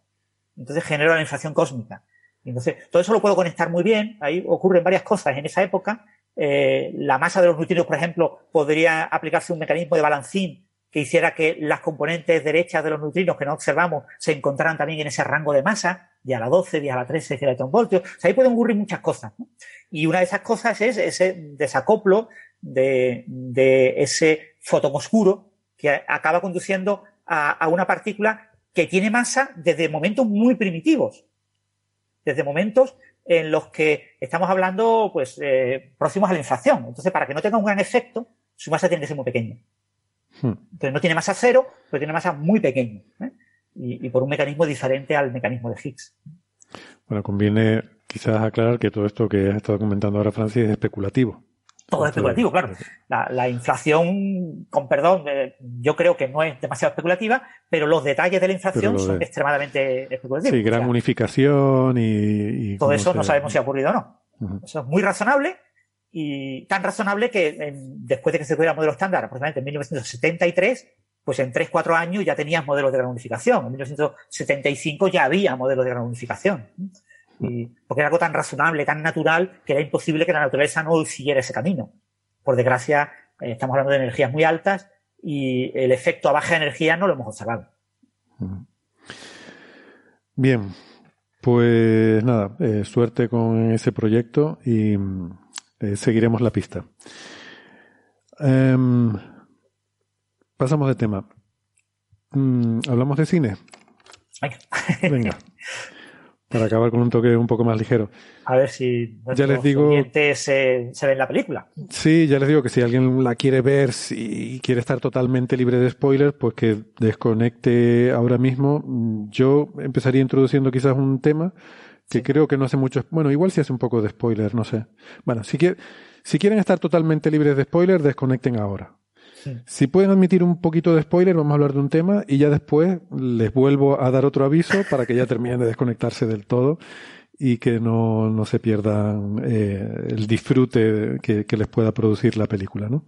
Entonces genera la inflación cósmica. Entonces, todo eso lo puedo conectar muy bien. Ahí ocurren varias cosas en esa época. Eh, la masa de los neutrinos, por ejemplo, podría aplicarse un mecanismo de balancín que hiciera que las componentes derechas de los neutrinos que no observamos se encontraran también en ese rango de masa, de a la 12, de a la 13 electronvoltios. O sea, ahí pueden ocurrir muchas cosas. Y una de esas cosas es ese desacoplo de, ese fotón oscuro que acaba conduciendo a, una partícula que tiene masa desde momentos muy primitivos. Desde momentos en los que estamos hablando, pues, eh, próximos a la inflación. Entonces, para que no tenga un gran efecto, su masa tiene que ser muy pequeña. Hmm. Entonces no tiene masa cero, pero tiene masa muy pequeña. ¿eh? Y, por un mecanismo diferente al mecanismo de Higgs. Bueno, conviene quizás aclarar que todo esto que has estado comentando ahora, Francis, es especulativo. Todo es especulativo, claro. La, inflación, con perdón, eh, yo creo que no es demasiado especulativa, pero los detalles de la inflación son extremadamente especulativos. Sí, gran unificación y... todo eso no sabemos si ha ocurrido o no. Eso es muy razonable, y tan razonable que después de que se tuviera el modelo estándar, aproximadamente en 1973, pues en 3-4 años ya tenías modelos de gran unificación. En 1975 ya había modelos de gran unificación. Y, porque era algo tan razonable, tan natural, que era imposible que la naturaleza no siguiera ese camino. Por desgracia, eh, estamos hablando de energías muy altas y el efecto a baja energía no lo hemos observado. Bien, pues nada, eh, suerte con ese proyecto y eh, seguiremos la pista. Em, pasamos de tema. Mm, ¿Hablamos de cine? <laughs> Venga. Para acabar con un toque un poco más ligero. A ver si ya les digo se, se ven la película. Sí, ya les digo que si alguien la quiere ver y quiere estar totalmente libre de spoilers, pues que desconecte ahora mismo. Yo empezaría introduciendo quizás un tema que creo que no hace mucho. Bueno, igual si hace un poco de spoiler, no sé. Bueno, si, si quieren estar totalmente libres de spoiler, desconecten ahora. Si pueden admitir un poquito de spoiler, vamos a hablar de un tema y ya después les vuelvo a dar otro aviso para que ya terminen de desconectarse del todo y que no, no se pierdan eh, el disfrute que, que, les pueda producir la película, ¿no?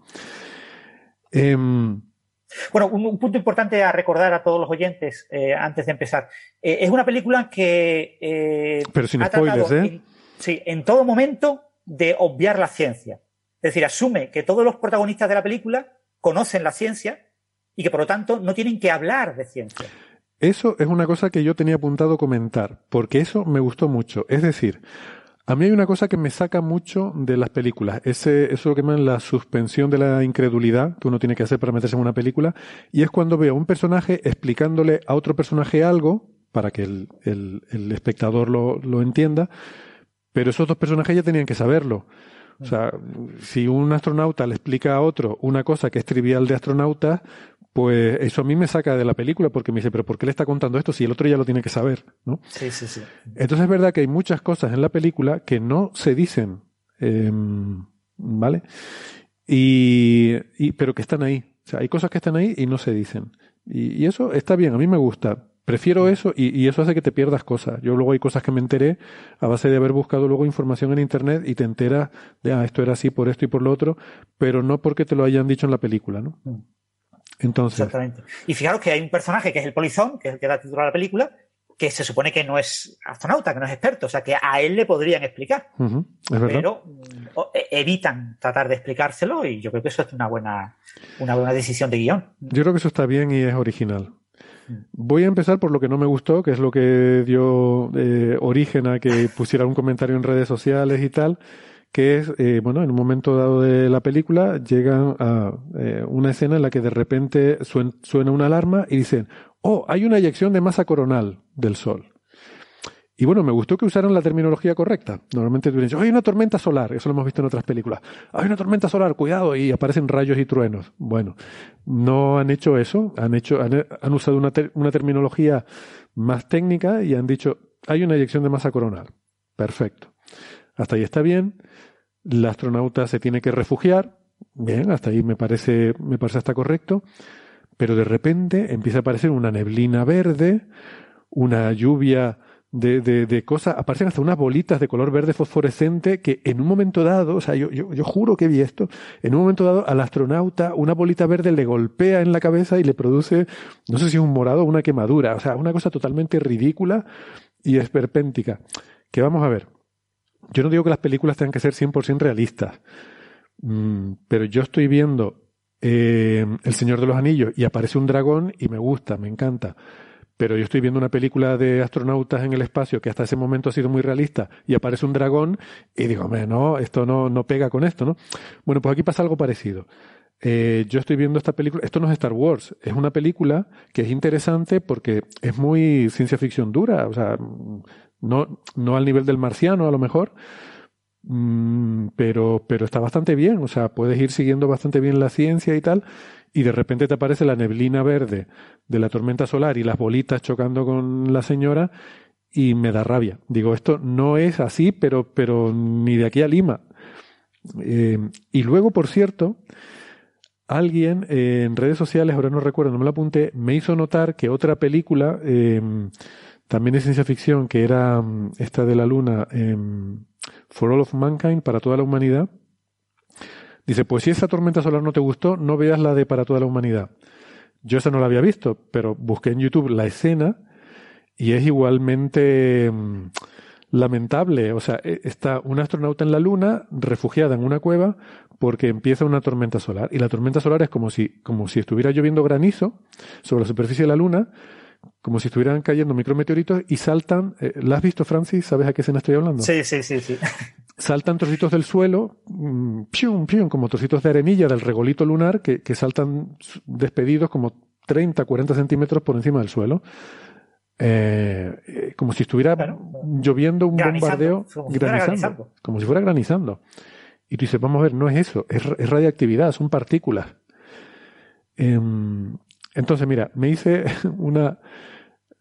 Em, bueno, un, punto importante a recordar a todos los oyentes eh, antes de empezar. Eh, es una película que. Pero sin spoilers, ¿eh? sí, en todo momento de obviar la ciencia. Es decir, asume que todos los protagonistas de la película conocen la ciencia y que por lo tanto no tienen que hablar de ciencia. Eso es una cosa que yo tenía apuntado comentar, porque eso me gustó mucho. Es decir, a mí hay una cosa que me saca mucho de las películas. Ese, eso es lo que llaman la suspensión de la incredulidad que uno tiene que hacer para meterse en una película. Y es cuando veo a un personaje explicándole a otro personaje algo, para que el, el, espectador lo, lo entienda, pero esos dos personajes ya tenían que saberlo. O sea, si un astronauta le explica a otro una cosa que es trivial de astronauta, pues eso a mí me saca de la película porque me dice, pero ¿por qué le está contando esto si el otro ya lo tiene que saber? ¿no? Sí, sí, sí. Entonces es verdad que hay muchas cosas en la película que no se dicen, em, ¿vale? Y, pero que están ahí. O sea, hay cosas que están ahí y no se dicen. Y, eso está bien, a mí me gusta. Prefiero eso y, y, eso hace que te pierdas cosas. Yo luego hay cosas que me enteré a base de haber buscado luego información en Internet y te enteras de, ah, esto era así por esto y por lo otro, pero no porque te lo hayan dicho en la película, ¿no? Mm. Entonces. Exactamente. Y fijaros que hay un personaje que es el polizón, que es el que da título a la película, que se supone que no es astronauta, que no es experto, o sea que a él le podrían explicar. pero mm, e, evitan tratar de explicárselo y yo creo que eso es una buena, una buena decisión de guion. Yo creo que eso está bien y es original. Voy a empezar por lo que no me gustó, que es lo que dio eh, origen a que pusiera un comentario en redes sociales y tal que es, eh, bueno, en un momento dado de la película llegan a eh, una escena en la que de repente suena una alarma y dicen, oh, hay una eyección de masa coronal del Sol. Y bueno, me gustó que usaran la terminología correcta. Normalmente tú dices, hay una tormenta solar, eso lo hemos visto en otras películas. Hay una tormenta solar, cuidado, y aparecen rayos y truenos. Bueno, no han hecho eso, han, hecho, han, usado una, una terminología más técnica y han dicho, hay una eyección de masa coronal. Perfecto. Hasta ahí está bien la astronauta se tiene que refugiar, bien, hasta ahí me parece, me parece hasta correcto, pero de repente empieza a aparecer una neblina verde, una lluvia de, de, de, cosas, aparecen hasta unas bolitas de color verde fosforescente que en un momento dado, o sea, yo, yo, yo, juro que vi esto, en un momento dado al astronauta una bolita verde le golpea en la cabeza y le produce, no sé si es un morado o una quemadura, o sea, una cosa totalmente ridícula y esperpéntica. Que vamos a ver, yo no digo que las películas tengan que ser 100% realistas, mm, pero yo estoy viendo eh, El Señor de los Anillos y aparece un dragón y me gusta, me encanta. Pero yo estoy viendo una película de astronautas en el espacio que hasta ese momento ha sido muy realista y aparece un dragón y digo, no, esto no, no pega con esto, ¿no? Bueno, pues aquí pasa algo parecido. Eh, yo estoy viendo esta película, esto no es Star Wars, es una película que es interesante porque es muy ciencia ficción dura, o sea, no, no al nivel del marciano, a lo mejor, mm, pero, pero está bastante bien. O sea, puedes ir siguiendo bastante bien la ciencia y tal, y de repente te aparece la neblina verde de la tormenta solar y las bolitas chocando con la señora, y me da rabia. Digo, esto no es así, pero, pero ni de aquí a Lima. Eh, y luego, por cierto, alguien eh, en redes sociales, ahora no recuerdo, no me lo apunté, me hizo notar que otra película eh, también es ciencia ficción, que era mm, esta de la Luna, em, For All of Mankind, para toda la humanidad. Dice, pues si esa tormenta solar no te gustó, no veas la de para toda la humanidad. Yo esa no la había visto, pero busqué en YouTube la escena y es igualmente mm, lamentable. O sea, e, está una astronauta en la Luna, refugiada en una cueva, porque empieza una tormenta solar. Y la tormenta solar es como si, como si estuviera lloviendo granizo sobre la superficie de la Luna, como si estuvieran cayendo micrometeoritos y saltan. Eh, ¿La has visto, Francis? ¿Sabes a qué escena estoy hablando? Sí, sí, sí, sí. <laughs> Saltan trocitos del suelo, mmm, pium, pium, como trocitos de arenilla del regolito lunar que, que saltan despedidos como 30, 40 centímetros por encima del suelo. Eh, eh, como si estuviera lloviendo un bombardeo como granizando, como si fuera granizando. Y tú dices, vamos a ver, no es eso, es, es radiactividad, son partículas. Eh, entonces, mira, me hice <laughs> una...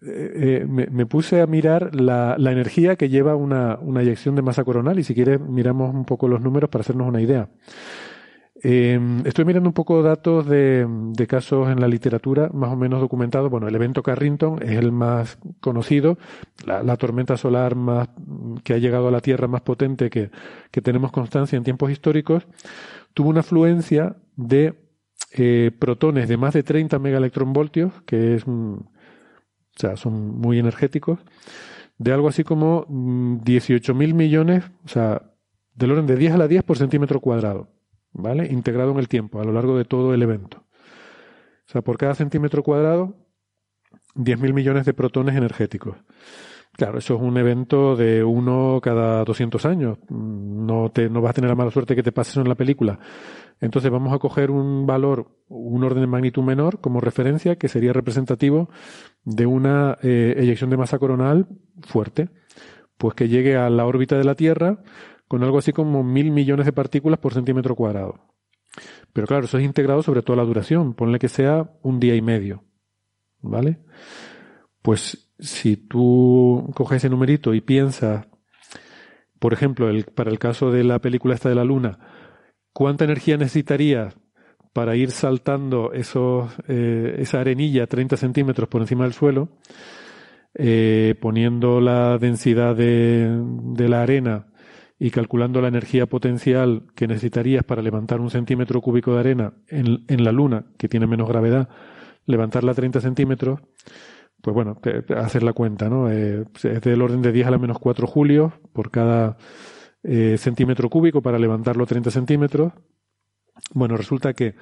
Eh, eh, me, puse a mirar la, energía que lleva una, una, eyección de masa coronal y si quieres miramos un poco los números para hacernos una idea. Eh, estoy mirando un poco datos de, de, casos en la literatura más o menos documentados. Bueno, el evento Carrington es el más conocido, la, tormenta solar más que ha llegado a la Tierra más potente que, que tenemos constancia en tiempos históricos, tuvo una afluencia de protones de más de 30 megaelectronvoltios, que es, o sea, son muy energéticos, de algo así como 18.000 mm, millones, o sea, del orden de 10 a la 10 por centímetro cuadrado, ¿vale? Integrado en el tiempo, a lo largo de todo el evento. O sea, por cada centímetro cuadrado, 10.000 millones de protones energéticos. Claro, eso es un evento de uno cada 200 años. No, te, no vas a tener la mala suerte que te pase eso en la película. Entonces vamos a coger un valor, un orden de magnitud menor como referencia que sería representativo de una eh, eyección de masa coronal fuerte, pues que llegue a la órbita de la Tierra con algo así como mil millones de partículas por centímetro cuadrado. Pero claro, eso es integrado sobre toda la duración. Ponle que sea un día y medio. ¿Vale? Pues si tú coges ese numerito y piensas, por ejemplo, para el caso de la película esta de la Luna, ¿cuánta energía necesitarías para ir saltando esos, eh, esa arenilla 30 centímetros por encima del suelo, eh, poniendo la densidad de, de la arena y calculando la energía potencial que necesitarías para levantar un centímetro cúbico de arena en, la Luna, que tiene menos gravedad, levantarla a 30 centímetros, pues bueno, hacer la cuenta, ¿no? Eh, es del orden de 10 a la menos 4 julios por cada eh, centímetro cúbico para levantarlo 30 centímetros. Bueno, resulta que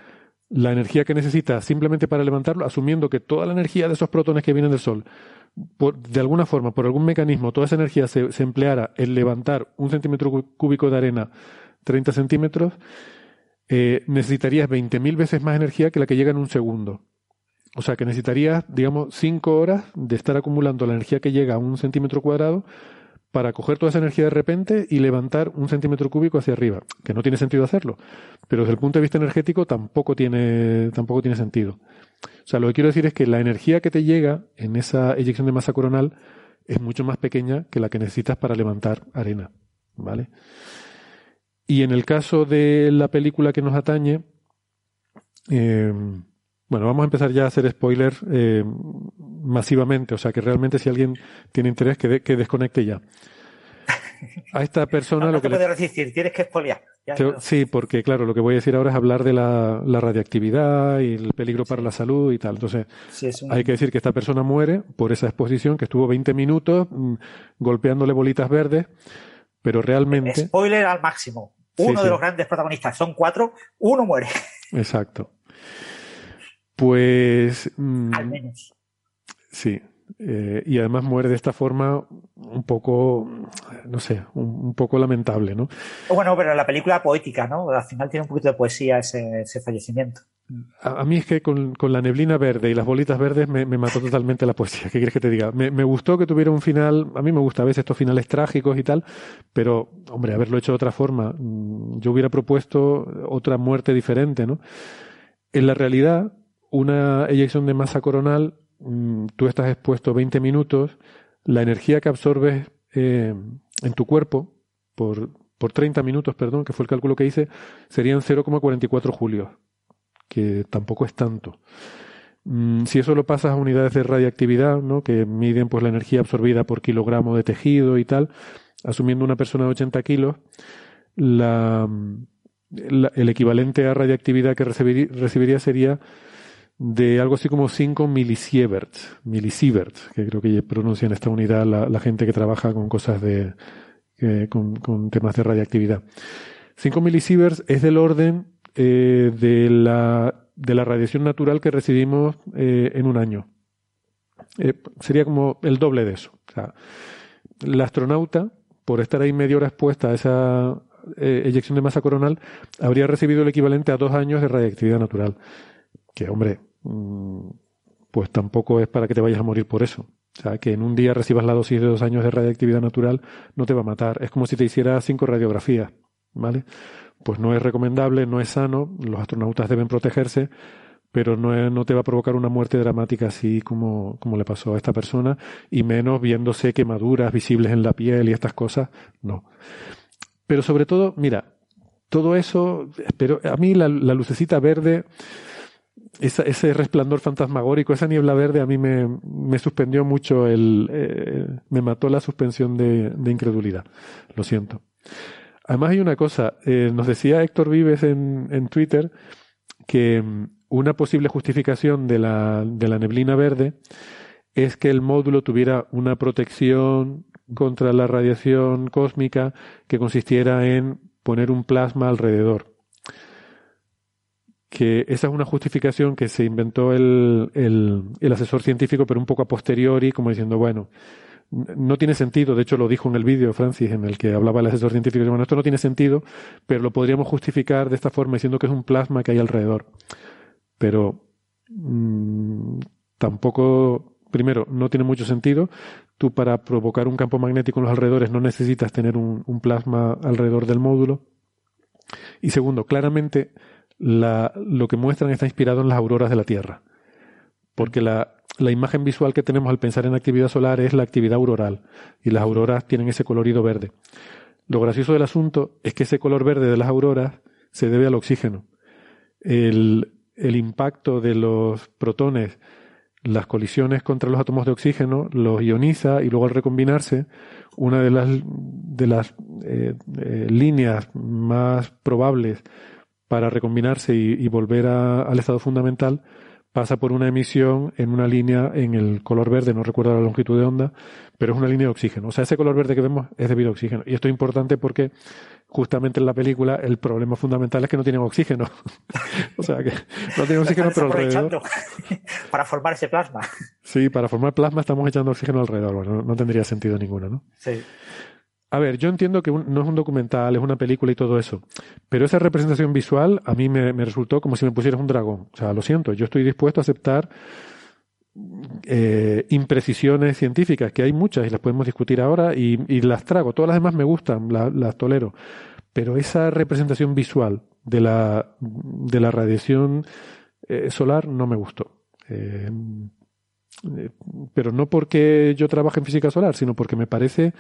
la energía que necesita simplemente para levantarlo, asumiendo que toda la energía de esos protones que vienen del Sol de alguna forma, por algún mecanismo, toda esa energía se, empleara en levantar un centímetro cúbico de arena 30 centímetros, eh, necesitarías 20.000 veces más energía que la que llega en un segundo. O sea, que necesitarías, digamos, 5 horas de estar acumulando la energía que llega a un centímetro cuadrado para coger toda esa energía de repente y levantar un centímetro cúbico hacia arriba, que no tiene sentido hacerlo, pero desde el punto de vista energético tampoco tiene, tampoco tiene sentido. O sea, lo que quiero decir es que la energía que te llega en esa eyección de masa coronal es mucho más pequeña que la que necesitas para levantar arena, ¿vale? Y en el caso de la película que nos atañe, eh, bueno, vamos a empezar ya a hacer spoilers eh, masivamente, o sea que realmente si alguien tiene interés que, que desconecte ya. A esta <laughs> persona lo que te le... resistir, tienes que spoilear. Sí, porque claro, lo que voy a decir ahora es hablar de la, la radiactividad y el peligro para la salud y tal. Entonces, hay que decir que esta persona muere por esa exposición que estuvo 20 minutos mm, golpeándole bolitas verdes, pero realmente... Spoiler al máximo. Uno de los grandes protagonistas, son cuatro, uno muere. Exacto. Pues. Mm, Al menos. Sí. Eh, y además muere de esta forma un poco, no sé, un, poco lamentable, ¿no? Bueno, pero la película poética, ¿no? Al final tiene un poquito de poesía ese, fallecimiento. A, mí es que con, la neblina verde y las bolitas verdes me, mató totalmente la poesía. ¿Qué quieres que te diga? Me, me, gustó que tuviera un final. A mí me gusta a veces estos finales trágicos y tal, pero, hombre, haberlo hecho de otra forma. Mm, yo hubiera propuesto otra muerte diferente, ¿no? En la realidad, una eyección de masa coronal, mm, tú estás expuesto 20 minutos, la energía que absorbes eh, en tu cuerpo por, por 30 minutos, perdón, que fue el cálculo que hice, serían 0,44 julios, que tampoco es tanto. Mm, si eso lo pasas a unidades de radiactividad, ¿no? que miden pues la energía absorbida por kilogramo de tejido y tal, asumiendo una persona de 80 kilos, la, el equivalente a radiactividad que recibiría sería de algo así como 5 milisieverts, milisieverts, que creo que pronuncia en esta unidad la, gente que trabaja con cosas de, con, temas de radiactividad. 5 milisieverts es del orden eh, de, la, de la radiación natural que recibimos eh, en un año. Eh, sería como el doble de eso. O sea, la astronauta, por estar ahí media hora expuesta a esa eyección de masa coronal, habría recibido el equivalente a dos años de radiactividad natural que hombre, mm, pues tampoco es para que te vayas a morir por eso. O sea, que en un día recibas la dosis de dos años de radiactividad natural no te va a matar. Es como si te hiciera cinco radiografías, ¿vale? Pues no es recomendable, no es sano, los astronautas deben protegerse, pero no, no te va a provocar una muerte dramática así como, como le pasó a esta persona, y menos viéndose quemaduras visibles en la piel y estas cosas, no. Pero sobre todo, mira, todo eso, pero a mí la, la lucecita verde, ese resplandor fantasmagórico, esa niebla verde a mí me, me suspendió mucho el, eh, me mató la suspensión de, de, incredulidad. Lo siento. Además hay una cosa, eh, nos decía Héctor Vives en, en Twitter que mm, una posible justificación de la, de la neblina verde es que el módulo tuviera una protección contra la radiación cósmica que consistiera en poner un plasma alrededor. Que esa es una justificación que se inventó el, el, asesor científico, pero un poco a posteriori, como diciendo, bueno, no tiene sentido, de hecho lo dijo en el vídeo Francis en el que hablaba el asesor científico, bueno, esto no tiene sentido, pero lo podríamos justificar de esta forma diciendo que es un plasma que hay alrededor. Pero mmm, tampoco, primero, no tiene mucho sentido. Tú para provocar un campo magnético en los alrededores no necesitas tener un plasma alrededor del módulo. Y segundo, claramente la, lo que muestran está inspirado en las auroras de la Tierra. Porque la, la imagen visual que tenemos al pensar en actividad solar es la actividad auroral y las auroras tienen ese colorido verde. Lo gracioso del asunto es que ese color verde de las auroras se debe al oxígeno. El, impacto de los protones, las colisiones contra los átomos de oxígeno, los ioniza y luego al recombinarse, una de las, de las eh, eh, líneas más probables para recombinarse y, y volver a, al estado fundamental pasa por una emisión en una línea en el color verde, no recuerdo la longitud de onda, pero es una línea de oxígeno. O sea, ese color verde que vemos es debido a oxígeno. Y esto es importante porque justamente en la película el problema fundamental es que no tienen oxígeno. <laughs> o sea, que no tienen oxígeno, pero alrededor. <laughs> para formar ese plasma. Sí, para formar plasma estamos echando oxígeno alrededor. Bueno, no tendría sentido ninguno, ¿no? Sí. A ver, yo entiendo que no es un documental, es una película y todo eso, pero esa representación visual a mí me, resultó como si me pusieras un dragón. O sea, lo siento, yo estoy dispuesto a aceptar eh, imprecisiones científicas, que hay muchas y las podemos discutir ahora y, y las trago. Todas las demás me gustan, la, las tolero. Pero esa representación visual de la, de la radiación eh, solar no me gustó. Eh, pero no porque yo trabaje en física solar, sino porque me parece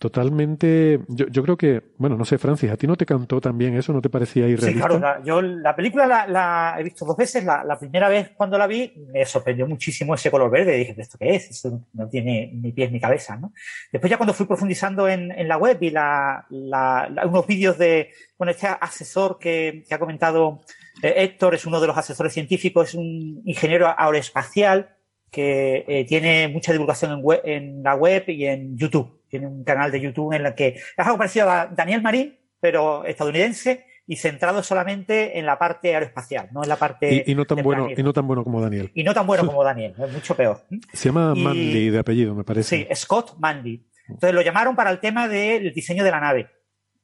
totalmente. Yo, yo, creo que, bueno, no sé, Francis, ¿a ti no te cantó también eso? ¿No te parecía irrealista? Sí, claro, la, yo la película la, la, he visto dos veces. La, la, primera vez cuando la vi me sorprendió muchísimo ese color verde. Dije, ¿esto qué es? Esto no tiene ni pies ni cabeza, ¿no? Después ya cuando fui profundizando en, en la web y la, unos vídeos de, bueno, este asesor que, que ha comentado eh, Héctor es uno de los asesores científicos, es un ingeniero aeroespacial que eh, tiene mucha divulgación en, web, en la web y en YouTube tiene un canal de YouTube en el que es algo parecido a Daniel Marín, pero estadounidense y centrado solamente en la parte aeroespacial, no en la parte. Y, y no tan bueno, y no tan bueno como Daniel. Y no tan bueno como Daniel, es mucho peor. Se llama y, Mandy de apellido, me parece. Sí, Scott Mandy. Entonces lo llamaron para el tema del diseño de la nave.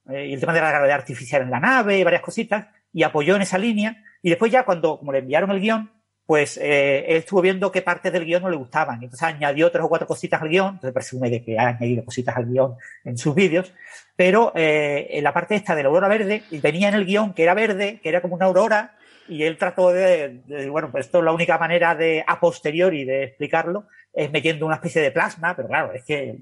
Eh, y el tema de la gravedad artificial en la nave y varias cositas, y apoyó en esa línea. Y después ya cuando, como le enviaron el guion, pues eh, él estuvo viendo qué partes del guion no le gustaban. Entonces añadió tres o cuatro cositas al guion, entonces presume de que ha añadido cositas al guion en sus vídeos, pero eh, en la parte esta de la aurora verde, venía en el guion que era verde, que era como una aurora, y él trató de, de, bueno, pues esto es la única manera de a posteriori de explicarlo, es metiendo una especie de plasma, pero claro, es que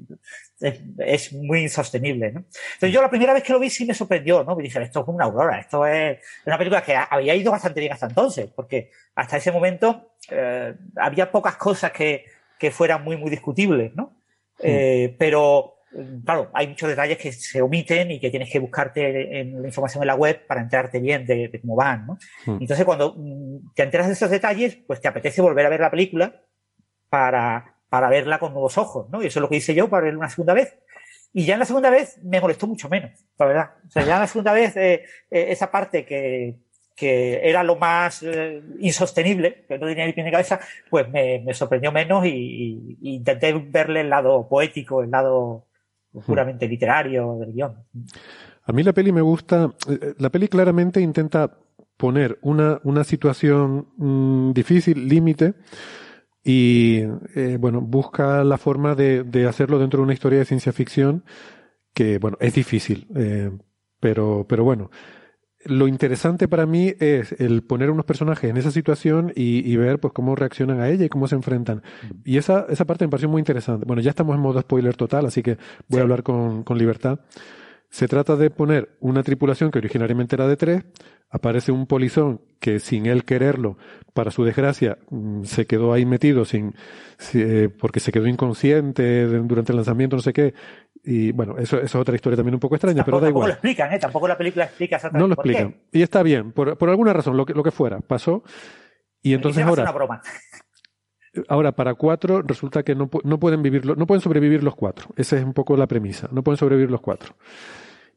es, es, muy insostenible, ¿no? Entonces yo la primera vez que lo vi sí me sorprendió, ¿no? Me dije, esto es como una aurora, esto es una película que había ido bastante bien hasta entonces, porque hasta ese momento eh, había pocas cosas que, que, fueran muy, muy discutibles, ¿no? Mm. Eh, pero claro, hay muchos detalles que se omiten y que tienes que buscarte en la información en la web para enterarte bien de, de cómo van, ¿no? Mm. Entonces, cuando te enteras de esos detalles, pues te apetece volver a ver la película para, para verla con nuevos ojos, ¿no? Y eso es lo que hice yo para verla una segunda vez. Y ya en la segunda vez me molestó mucho menos, la verdad. O sea, ya en la segunda vez eh, eh, esa parte que, que era lo más eh, insostenible, que no tenía ni pie ni cabeza, pues me, me sorprendió menos y, y, y, intenté verle el lado poético, el lado puramente literario del guion. A mí la peli me gusta, la peli claramente intenta poner una, una situación mmm, difícil, límite, y eh, bueno, busca la forma de, de, hacerlo dentro de una historia de ciencia ficción que, bueno, es difícil, eh, pero, pero bueno. Lo interesante para mí es el poner unos personajes en esa situación y, y, ver pues cómo reaccionan a ella y cómo se enfrentan. Y esa, esa parte me pareció muy interesante. Bueno, ya estamos en modo spoiler total, así que voy sí. a hablar con, con libertad. Se trata de poner una tripulación que originariamente era de tres, aparece un polizón que sin él quererlo, para su desgracia, mm, se quedó ahí metido sin, eh, porque se quedó inconsciente durante el lanzamiento, no sé qué. Y bueno, eso, eso es otra historia también un poco extraña, tampoco, pero da igual. Tampoco lo explican, ¿eh? Tampoco la película explica exactamente No lo explican. Y está bien, por, por alguna razón, lo que, lo que fuera, pasó. Y entonces ahora. Una broma. Ahora, para cuatro, resulta que no, no pueden vivir, no pueden sobrevivir los cuatro. Esa es un poco la premisa. No pueden sobrevivir los cuatro.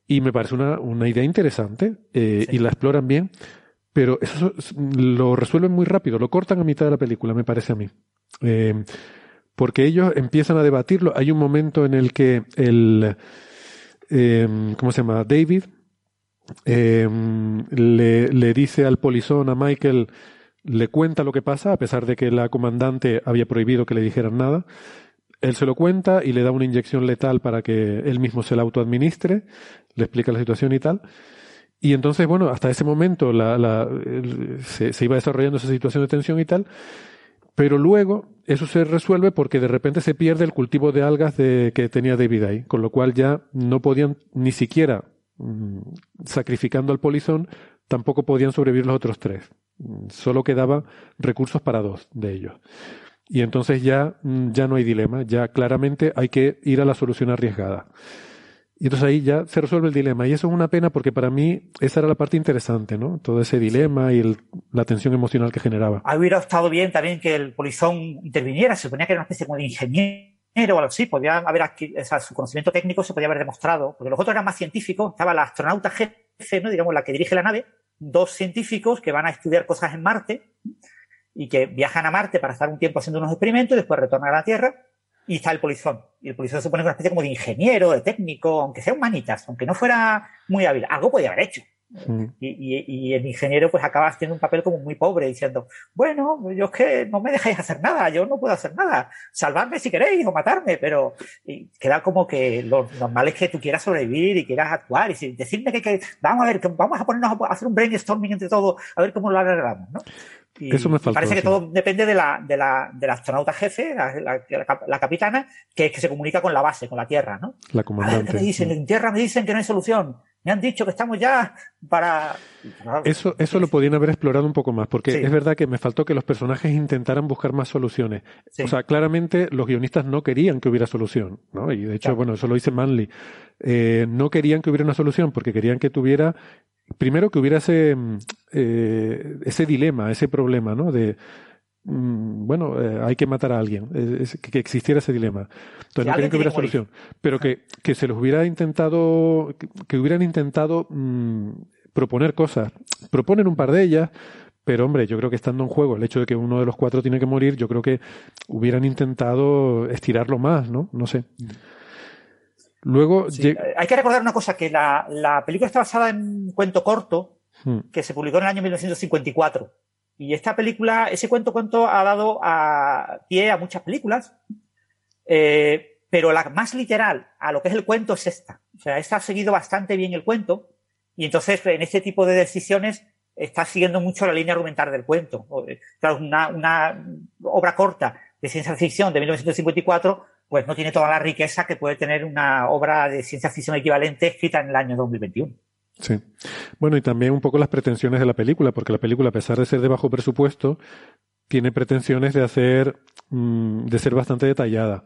Y me parece una, una idea interesante eh, y la exploran bien, pero eso lo resuelven muy rápido, lo cortan a mitad de la película, me parece a mí. Eh, porque ellos empiezan a debatirlo. Hay un momento en el que el, eh, ¿cómo se llama? David le, le dice al polizón, a Michael, le cuenta lo que pasa, a pesar de que la comandante había prohibido que le dijeran nada. Él se lo cuenta y le da una inyección letal para que él mismo se la autoadministre, le explica la situación y tal. Y entonces, bueno, hasta ese momento la, se, iba desarrollando esa situación de tensión y tal, pero luego eso se resuelve porque de repente se pierde el cultivo de algas de, que tenía David ahí, con lo cual ya no podían ni siquiera, mm, sacrificando al polizón, tampoco podían sobrevivir los otros tres. Solo quedaban recursos para dos de ellos. Y entonces ya, mm, ya no hay dilema, ya claramente hay que ir a la solución arriesgada. Y entonces ahí ya se resuelve el dilema. Y eso es una pena porque para mí esa era la parte interesante, ¿no? Todo ese dilema y la tensión emocional que generaba. Hubiera estado bien también que el polizón interviniera. Se suponía que era una especie como de ingeniero o algo así. Podía haber o sea, su conocimiento técnico se podía haber demostrado. Porque los otros eran más científicos. Estaba la astronauta jefe, ¿no? Digamos, la que dirige la nave. Dos científicos que van a estudiar cosas en Marte y que viajan a Marte para estar un tiempo haciendo unos experimentos y después retornan a la Tierra y está el polizón. Y el polizón se supone una especie como de ingeniero, de técnico, aunque sea un manitas, aunque no fuera muy hábil. Algo podía haber hecho. Mm. Y, el ingeniero pues acaba haciendo un papel como muy pobre diciendo, bueno, yo es que no me dejáis hacer nada, yo no puedo hacer nada, salvarme si queréis o matarme, pero queda como que lo normal es que tú quieras sobrevivir y quieras actuar y decirme que, vamos a ver, que vamos a ponernos a hacer un brainstorming entre todos a ver cómo lo arreglamos, ¿no? Eso me Parece que todo depende de la, de la, de la astronauta jefe, la, la, capitana, que, que se comunica con la base, con la Tierra, ¿no? La comandante. me dicen? En Tierra me dicen que no hay solución. Me han dicho que estamos ya para... Eso, eso lo podían haber explorado un poco más, porque es verdad que me faltó que los personajes intentaran buscar más soluciones. O sea, claramente los guionistas no querían que hubiera solución, ¿no? Y de hecho, bueno, eso lo dice Manley. Eh, no querían que hubiera una solución porque querían que tuviera primero que hubiera ese, mm, eh, ese dilema, ese problema, ¿no? De, bueno, eh, hay que matar a alguien, que, existiera ese dilema. Entonces no querían que hubiera solución, pero que, que se los hubiera intentado, que, hubieran intentado mm, proponer cosas. Proponen un par de ellas, pero hombre, yo creo que estando en juego el hecho de que uno de los cuatro tiene que morir, yo creo que hubieran intentado estirarlo más, ¿no? No sé. Luego. Hay que recordar una cosa: que la, película está basada en un cuento corto hmm. que se publicó en el año 1954. Y esta película, ese cuento cuento ha dado a pie a muchas películas, eh, pero la más literal a lo que es el cuento es esta. O sea, esta ha seguido bastante bien el cuento, y entonces en este tipo de decisiones está siguiendo mucho la línea argumental del cuento. Claro, una, una obra corta de ciencia ficción de 1954 pues no tiene toda la riqueza que puede tener una obra de ciencia ficción equivalente escrita en el año 2021. Sí. Bueno, y también un poco las pretensiones de la película, porque la película, a pesar de ser de bajo presupuesto, tiene pretensiones de hacer, mm, de ser bastante detallada.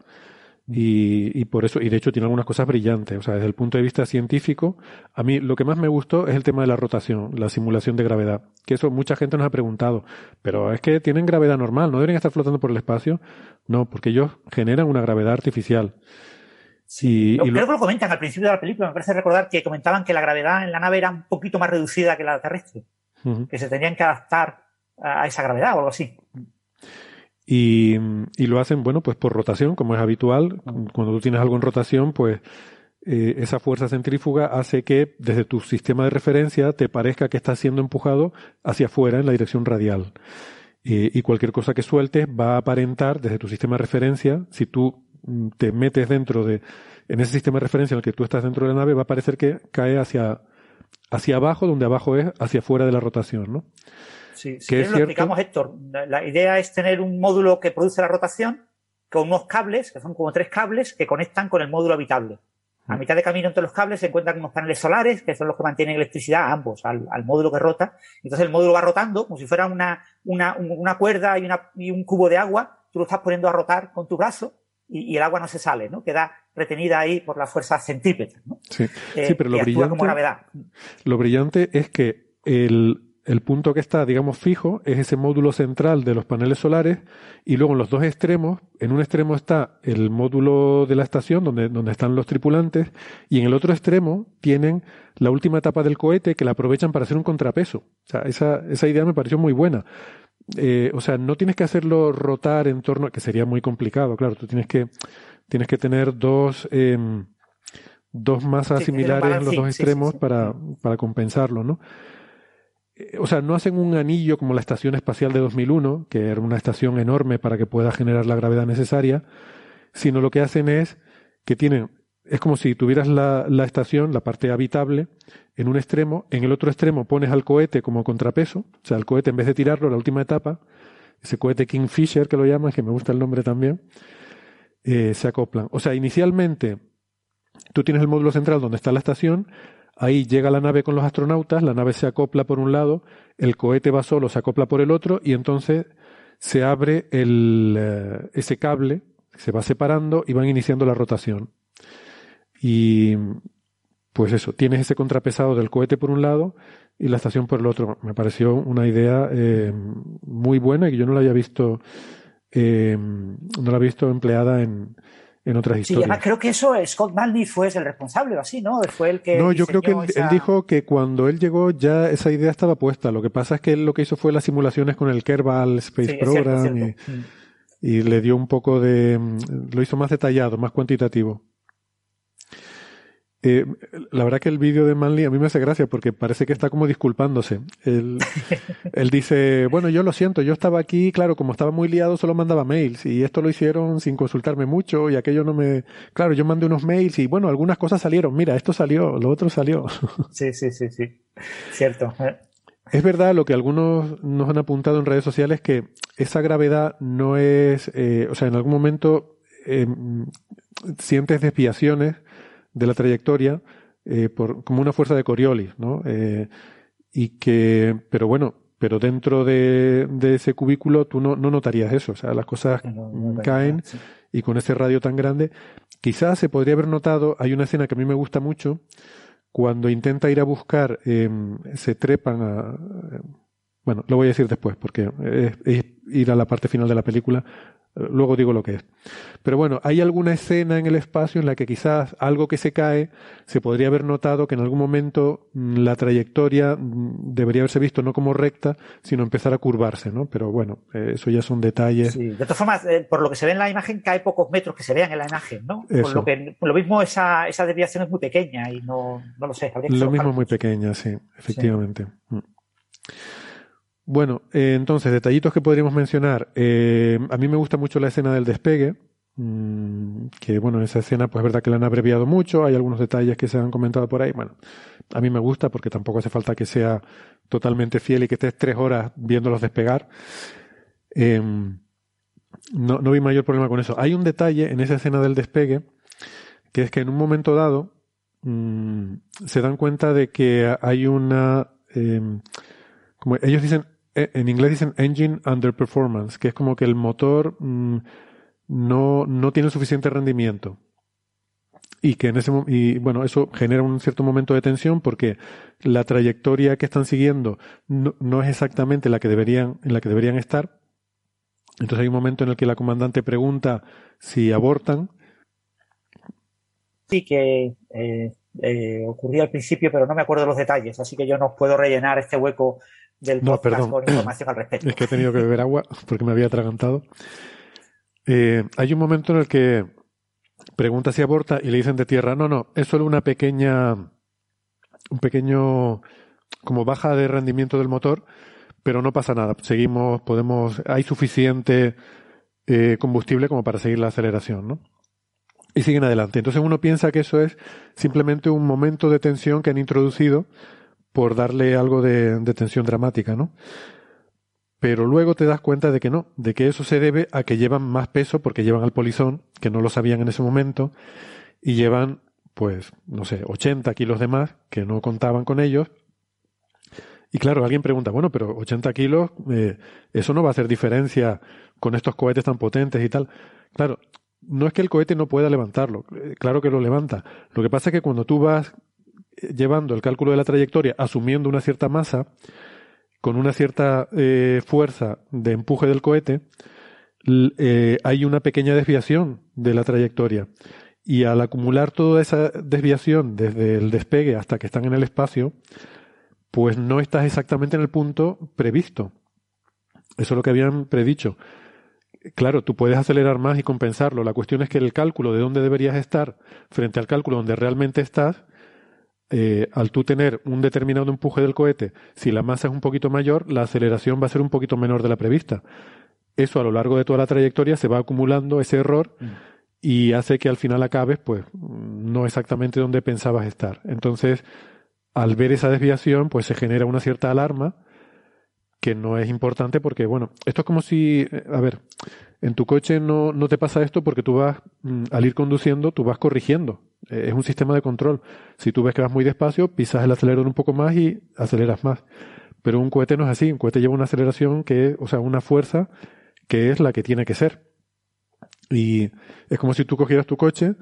Y, y, por eso, y de hecho tiene algunas cosas brillantes. O sea, desde el punto de vista científico, a mí lo que más me gustó es el tema de la rotación, la simulación de gravedad. Que eso mucha gente nos ha preguntado. Pero es que tienen gravedad normal, no deberían estar flotando por el espacio. No, porque ellos generan una gravedad artificial. Sí, creo que lo comentan al principio de la película. Me parece recordar que comentaban que la gravedad en la nave era un poquito más reducida que la terrestre. Que se tenían que adaptar a esa gravedad o algo así. Y, y, lo hacen, bueno, pues por rotación, como es habitual. Cuando tú tienes algo en rotación, pues eh, esa fuerza centrífuga hace que desde tu sistema de referencia te parezca que estás siendo empujado hacia afuera en la dirección radial. y cualquier cosa que sueltes va a aparentar desde tu sistema de referencia, si tú te metes dentro de, en ese sistema de referencia en el que tú estás dentro de la nave, va a parecer que cae hacia, hacia abajo, donde abajo es hacia afuera de la rotación, ¿no? Sí, sí lo explicamos, Héctor. La idea es tener un módulo que produce la rotación con unos cables, que son como tres cables, que conectan con el módulo habitable. A mm. mitad de camino entre los cables se encuentran unos paneles solares, que son los que mantienen electricidad ambos, al, módulo que rota. Entonces el módulo va rotando como si fuera una, una, una cuerda y, una, y un cubo de agua. Tú lo estás poniendo a rotar con tu brazo y, el agua no se sale, ¿no? Queda retenida ahí por la fuerza centrípeta, ¿no? Sí, sí pero lo brillante, lo brillante es que el, el punto que está, digamos, fijo es ese módulo central de los paneles solares y luego en los dos extremos, en un extremo está el módulo de la estación donde, donde están los tripulantes y en el otro extremo tienen la última etapa del cohete que la aprovechan para hacer un contrapeso. O sea, esa, esa idea me pareció muy buena. Eh, o sea, no tienes que hacerlo rotar en torno, que sería muy complicado, claro, tú tienes que, tienes que tener dos, em, dos masas similares en los dos extremos Para, para compensarlo, ¿no? o sea, no hacen un anillo como la Estación Espacial de 2001, que era una estación enorme para que pueda generar la gravedad necesaria, sino lo que hacen es que tienen, es como si tuvieras la, estación, la parte habitable, en un extremo, en el otro extremo pones al cohete como contrapeso, o sea, el cohete en vez de tirarlo, la última etapa, ese cohete Kingfisher que lo llaman, que me gusta el nombre también, eh, se acoplan. O sea, inicialmente tú tienes el módulo central donde está la estación, Ahí llega la nave con los astronautas, la nave se acopla por un lado, el cohete va solo, se acopla por el otro y entonces se abre el, eh, ese cable, se va separando y van iniciando la rotación. Y pues eso, tienes ese contrapesado del cohete por un lado y la estación por el otro. Me pareció una idea eh, muy buena y que yo no la había visto, eh, no la había visto empleada en, en otras historias. Sí, además creo que eso Scott Malney fue el responsable o así, ¿no? Fue el que. No, yo creo que él, dijo que cuando él llegó ya esa idea estaba puesta. Lo que pasa es que él lo que hizo fue las simulaciones con el Kerbal Space Program mm. Y, le dio un poco de. Mm, lo hizo más detallado, más cuantitativo. Eh, la verdad que el vídeo de Manley a mí me hace gracia porque parece que está como disculpándose. Él, <laughs> él, dice, bueno, yo lo siento, yo estaba aquí, claro, como estaba muy liado, solo mandaba mails y esto lo hicieron sin consultarme mucho y aquello no me... Claro, yo mandé unos mails y bueno, algunas cosas salieron, mira, esto salió, lo otro salió. <laughs> Sí, sí, sí, sí. Cierto. Es verdad lo que algunos nos han apuntado en redes sociales que esa gravedad no es, eh, o sea, en algún momento eh, sientes desviaciones de la trayectoria eh, por, como una fuerza de Coriolis, ¿no? Eh, y que, pero bueno, pero dentro de, de ese cubículo tú no, no, notarías eso, o sea, las cosas caen y con ese radio tan grande, quizás se podría haber notado, hay una escena que a mí me gusta mucho, cuando intenta ir a buscar, em, se trepan a, bueno, lo voy a decir después, porque es, ir a la parte final de la película, Luego digo lo que es. Pero bueno, hay alguna escena en el espacio en la que quizás algo que se cae se podría haber notado que en algún momento mm, la trayectoria mm, debería haberse visto no como recta, sino empezar a curvarse, ¿no? Pero bueno, eh, eso ya son detalles. Sí. De todas formas, eh, por lo que se ve en la imagen, cae pocos metros que se vean en la imagen, ¿no? Por lo, que, lo mismo, esa, esa desviación es muy pequeña y no, no lo sé. Lo mismo es muy pequeña, sí, efectivamente. Mm. Bueno, eh, entonces, detallitos que podríamos mencionar. Eh, a mí me gusta mucho la escena del despegue, mm, que bueno, esa escena pues es verdad que la han abreviado mucho, hay algunos detalles que se han comentado por ahí. Bueno, a mí me gusta porque tampoco hace falta que sea totalmente fiel y que estés tres horas viéndolos despegar. Em, no, no vi mayor problema con eso. Hay un detalle en esa escena del despegue, que es que en un momento dado mm, se dan cuenta de que hay una... Em, como ellos dicen en inglés dicen engine underperformance, que es como que el motor mm, no, no tiene suficiente rendimiento. Y que en ese y bueno, eso genera un cierto momento de tensión porque la trayectoria que están siguiendo no, es exactamente la que deberían, en la que deberían estar. Entonces hay un momento en el que la comandante pregunta si abortan. Sí, que eh, eh, ocurría al principio, pero no me acuerdo los detalles, así que yo no puedo rellenar este hueco del no, perdón. con información al respecto. Es que he tenido que beber agua porque me había atragantado. Eh, hay un momento en el que pregunta si aborta y le dicen de tierra, no, no, es solo una pequeña, un pequeño, como baja de rendimiento del motor, pero no pasa nada. Seguimos, podemos, hay suficiente eh, combustible como para seguir la aceleración, ¿no? Y siguen adelante. Entonces uno piensa que eso es simplemente un momento de tensión que han introducido por darle algo de, tensión dramática, ¿no? Pero luego te das cuenta de que no, de que eso se debe a que llevan más peso porque llevan al polizón, que no lo sabían en ese momento, y llevan, pues, no sé, 80 kilos de más, que no contaban con ellos. Y claro, alguien pregunta, bueno, pero 80 kilos, eh, eso no va a hacer diferencia con estos cohetes tan potentes y tal. Claro, no es que el cohete no pueda levantarlo, eh, claro que lo levanta. Lo que pasa es que cuando tú vas llevando el cálculo de la trayectoria, asumiendo una cierta masa, con una cierta eh, fuerza de empuje del cohete, eh, hay una pequeña desviación de la trayectoria. Y al acumular toda esa desviación desde el despegue hasta que están en el espacio, pues no estás exactamente en el punto previsto. Eso es lo que habían predicho. Claro, tú puedes acelerar más y compensarlo. La cuestión es que el cálculo de dónde deberías estar frente al cálculo donde realmente estás, eh, al tú tener un determinado empuje del cohete, si la masa es un poquito mayor, la aceleración va a ser un poquito menor de la prevista. Eso a lo largo de toda la trayectoria se va acumulando ese error mm. y hace que al final acabes, pues, no exactamente donde pensabas estar. Entonces, al ver esa desviación, pues se genera una cierta alarma que no es importante porque, bueno, esto es como si, a ver, en tu coche no, no te pasa esto porque tú vas, mm, al ir conduciendo, tú vas corrigiendo. Eh, es un sistema de control. Si tú ves que vas muy despacio, pisas el acelerador un poco más y aceleras más. Pero un cohete no es así. Un cohete lleva una aceleración que, o sea, una fuerza que es la que tiene que ser. Y es como si tú cogieras tu coche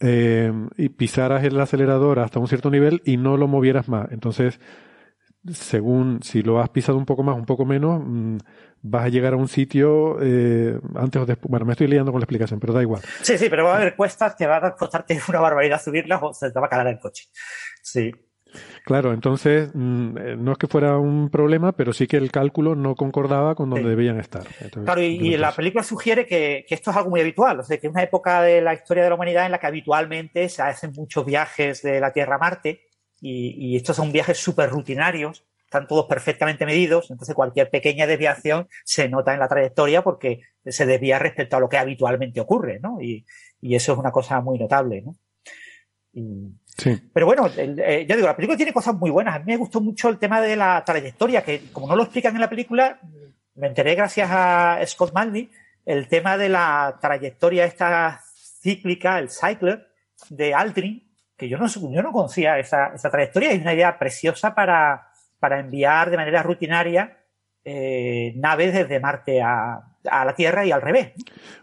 eh, y pisaras el acelerador hasta un cierto nivel y no lo movieras más. Entonces, según si lo has pisado un poco más, un poco menos, mm, vas a llegar a un sitio eh, antes o después. Bueno, me estoy liando con la explicación, pero da igual. Sí, sí, pero va a haber cuestas que va a costarte <laughs> una barbaridad subirlas o se te va a caer el coche. Sí. Claro, entonces mm, eh, no es que fuera un problema, pero sí que el cálculo no concordaba con donde debían estar. claro, y, la película sugiere que, que, esto es algo muy habitual, o sea, que es una época de la historia de la humanidad en la que habitualmente se hacen muchos viajes de la Tierra a Marte y, estos son viajes súper rutinarios, están todos perfectamente medidos, entonces cualquier pequeña desviación se nota en la trayectoria porque se desvía respecto a lo que habitualmente ocurre, ¿no? Y, eso es una cosa muy notable, ¿no? sí. Pero bueno, eh, ya digo, la película tiene cosas muy buenas. A mí me gustó mucho el tema de la trayectoria, que como no lo explican en la película, me enteré gracias a Scott Manley, el tema de la trayectoria esta cíclica, el cycler de Aldrin, que yo no, yo no conocía esa, esa trayectoria. Es una idea preciosa para, para enviar de manera rutinaria eh, naves desde Marte a, a, la Tierra y al revés.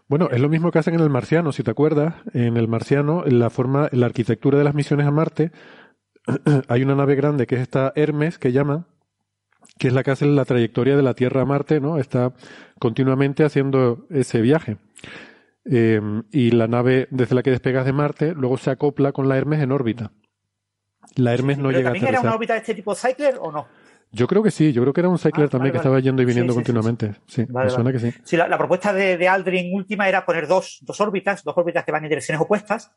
Bueno, es lo mismo que hacen en el Marciano, si te acuerdas. En el Marciano, en la forma, la arquitectura de las misiones a Marte, <clears throat> hay una nave grande que es esta Hermes, que llaman, que es la que hace la trayectoria de la Tierra a Marte, ¿no? Está continuamente haciendo ese viaje. Em, y la nave desde la que despegas de Marte luego se acopla con la Hermes en órbita. La Hermes no llega a ¿También era una órbita de este tipo Cycler o no? Yo creo que sí, yo creo que era un Cycler ah, también que estaba yendo y viniendo continuamente. Sí, me suena que sí. Sí, la, propuesta de, Aldrin última era poner dos, dos órbitas, dos órbitas que van en direcciones opuestas.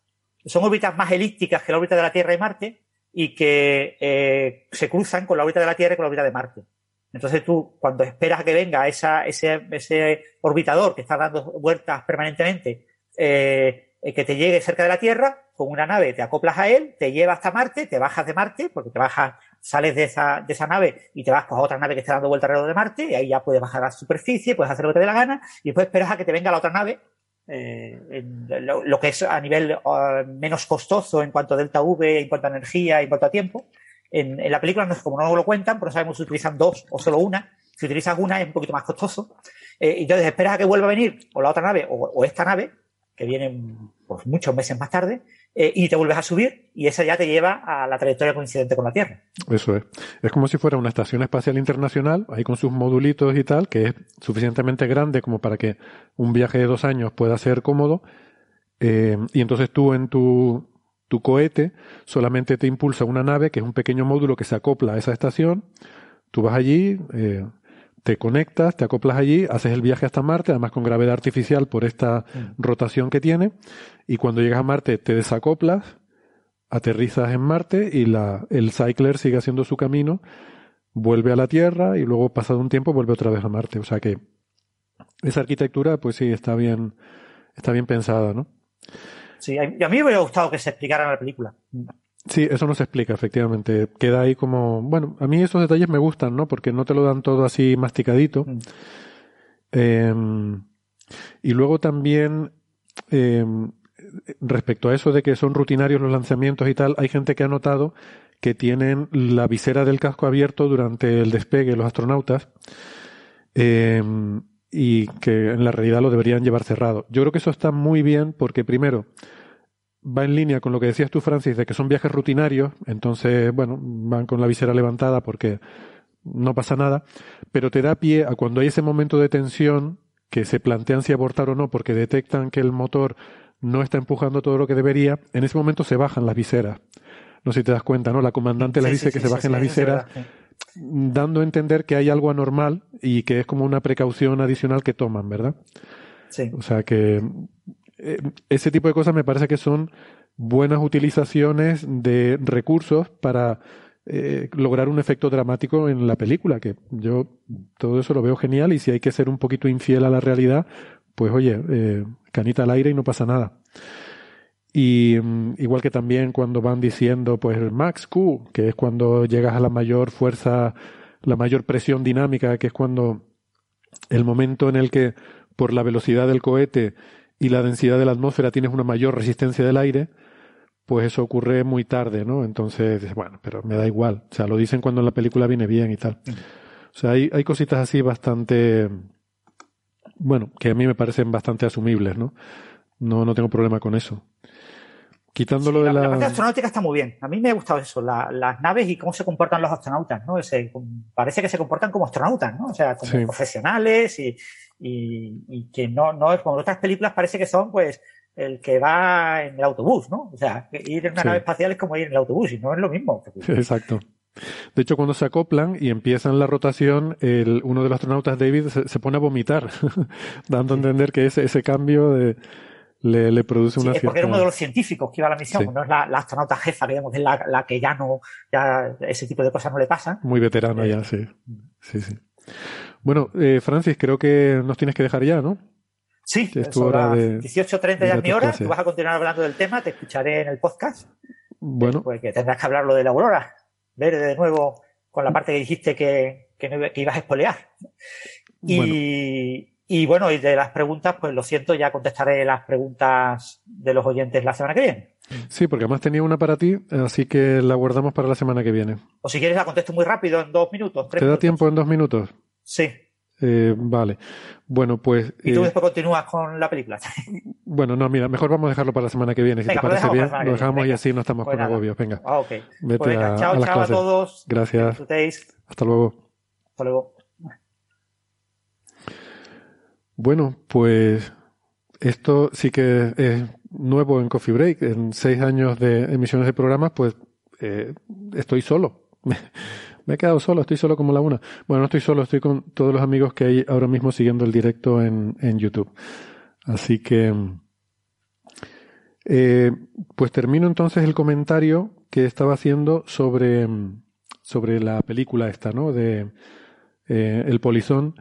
Son órbitas más elípticas que la órbita de la Tierra y Marte y que eh, se cruzan con la órbita de la Tierra y con la órbita de Marte. Entonces tú, cuando esperas a que venga esa, ese, ese orbitador que está dando vueltas permanentemente, eh, que te llegue cerca de la Tierra, con una nave te acoplas a él, te lleva hasta Marte, te bajas de Marte, porque te bajas, sales de esa, de esa nave y te vas pues, a otra nave que está dando vueltas alrededor de Marte, y ahí ya puedes bajar a la superficie, puedes hacer lo que te dé la gana, y después esperas a que te venga la otra nave, eh, lo, que es a nivel uh, menos costoso en cuanto a delta V, en cuanto a energía, en cuanto a tiempo, en, la película, no como no lo cuentan, pero sabemos si utilizan dos o solo una. Si utilizan una es un poquito más costoso. Eh, entonces esperas a que vuelva a venir o la otra nave o, esta nave, que viene pues, muchos meses más tarde, eh, y te vuelves a subir y esa ya te lleva a la trayectoria coincidente con la Tierra. Eso es. Es como si fuera una estación espacial internacional, ahí con sus modulitos y tal, que es suficientemente grande como para que un viaje de dos años pueda ser cómodo. Eh, y entonces tú en tu tu cohete solamente te impulsa una nave, que es un pequeño módulo que se acopla a esa estación. Tú vas allí, eh, te conectas, te acoplas allí, haces el viaje hasta Marte, además con gravedad artificial por esta mm. rotación que tiene. Y cuando llegas a Marte te desacoplas, aterrizas en Marte y la, el Cycler sigue haciendo su camino, vuelve a la Tierra y luego pasado un tiempo vuelve otra vez a Marte. O sea que esa arquitectura, pues sí, está bien, está bien pensada, ¿no? Sí, a mí me hubiera gustado que se explicara en la película. Sí, eso no se explica, efectivamente. Queda ahí como. Bueno, a mí esos detalles me gustan, ¿no? Porque no te lo dan todo así masticadito. Mm. Em, y luego también, em, respecto a eso de que son rutinarios los lanzamientos y tal, hay gente que ha notado que tienen la visera del casco abierto durante el despegue los astronautas. Em, y que en la realidad lo deberían llevar cerrado. Yo creo que eso está muy bien porque primero va en línea con lo que decías tú, Francis, de que son viajes rutinarios, entonces, bueno, van con la visera levantada porque no pasa nada, pero te da pie a cuando hay ese momento de tensión que se plantean si abortar o no porque detectan que el motor no está empujando todo lo que debería, en ese momento se bajan las viseras. No sé si te das cuenta, ¿no? La comandante les dice que se bajen las viseras, dando a entender que hay algo anormal y que es como una precaución adicional que toman, ¿verdad? Sí. O sea que eh, ese tipo de cosas me parece que son buenas utilizaciones de recursos para eh, lograr un efecto dramático en la película, que yo todo eso lo veo genial y si hay que ser un poquito infiel a la realidad, pues oye, eh, canita al aire y no pasa nada. Y mm, igual que también cuando van diciendo, pues Max Q, que es cuando llegas a la mayor fuerza, la mayor presión dinámica, que es cuando el momento en el que por la velocidad del cohete y la densidad de la atmósfera tienes una mayor resistencia del aire, pues eso ocurre muy tarde, ¿no? Entonces, bueno, pero me da igual. O sea, lo dicen cuando la película viene bien y tal. O sea, hay, hay cositas así bastante, bueno, que a mí me parecen bastante asumibles, ¿no? No, no tengo problema con eso. Quitándolo de la... La parte astronáutica está muy bien. A mí me ha gustado eso, las naves y cómo se comportan los astronautas, ¿no? parece que se comportan como astronautas, ¿no? O sea, como profesionales y, y, y, que no, no es como otras películas parece que son, pues, el que va en el autobús, ¿no? O sea, ir en una nave espacial es como ir en el autobús y no es lo mismo. <laughs> Exacto. De hecho, cuando se acoplan y empiezan la rotación, el, uno de los astronautas, David, se, pone a vomitar, <laughs> dando a entender que ese, ese cambio de, le, le, produce una sí, porque era uno de los científicos que iba a la misión, no es la, la, astronauta jefa, digamos, es la, la, que ya no, ya ese tipo de cosas no le pasan. Muy veterano ya, sí. Sí, sí. Bueno, eh, Francis, creo que nos tienes que dejar ya, ¿no? Sí, es tu hora de, 18.30 ya es mi hora, tú vas a continuar hablando del tema, te escucharé en el podcast. Bueno. Pues que tendrás que hablarlo de la aurora, ver de nuevo con la parte que dijiste que, que, ibas a espolear. Y, y bueno, y de las preguntas, pues lo siento, ya contestaré las preguntas de los oyentes la semana que viene. Sí, porque además tenía una para ti, así que la guardamos para la semana que viene. O si quieres la contesto muy rápido, en dos minutos. ¿Te da tiempo en dos minutos? Sí. Eh, vale. Bueno, pues. Y tú eh, después continúas con la película. <laughs> bueno, no, mira, mejor vamos a dejarlo para la semana que viene. Si te parece bien, lo dejamos y así no estamos pues con agobios. Venga. Ah, ok. Vete pues venga, a, chao, a las chao clases. a todos. Gracias. Hasta luego. Hasta luego. Bueno, pues esto sí que es nuevo en Coffee Break. En seis años de emisiones de programas, pues eh, estoy solo. <laughs> Me he quedado solo, estoy solo como la una. Bueno, no estoy solo, estoy con todos los amigos que hay ahora mismo siguiendo el directo en, en YouTube. Así que, eh, pues termino entonces el comentario que estaba haciendo sobre, sobre la película esta, ¿no? De eh, El Polizón.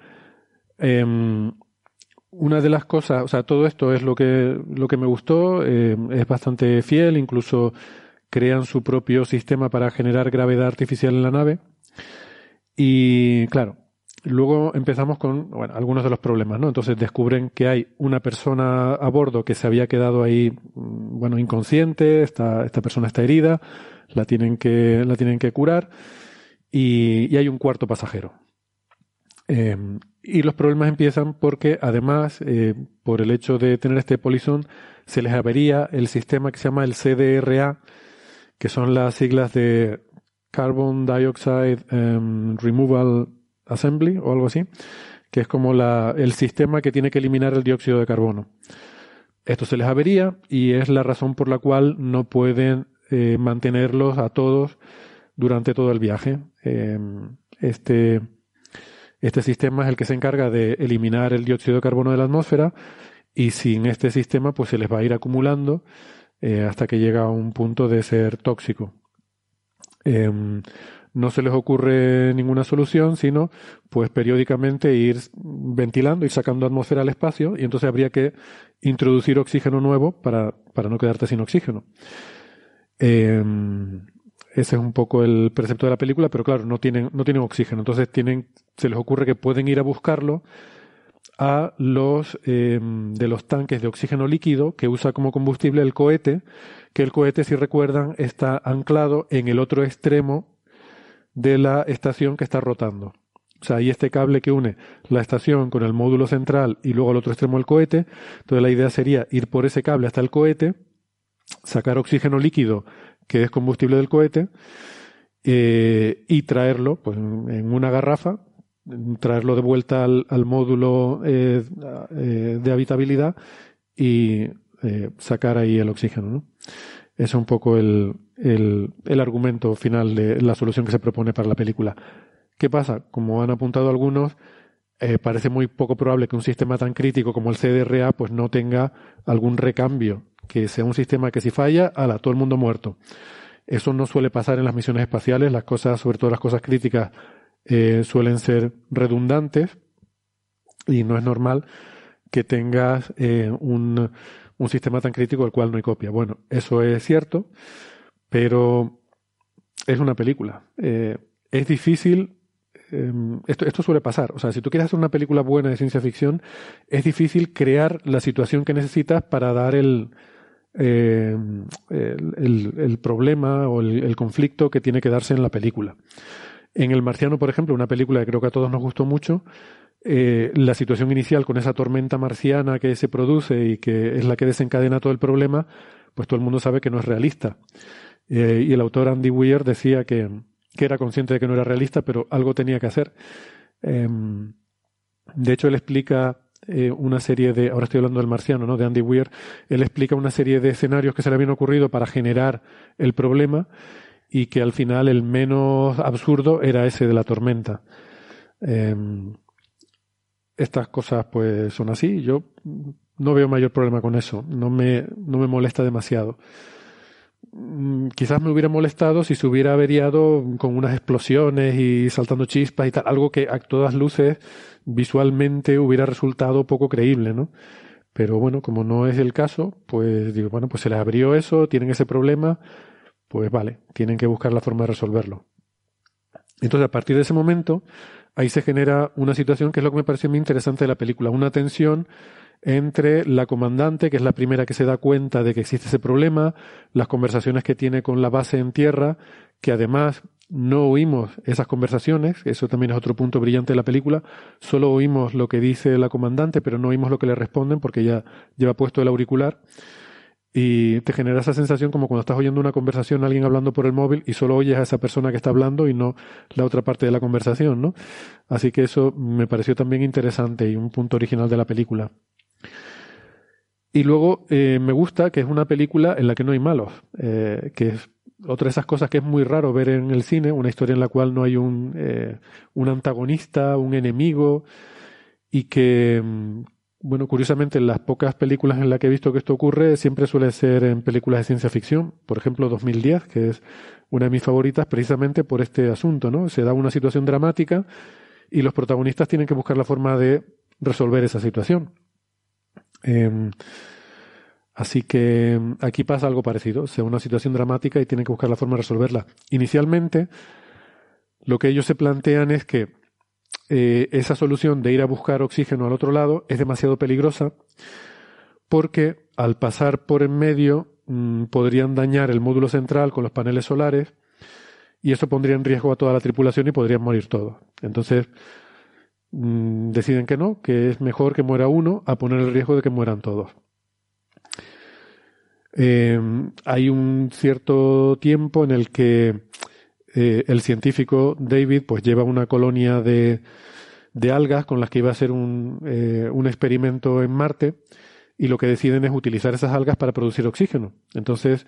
Una de las cosas, o sea, todo esto es lo que, lo que me gustó, eh, es bastante fiel, incluso crean su propio sistema para generar gravedad artificial en la nave. Y claro, luego empezamos con bueno, algunos de los problemas, ¿no? Entonces descubren que hay una persona a bordo que se había quedado ahí, mm, bueno, inconsciente, esta, esta persona está herida, la tienen que, la tienen que curar, y, y hay un cuarto pasajero. Eh, y los problemas empiezan porque, además, eh, por el hecho de tener este polizón, se les avería el sistema que se llama el CDRA, que son las siglas de Carbon Dioxide um, Removal Assembly o algo así, que es como la, el sistema que tiene que eliminar el dióxido de carbono. Esto se les avería y es la razón por la cual no pueden eh, mantenerlos a todos durante todo el viaje. Eh, este este sistema es el que se encarga de eliminar el dióxido de carbono de la atmósfera y sin este sistema pues se les va a ir acumulando eh, hasta que llega a un punto de ser tóxico. Eh, no se les ocurre ninguna solución, sino pues periódicamente ir ventilando, y sacando atmósfera al espacio y entonces habría que introducir oxígeno nuevo para, para no quedarte sin oxígeno. Eh, ese es un poco el precepto de la película, pero claro, no tienen, no tienen oxígeno. Entonces tienen, se les ocurre que pueden ir a buscarlo a los eh, de los tanques de oxígeno líquido que usa como combustible el cohete, que el cohete, si recuerdan, está anclado en el otro extremo de la estación que está rotando. O sea, hay este cable que une la estación con el módulo central y luego al otro extremo el cohete. Entonces la idea sería ir por ese cable hasta el cohete, sacar oxígeno líquido que es combustible del cohete, eh, y traerlo pues, en una garrafa, traerlo de vuelta al, módulo eh, eh, de habitabilidad y sacar ahí el oxígeno. ¿no? Es un poco el, el, argumento final de la solución que se propone para la película. ¿Qué pasa? Como han apuntado algunos, parece muy poco probable que un sistema tan crítico como el CDRA pues no tenga algún recambio, que sea un sistema que si falla, ala, todo el mundo muerto. Eso no suele pasar en las misiones espaciales, las cosas, sobre todo las cosas críticas, eh, suelen ser redundantes y no es normal que tengas eh, un, un sistema tan crítico del cual no hay copia. Bueno, eso es cierto, pero es una película. es difícil Em, esto, esto suele pasar. O sea, si tú quieres hacer una película buena de ciencia ficción, es difícil crear la situación que necesitas para dar el, em, el, problema o el, conflicto que tiene que darse en la película. En El Marciano, por ejemplo, una película que creo que a todos nos gustó mucho, eh, la situación inicial con esa tormenta marciana que se produce y que es la que desencadena todo el problema, pues todo el mundo sabe que no es realista. Eh, y el autor Andy Weir decía que, que era consciente de que no era realista, pero algo tenía que hacer. Em, de hecho, él explica eh, una serie de, ahora estoy hablando del marciano, ¿no? De Andy Weir, él explica una serie de escenarios que se le habían ocurrido para generar el problema y que al final el menos absurdo era ese de la tormenta. Em, estas cosas pues son así, yo no veo mayor problema con eso, no me, no me molesta demasiado. Mm, quizás me hubiera molestado si se hubiera averiado con unas explosiones y saltando chispas y tal, algo que a todas luces visualmente hubiera resultado poco creíble, ¿no? Pero bueno, como no es el caso, pues digo, bueno, pues se les abrió eso, tienen ese problema, pues vale, tienen que buscar la forma de resolverlo. Entonces, a partir de ese momento, ahí se genera una situación que es lo que me pareció muy interesante de la película, una tensión entre la comandante, que es la primera que se da cuenta de que existe ese problema, las conversaciones que tiene con la base en tierra, que además no oímos esas conversaciones, eso también es otro punto brillante de la película, solo oímos lo que dice la comandante, pero no oímos lo que le responden porque ya lleva puesto el auricular y te genera esa sensación como cuando estás oyendo una conversación, alguien hablando por el móvil y solo oyes a esa persona que está hablando y no la otra parte de la conversación, ¿no? Así que eso me pareció también interesante y un punto original de la película. Y luego eh, me gusta que es una película en la que no hay malos, eh, que es otra de esas cosas que es muy raro ver en el cine, una historia en la cual no hay un, eh, un antagonista, un enemigo, y que, mm, bueno, curiosamente en las pocas películas en las que he visto que esto ocurre, siempre suele ser en películas de ciencia ficción, por ejemplo 2010, que es una de mis favoritas precisamente por este asunto, ¿no? Se da una situación dramática y los protagonistas tienen que buscar la forma de resolver esa situación. Em, así que em, aquí pasa algo parecido, o sea, una situación dramática y tienen que buscar la forma de resolverla. Inicialmente, lo que ellos se plantean es que eh, esa solución de ir a buscar oxígeno al otro lado es demasiado peligrosa porque al pasar por en medio mm, podrían dañar el módulo central con los paneles solares y eso pondría en riesgo a toda la tripulación y podrían morir todos. Entonces, Mm, deciden que no, que es mejor que muera uno a poner el riesgo de que mueran todos. Eh, hay un cierto tiempo en el que eh, el científico David pues lleva una colonia de, de algas con las que iba a hacer un, eh, un experimento en Marte y lo que deciden es utilizar esas algas para producir oxígeno. Entonces,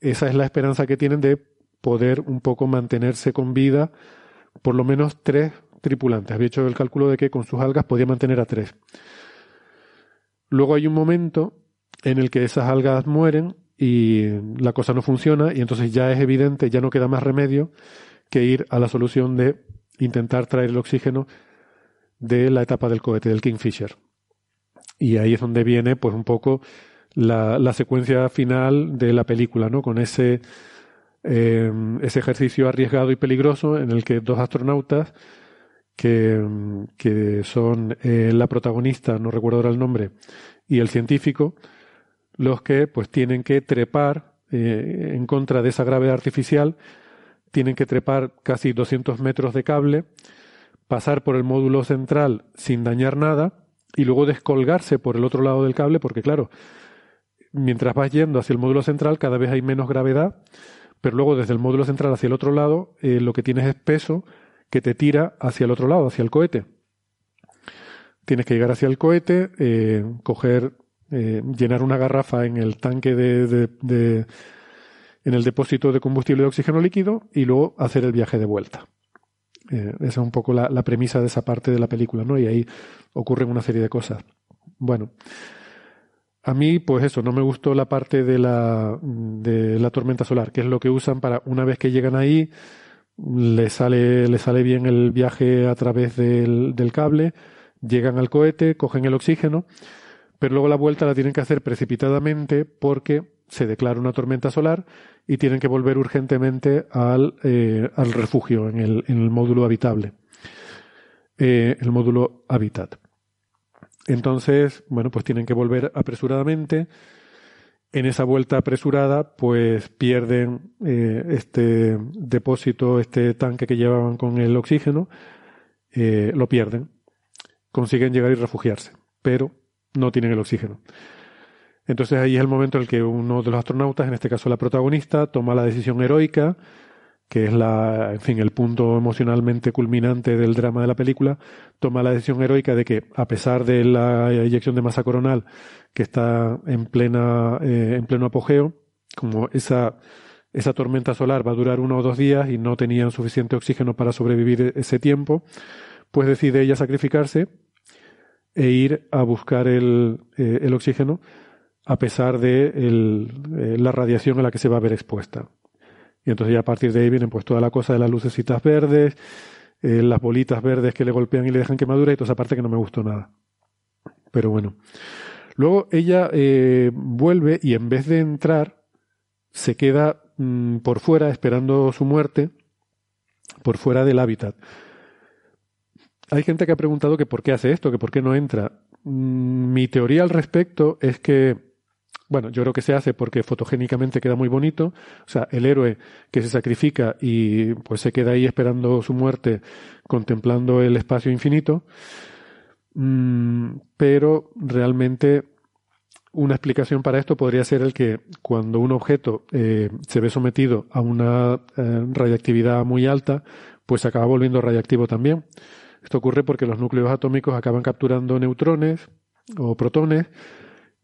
esa es la esperanza que tienen de poder un poco mantenerse con vida por lo menos tres tripulantes. Había hecho el cálculo de que con sus algas podía mantener a tres. Luego hay un momento en el que esas algas mueren y la cosa no funciona y entonces ya es evidente, ya no queda más remedio que ir a la solución de intentar traer el oxígeno de la etapa del cohete, del Kingfisher. Y ahí es donde viene pues un poco la, la secuencia final de la película, ¿no? Con ese, eh, ese ejercicio arriesgado y peligroso en el que dos astronautas que, son eh, la protagonista, no recuerdo ahora el nombre, y el científico, los que pues tienen que trepar eh, en contra de esa gravedad artificial, tienen que trepar casi 200 metros de cable, pasar por el módulo central sin dañar nada y luego descolgarse por el otro lado del cable, porque claro, mientras vas yendo hacia el módulo central cada vez hay menos gravedad, pero luego desde el módulo central hacia el otro lado eh, lo que tienes es peso que te tira hacia el otro lado, hacia el cohete. Tienes que llegar hacia el cohete, eh, coger, eh, llenar una garrafa en el tanque de, de, en el depósito de combustible de oxígeno líquido y luego hacer el viaje de vuelta. esa es un poco la, la, premisa de esa parte de la película, ¿no? Y ahí ocurren una serie de cosas. Bueno, a mí, pues eso, no me gustó la parte de la, de la tormenta solar, que es lo que usan para, una vez que llegan ahí, le sale, le sale bien el viaje a través del, del cable, llegan al cohete, cogen el oxígeno, pero luego la vuelta la tienen que hacer precipitadamente porque se declara una tormenta solar y tienen que volver urgentemente al, eh, al refugio en el, en el módulo habitable, eh, el módulo Habitat. Entonces, bueno, pues tienen que volver apresuradamente. En esa vuelta apresurada, pues pierden eh, este depósito, este tanque que llevaban con el oxígeno, eh, lo pierden. Consiguen llegar y refugiarse, pero no tienen el oxígeno. Entonces ahí es el momento en el que uno de los astronautas, en este caso la protagonista, toma la decisión heroica que es la, en fin, el punto emocionalmente culminante del drama de la película, toma la decisión heroica de que, a pesar de la eyección de masa coronal que está en plena, eh, en pleno apogeo, como esa, esa tormenta solar va a durar uno o dos días y no tenían suficiente oxígeno para sobrevivir ese tiempo, pues decide ella sacrificarse e ir a buscar el, eh, el oxígeno a pesar de eh, la radiación a la que se va a ver expuesta. Y entonces ya a partir de ahí vienen pues toda la cosa de las lucecitas verdes, eh, las bolitas verdes que le golpean y le dejan quemadura y toda esa parte que no me gustó nada. Pero bueno. Luego ella eh, vuelve y en vez de entrar, se queda mm, por fuera esperando su muerte, por fuera del hábitat. Hay gente que ha preguntado que por qué hace esto, que por qué no entra. Mm, mi teoría al respecto es que bueno, yo creo que se hace porque fotogénicamente queda muy bonito. O sea, el héroe que se sacrifica y pues se queda ahí esperando su muerte, contemplando el espacio infinito. Mm, pero realmente una explicación para esto podría ser el que cuando un objeto eh, se ve sometido a una eh, radiactividad muy alta, pues acaba volviendo radiactivo también. Esto ocurre porque los núcleos atómicos acaban capturando neutrones o protones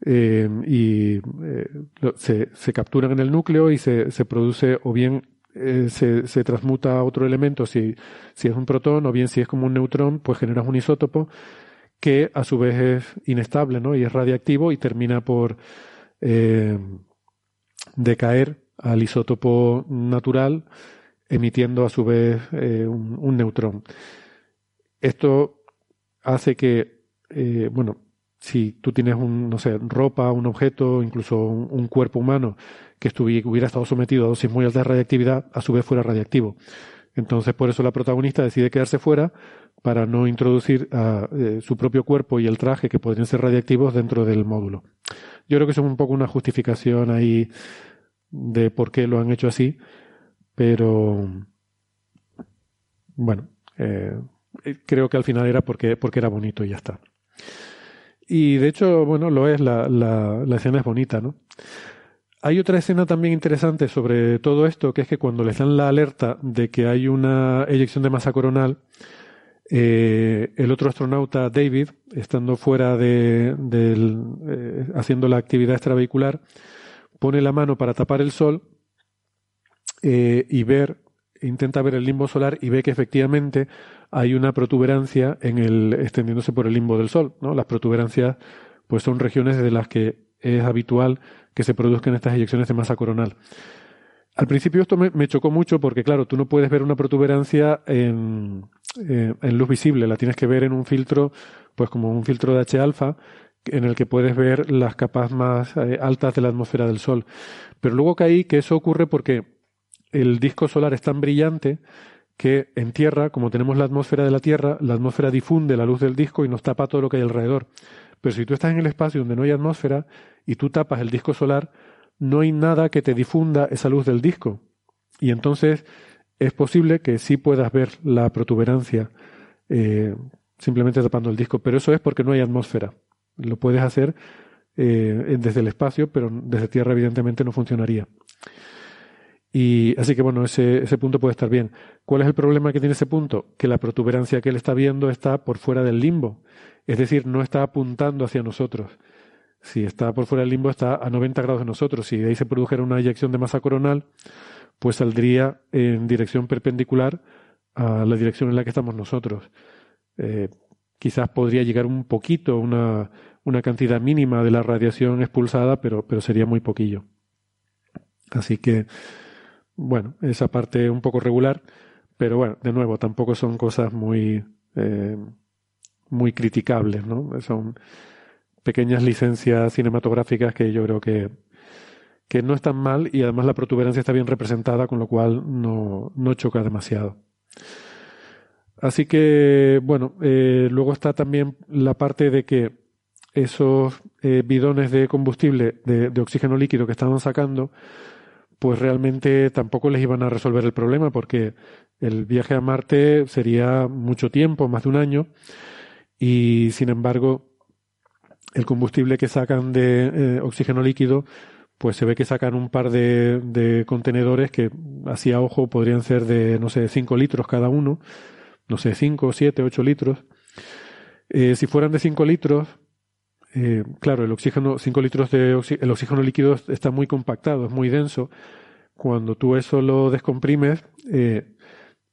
eh, y eh, se, se, capturan en el núcleo y se, se produce o bien eh, se, se, transmuta a otro elemento si, si es un protón o bien si es como un neutrón, pues generas un isótopo que a su vez es inestable ¿no? y es radiactivo y termina por eh, decaer al isótopo natural emitiendo a su vez eh, un, neutrón. Esto hace que, bueno, si tú tienes un, no sé, ropa, un objeto, incluso un, cuerpo humano que hubiera estado sometido a dosis muy altas de radiactividad, a su vez fuera radiactivo. Entonces, por eso la protagonista decide quedarse fuera para no introducir eh, su propio cuerpo y el traje que podrían ser radiactivos dentro del módulo. Yo creo que eso es un poco una justificación ahí de por qué lo han hecho así, pero bueno, eh, creo que al final era porque, porque era bonito y ya está. Y de hecho, bueno, lo es, la, la, la, escena es bonita, ¿no? Hay otra escena también interesante sobre todo esto, que es que cuando les dan la alerta de que hay una eyección de masa coronal, eh, el otro astronauta, David, estando fuera de, de eh, haciendo la actividad extravehicular, pone la mano para tapar el sol eh, y ver, intenta ver el limbo solar y ve que efectivamente hay una protuberancia en el, extendiéndose por el limbo del Sol. ¿no? Las protuberancias pues son regiones de las que es habitual que se produzcan estas eyecciones de masa coronal. Al principio esto me, chocó mucho porque, claro, tú no puedes ver una protuberancia en, eh, en luz visible, la tienes que ver en un filtro, pues como un filtro de H-alfa, en el que puedes ver las capas más eh, altas de la atmósfera del Sol. Pero luego caí que eso ocurre porque el disco solar es tan brillante que en tierra, como tenemos la atmósfera de la Tierra, la atmósfera difunde la luz del disco y nos tapa todo lo que hay alrededor. Pero si tú estás en el espacio donde no hay atmósfera y tú tapas el disco solar, no hay nada que te difunda esa luz del disco. Y entonces es posible que sí puedas ver la protuberancia eh, simplemente tapando el disco, pero eso es porque no hay atmósfera. Lo puedes hacer eh, desde el espacio, pero desde tierra evidentemente no funcionaría. Y así que bueno, ese, ese punto puede estar bien. ¿Cuál es el problema que tiene ese punto? Que la protuberancia que él está viendo está por fuera del limbo. Es decir, no está apuntando hacia nosotros. Si está por fuera del limbo, está a 90 grados de nosotros. Si de ahí se produjera una eyección de masa coronal, pues saldría en dirección perpendicular a la dirección en la que estamos nosotros. Eh, quizás podría llegar un poquito, una, una cantidad mínima de la radiación expulsada, pero, pero sería muy poquillo. Así que, bueno, esa parte un poco regular, pero bueno, de nuevo, tampoco son cosas muy, eh, muy criticables, ¿no? Son pequeñas licencias cinematográficas que yo creo que, que no están mal y además la protuberancia está bien representada, con lo cual no, no choca demasiado. Así que, bueno, eh, luego está también la parte de que esos eh, bidones de combustible, de, de, oxígeno líquido que estaban sacando, pues realmente tampoco les iban a resolver el problema porque el viaje a Marte sería mucho tiempo, más de un año, y sin embargo el combustible que sacan de eh, oxígeno líquido, pues se ve que sacan un par de, de contenedores que, así a ojo, podrían ser de, no sé, 5 litros cada uno, no sé, 5, 7, 8 litros. Eh, si fueran de 5 litros, eh, claro, el oxígeno, 5 litros de oxígeno, el oxígeno líquido está muy compactado, es muy denso. Cuando tú eso lo descomprimes eh,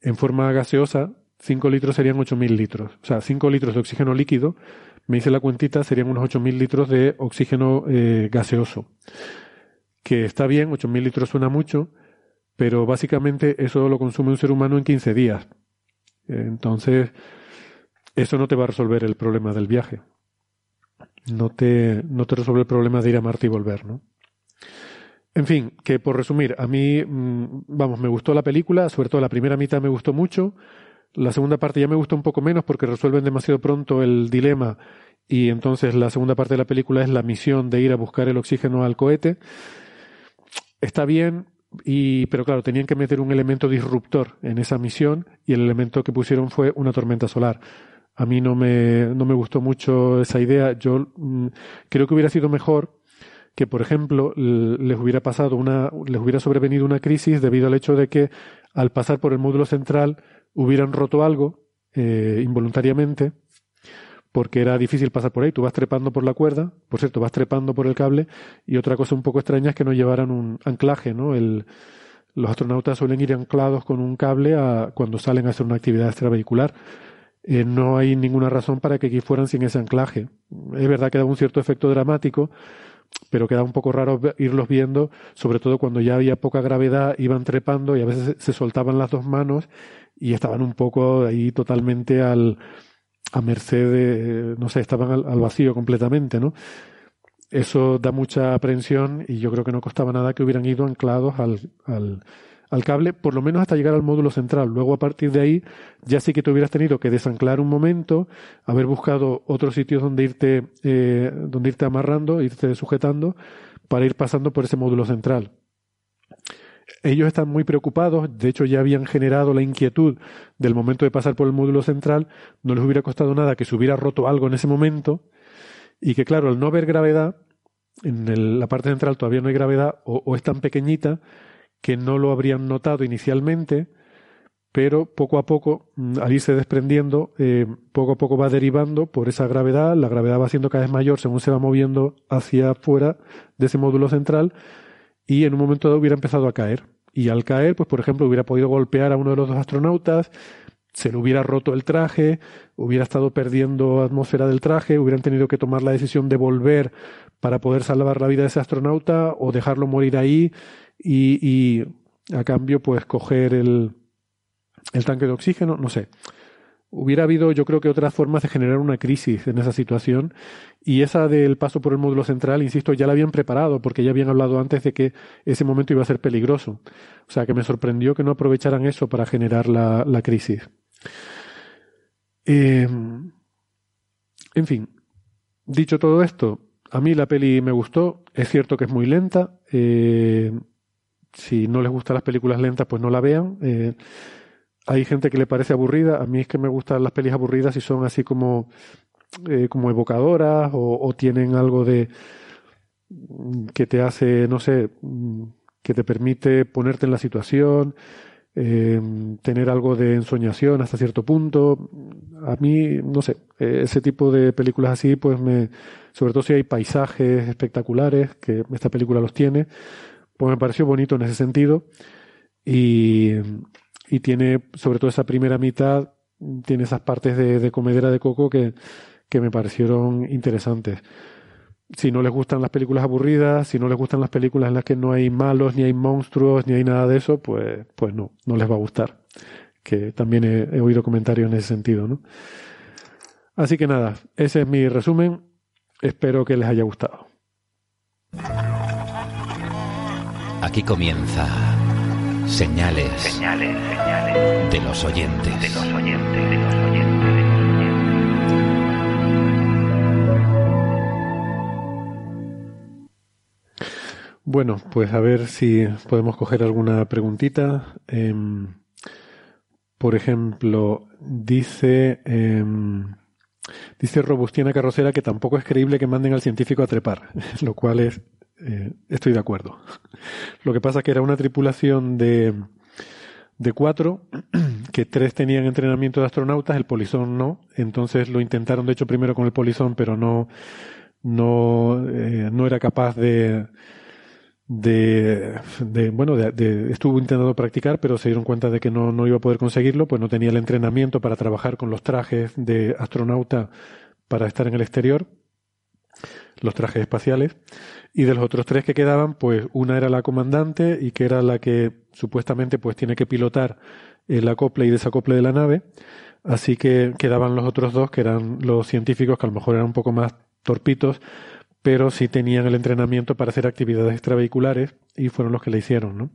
en forma gaseosa, 5 litros serían 8.000 litros. O sea, 5 litros de oxígeno líquido me hice la cuentita, serían unos 8.000 litros de oxígeno eh, gaseoso. Que está bien, 8.000 litros suena mucho, pero básicamente eso lo consume un ser humano en 15 días. Entonces, eso no te va a resolver el problema del viaje. No te, no te resuelve el problema de ir a Marte y volver, ¿no? En fin, que por resumir, a mí, mm, vamos, me gustó la película, sobre todo la primera mitad me gustó mucho. La segunda parte ya me gustó un poco menos porque resuelven demasiado pronto el dilema y entonces la segunda parte de la película es la misión de ir a buscar el oxígeno al cohete. Está bien, y, pero claro, tenían que meter un elemento disruptor en esa misión y el elemento que pusieron fue una tormenta solar. A mí no me, no me gustó mucho esa idea. Yo mm, creo que hubiera sido mejor que, por ejemplo, les hubiera pasado una, les hubiera sobrevenido una crisis debido al hecho de que al pasar por el módulo central hubieran roto algo eh, involuntariamente, porque era difícil pasar por ahí. Tú vas trepando por la cuerda, por cierto, vas trepando por el cable, y otra cosa un poco extraña es que no llevaran un anclaje, ¿no? El, los astronautas suelen ir anclados con un cable a, cuando salen a hacer una actividad extravehicular. Eh, no hay ninguna razón para que aquí fueran sin ese anclaje. Es verdad que da un cierto efecto dramático, pero queda un poco raro irlos viendo, sobre todo cuando ya había poca gravedad, iban trepando y a veces se soltaban las dos manos y estaban un poco ahí totalmente al, a merced de, no sé, estaban al, al, vacío completamente, ¿no? Eso da mucha aprensión y yo creo que no costaba nada que hubieran ido anclados al, al, al cable, por lo menos hasta llegar al módulo central. Luego, a partir de ahí, ya sí que te hubieras tenido que desanclar un momento, haber buscado otros sitios donde irte, eh, donde irte amarrando, irte sujetando, para ir pasando por ese módulo central. Ellos están muy preocupados, de hecho ya habían generado la inquietud del momento de pasar por el módulo central, no les hubiera costado nada que se hubiera roto algo en ese momento, y que claro, al no haber gravedad, en la parte central todavía no hay gravedad, o es tan pequeñita, que no lo habrían notado inicialmente, pero poco a poco, mm, al irse desprendiendo, eh, poco a poco va derivando por esa gravedad, la gravedad va siendo cada vez mayor según se va moviendo hacia afuera de ese módulo central y en un momento dado hubiera empezado a caer. Y al caer, pues por ejemplo, hubiera podido golpear a uno de los dos astronautas, se le hubiera roto el traje, hubiera estado perdiendo atmósfera del traje, hubieran tenido que tomar la decisión de volver para poder salvar la vida de ese astronauta o dejarlo morir ahí y, y a cambio pues coger el, el tanque de oxígeno, no sé. Hubiera habido, yo creo que otras formas de generar una crisis en esa situación y esa del paso por el módulo central, insisto, ya la habían preparado porque ya habían hablado antes de que ese momento iba a ser peligroso. O sea que me sorprendió que no aprovecharan eso para generar la, la crisis. Eh, en fin, dicho todo esto, a mí la peli me gustó, es cierto que es muy lenta, eh, si no les gustan las películas lentas, pues no la vean. Eh, hay gente que le parece aburrida. A mí es que me gustan las pelis aburridas si son así como, eh, como evocadoras o, tienen algo de que te hace, no sé, que te permite ponerte en la situación, eh, tener algo de ensoñación hasta cierto punto. A mí, no sé, ese tipo de películas así, pues me, sobre todo si hay paisajes espectaculares, que esta película los tiene, pues me pareció bonito en ese sentido. Y, y tiene, sobre todo esa primera mitad, tiene esas partes de, de comedera de coco que, que me parecieron interesantes si no les gustan las películas aburridas, si no les gustan las películas en las que no hay malos, ni hay monstruos, ni hay nada de eso, pues, pues no, no les va a gustar. Que también he, oído comentarios en ese sentido, ¿no? Así que nada, ese es mi resumen. Espero que les haya gustado. Aquí comienza señales, señales, señales de los oyentes. De los oyentes, de los oyentes. Bueno, pues a ver si podemos coger alguna preguntita. Em, por ejemplo, dice, eh, dice Robustina Carrocera que tampoco es creíble que manden al científico a trepar, <laughs> lo cual es, eh, estoy de acuerdo. <laughs> Lo que pasa es que era una tripulación de, de cuatro, <clears throat> que tres tenían entrenamiento de astronautas, el polizón no, entonces lo intentaron de hecho primero con el polizón, pero no, no, eh, no era capaz de, de, de bueno, de, estuvo intentando practicar, pero se dieron cuenta de que no, no iba a poder conseguirlo, pues no tenía el entrenamiento para trabajar con los trajes de astronauta para estar en el exterior, los trajes espaciales. Y de los otros tres que quedaban, pues una era la comandante y que era la que supuestamente pues tiene que pilotar el acople y desacople de la nave. Así que quedaban los otros dos, que eran los científicos, que a lo mejor eran un poco más torpitos, pero sí tenían el entrenamiento para hacer actividades extravehiculares y fueron los que le hicieron, ¿no?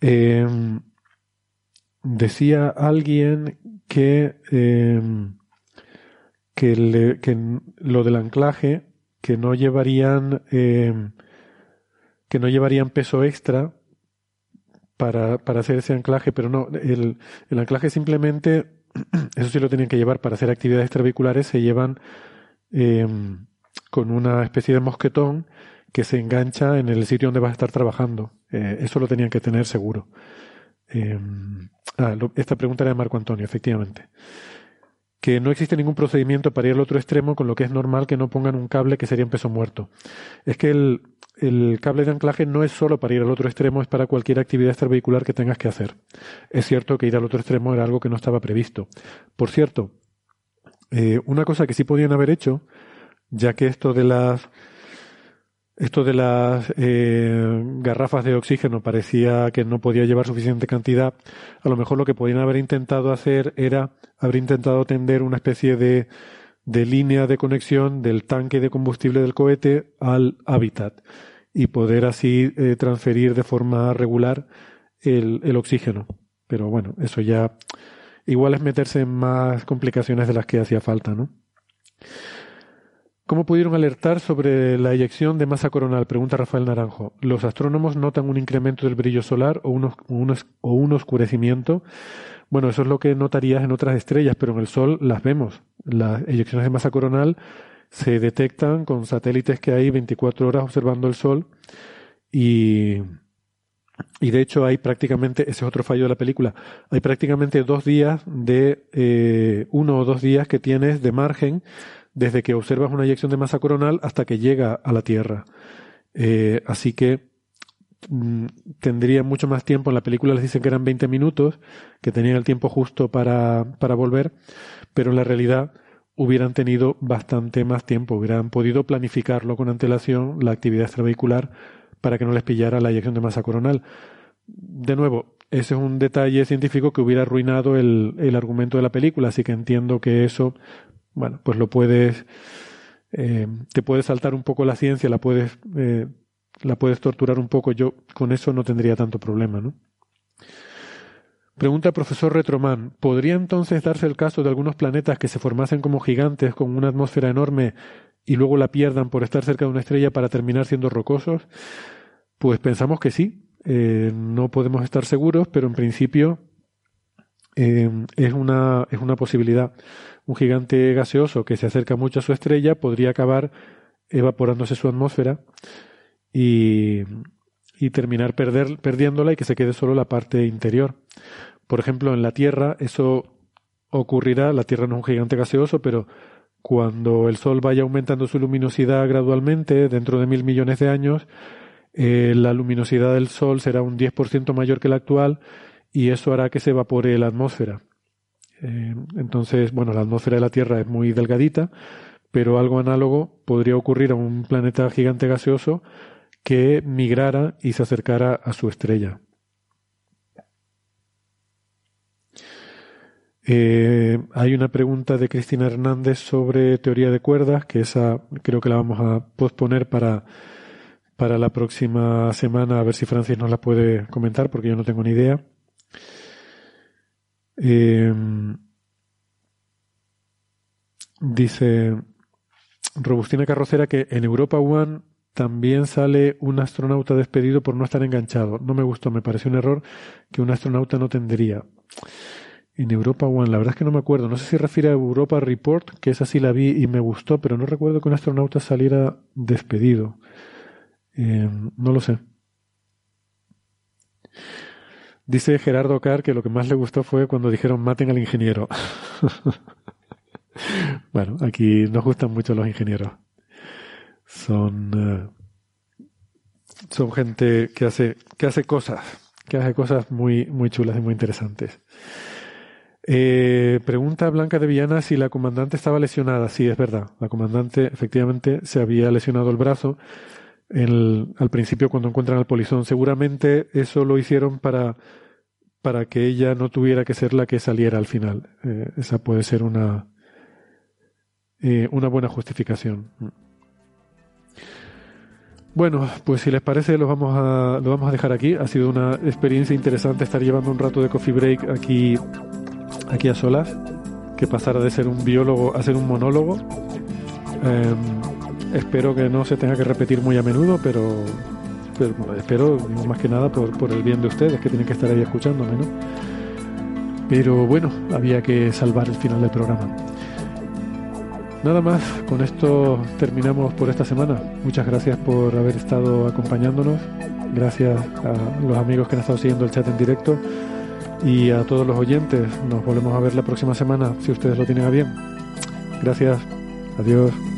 Em, decía alguien que, em, que, que, lo del anclaje, que no llevarían, em, que no llevarían peso extra para, para hacer ese anclaje, pero no, el, el anclaje simplemente, <clears throat> eso sí lo tenían que llevar para hacer actividades extravehiculares, se llevan con una especie de mosquetón que se engancha en el sitio donde vas a estar trabajando. Eh, eso lo tenían que tener seguro. Eh, ah, esta pregunta era de Marco Antonio, efectivamente. Que no existe ningún procedimiento para ir al otro extremo, con lo que es normal que no pongan un cable que sería en peso muerto. Es que el, el cable de anclaje no es solo para ir al otro extremo, es para cualquier actividad extravehicular que tengas que hacer. Es cierto que ir al otro extremo era algo que no estaba previsto. Por cierto, eh, una cosa que sí podían haber hecho ya que esto de las esto de las eh, garrafas de oxígeno parecía que no podía llevar suficiente cantidad, a lo mejor lo que podían haber intentado hacer era haber intentado tender una especie de, de línea de conexión del tanque de combustible del cohete al hábitat y poder así eh, transferir de forma regular el, el oxígeno. Pero bueno, eso ya igual es meterse en más complicaciones de las que hacía falta, ¿no? ¿Cómo pudieron alertar sobre la eyección de masa coronal? Pregunta Rafael Naranjo. Los astrónomos notan un incremento del brillo solar o un, o un oscurecimiento. Bueno, eso es lo que notarías en otras estrellas, pero en el Sol las vemos. Las eyecciones de masa coronal se detectan con satélites que hay 24 horas observando el Sol y, y de hecho hay prácticamente, ese es otro fallo de la película, hay prácticamente dos días de, eh, uno o dos días que tienes de margen desde que observas una eyección de masa coronal hasta que llega a la Tierra. Eh, así que mm, tendría mucho más tiempo. En la película les dicen que eran 20 minutos, que tenían el tiempo justo para, para volver, pero en la realidad hubieran tenido bastante más tiempo, hubieran podido planificarlo con antelación, la actividad extravehicular, para que no les pillara la eyección de masa coronal. De nuevo, ese es un detalle científico que hubiera arruinado el, el argumento de la película, así que entiendo que eso bueno, pues lo puedes, eh, te puedes saltar un poco la ciencia, la puedes, eh, la puedes torturar un poco. Yo con eso no tendría tanto problema, ¿no? Pregunta el profesor Retroman, ¿podría entonces darse el caso de algunos planetas que se formasen como gigantes con una atmósfera enorme y luego la pierdan por estar cerca de una estrella para terminar siendo rocosos? Pues pensamos que sí. Eh, no podemos estar seguros, pero en principio es, una, es una posibilidad un gigante gaseoso que se acerca mucho a su estrella podría acabar evaporándose su atmósfera y, y terminar perdiéndola y que se quede solo la parte interior. Por ejemplo, en la Tierra eso ocurrirá, la Tierra no es un gigante gaseoso, pero cuando el Sol vaya aumentando su luminosidad gradualmente, dentro de mil millones de años, eh, la luminosidad del Sol será un 10% mayor que la actual y eso hará que se evapore la atmósfera. Eh, entonces, bueno, la atmósfera de la Tierra es muy delgadita, pero algo análogo podría ocurrir a un planeta gigante gaseoso que migrara y se acercara a su estrella. Eh, hay una pregunta de Cristina Hernández sobre teoría de cuerdas, que esa creo que la vamos a posponer para, para la próxima semana, a ver si Francis nos la puede comentar, porque yo no tengo ni idea. Eh, dice Robustina Carrocera que en Europa One también sale un astronauta despedido por no estar enganchado. No me gustó, me pareció un error que un astronauta no tendría. En Europa One, la verdad es que no me acuerdo. No sé si refiere a Europa Report, que esa sí la vi y me gustó, pero no recuerdo que un astronauta saliera despedido. Eh, no lo sé. Dice Gerardo Carr que lo que más le gustó fue cuando dijeron maten al ingeniero. <laughs> bueno, aquí nos gustan mucho los ingenieros. Son, eh, son gente que hace, que hace cosas, que hace cosas muy, muy chulas y muy interesantes. Eh, pregunta Blanca de Villana si la comandante estaba lesionada. Sí, es verdad. La comandante efectivamente se había lesionado el brazo al principio cuando encuentran al polizón. Seguramente eso lo hicieron para, para que ella no tuviera que ser la que saliera al final. Eh, esa puede ser una, eh, una buena justificación. Bueno, pues si les parece, lo vamos, a, lo vamos a dejar aquí. Ha sido una experiencia interesante estar llevando un rato de coffee break aquí aquí a solas, que pasara de ser un biólogo a ser un monólogo. Em, espero que no se tenga que repetir muy a menudo, pero, espero más que nada por, por, el bien de ustedes que tienen que estar ahí escuchándome, ¿no? Pero bueno, había que salvar el final del programa. Nada más, con esto terminamos por esta semana. Muchas gracias por haber estado acompañándonos. Gracias a los amigos que han estado siguiendo el chat en directo. Y a todos los oyentes, nos volvemos a ver la próxima semana, si ustedes lo tienen a bien. Gracias. Adiós.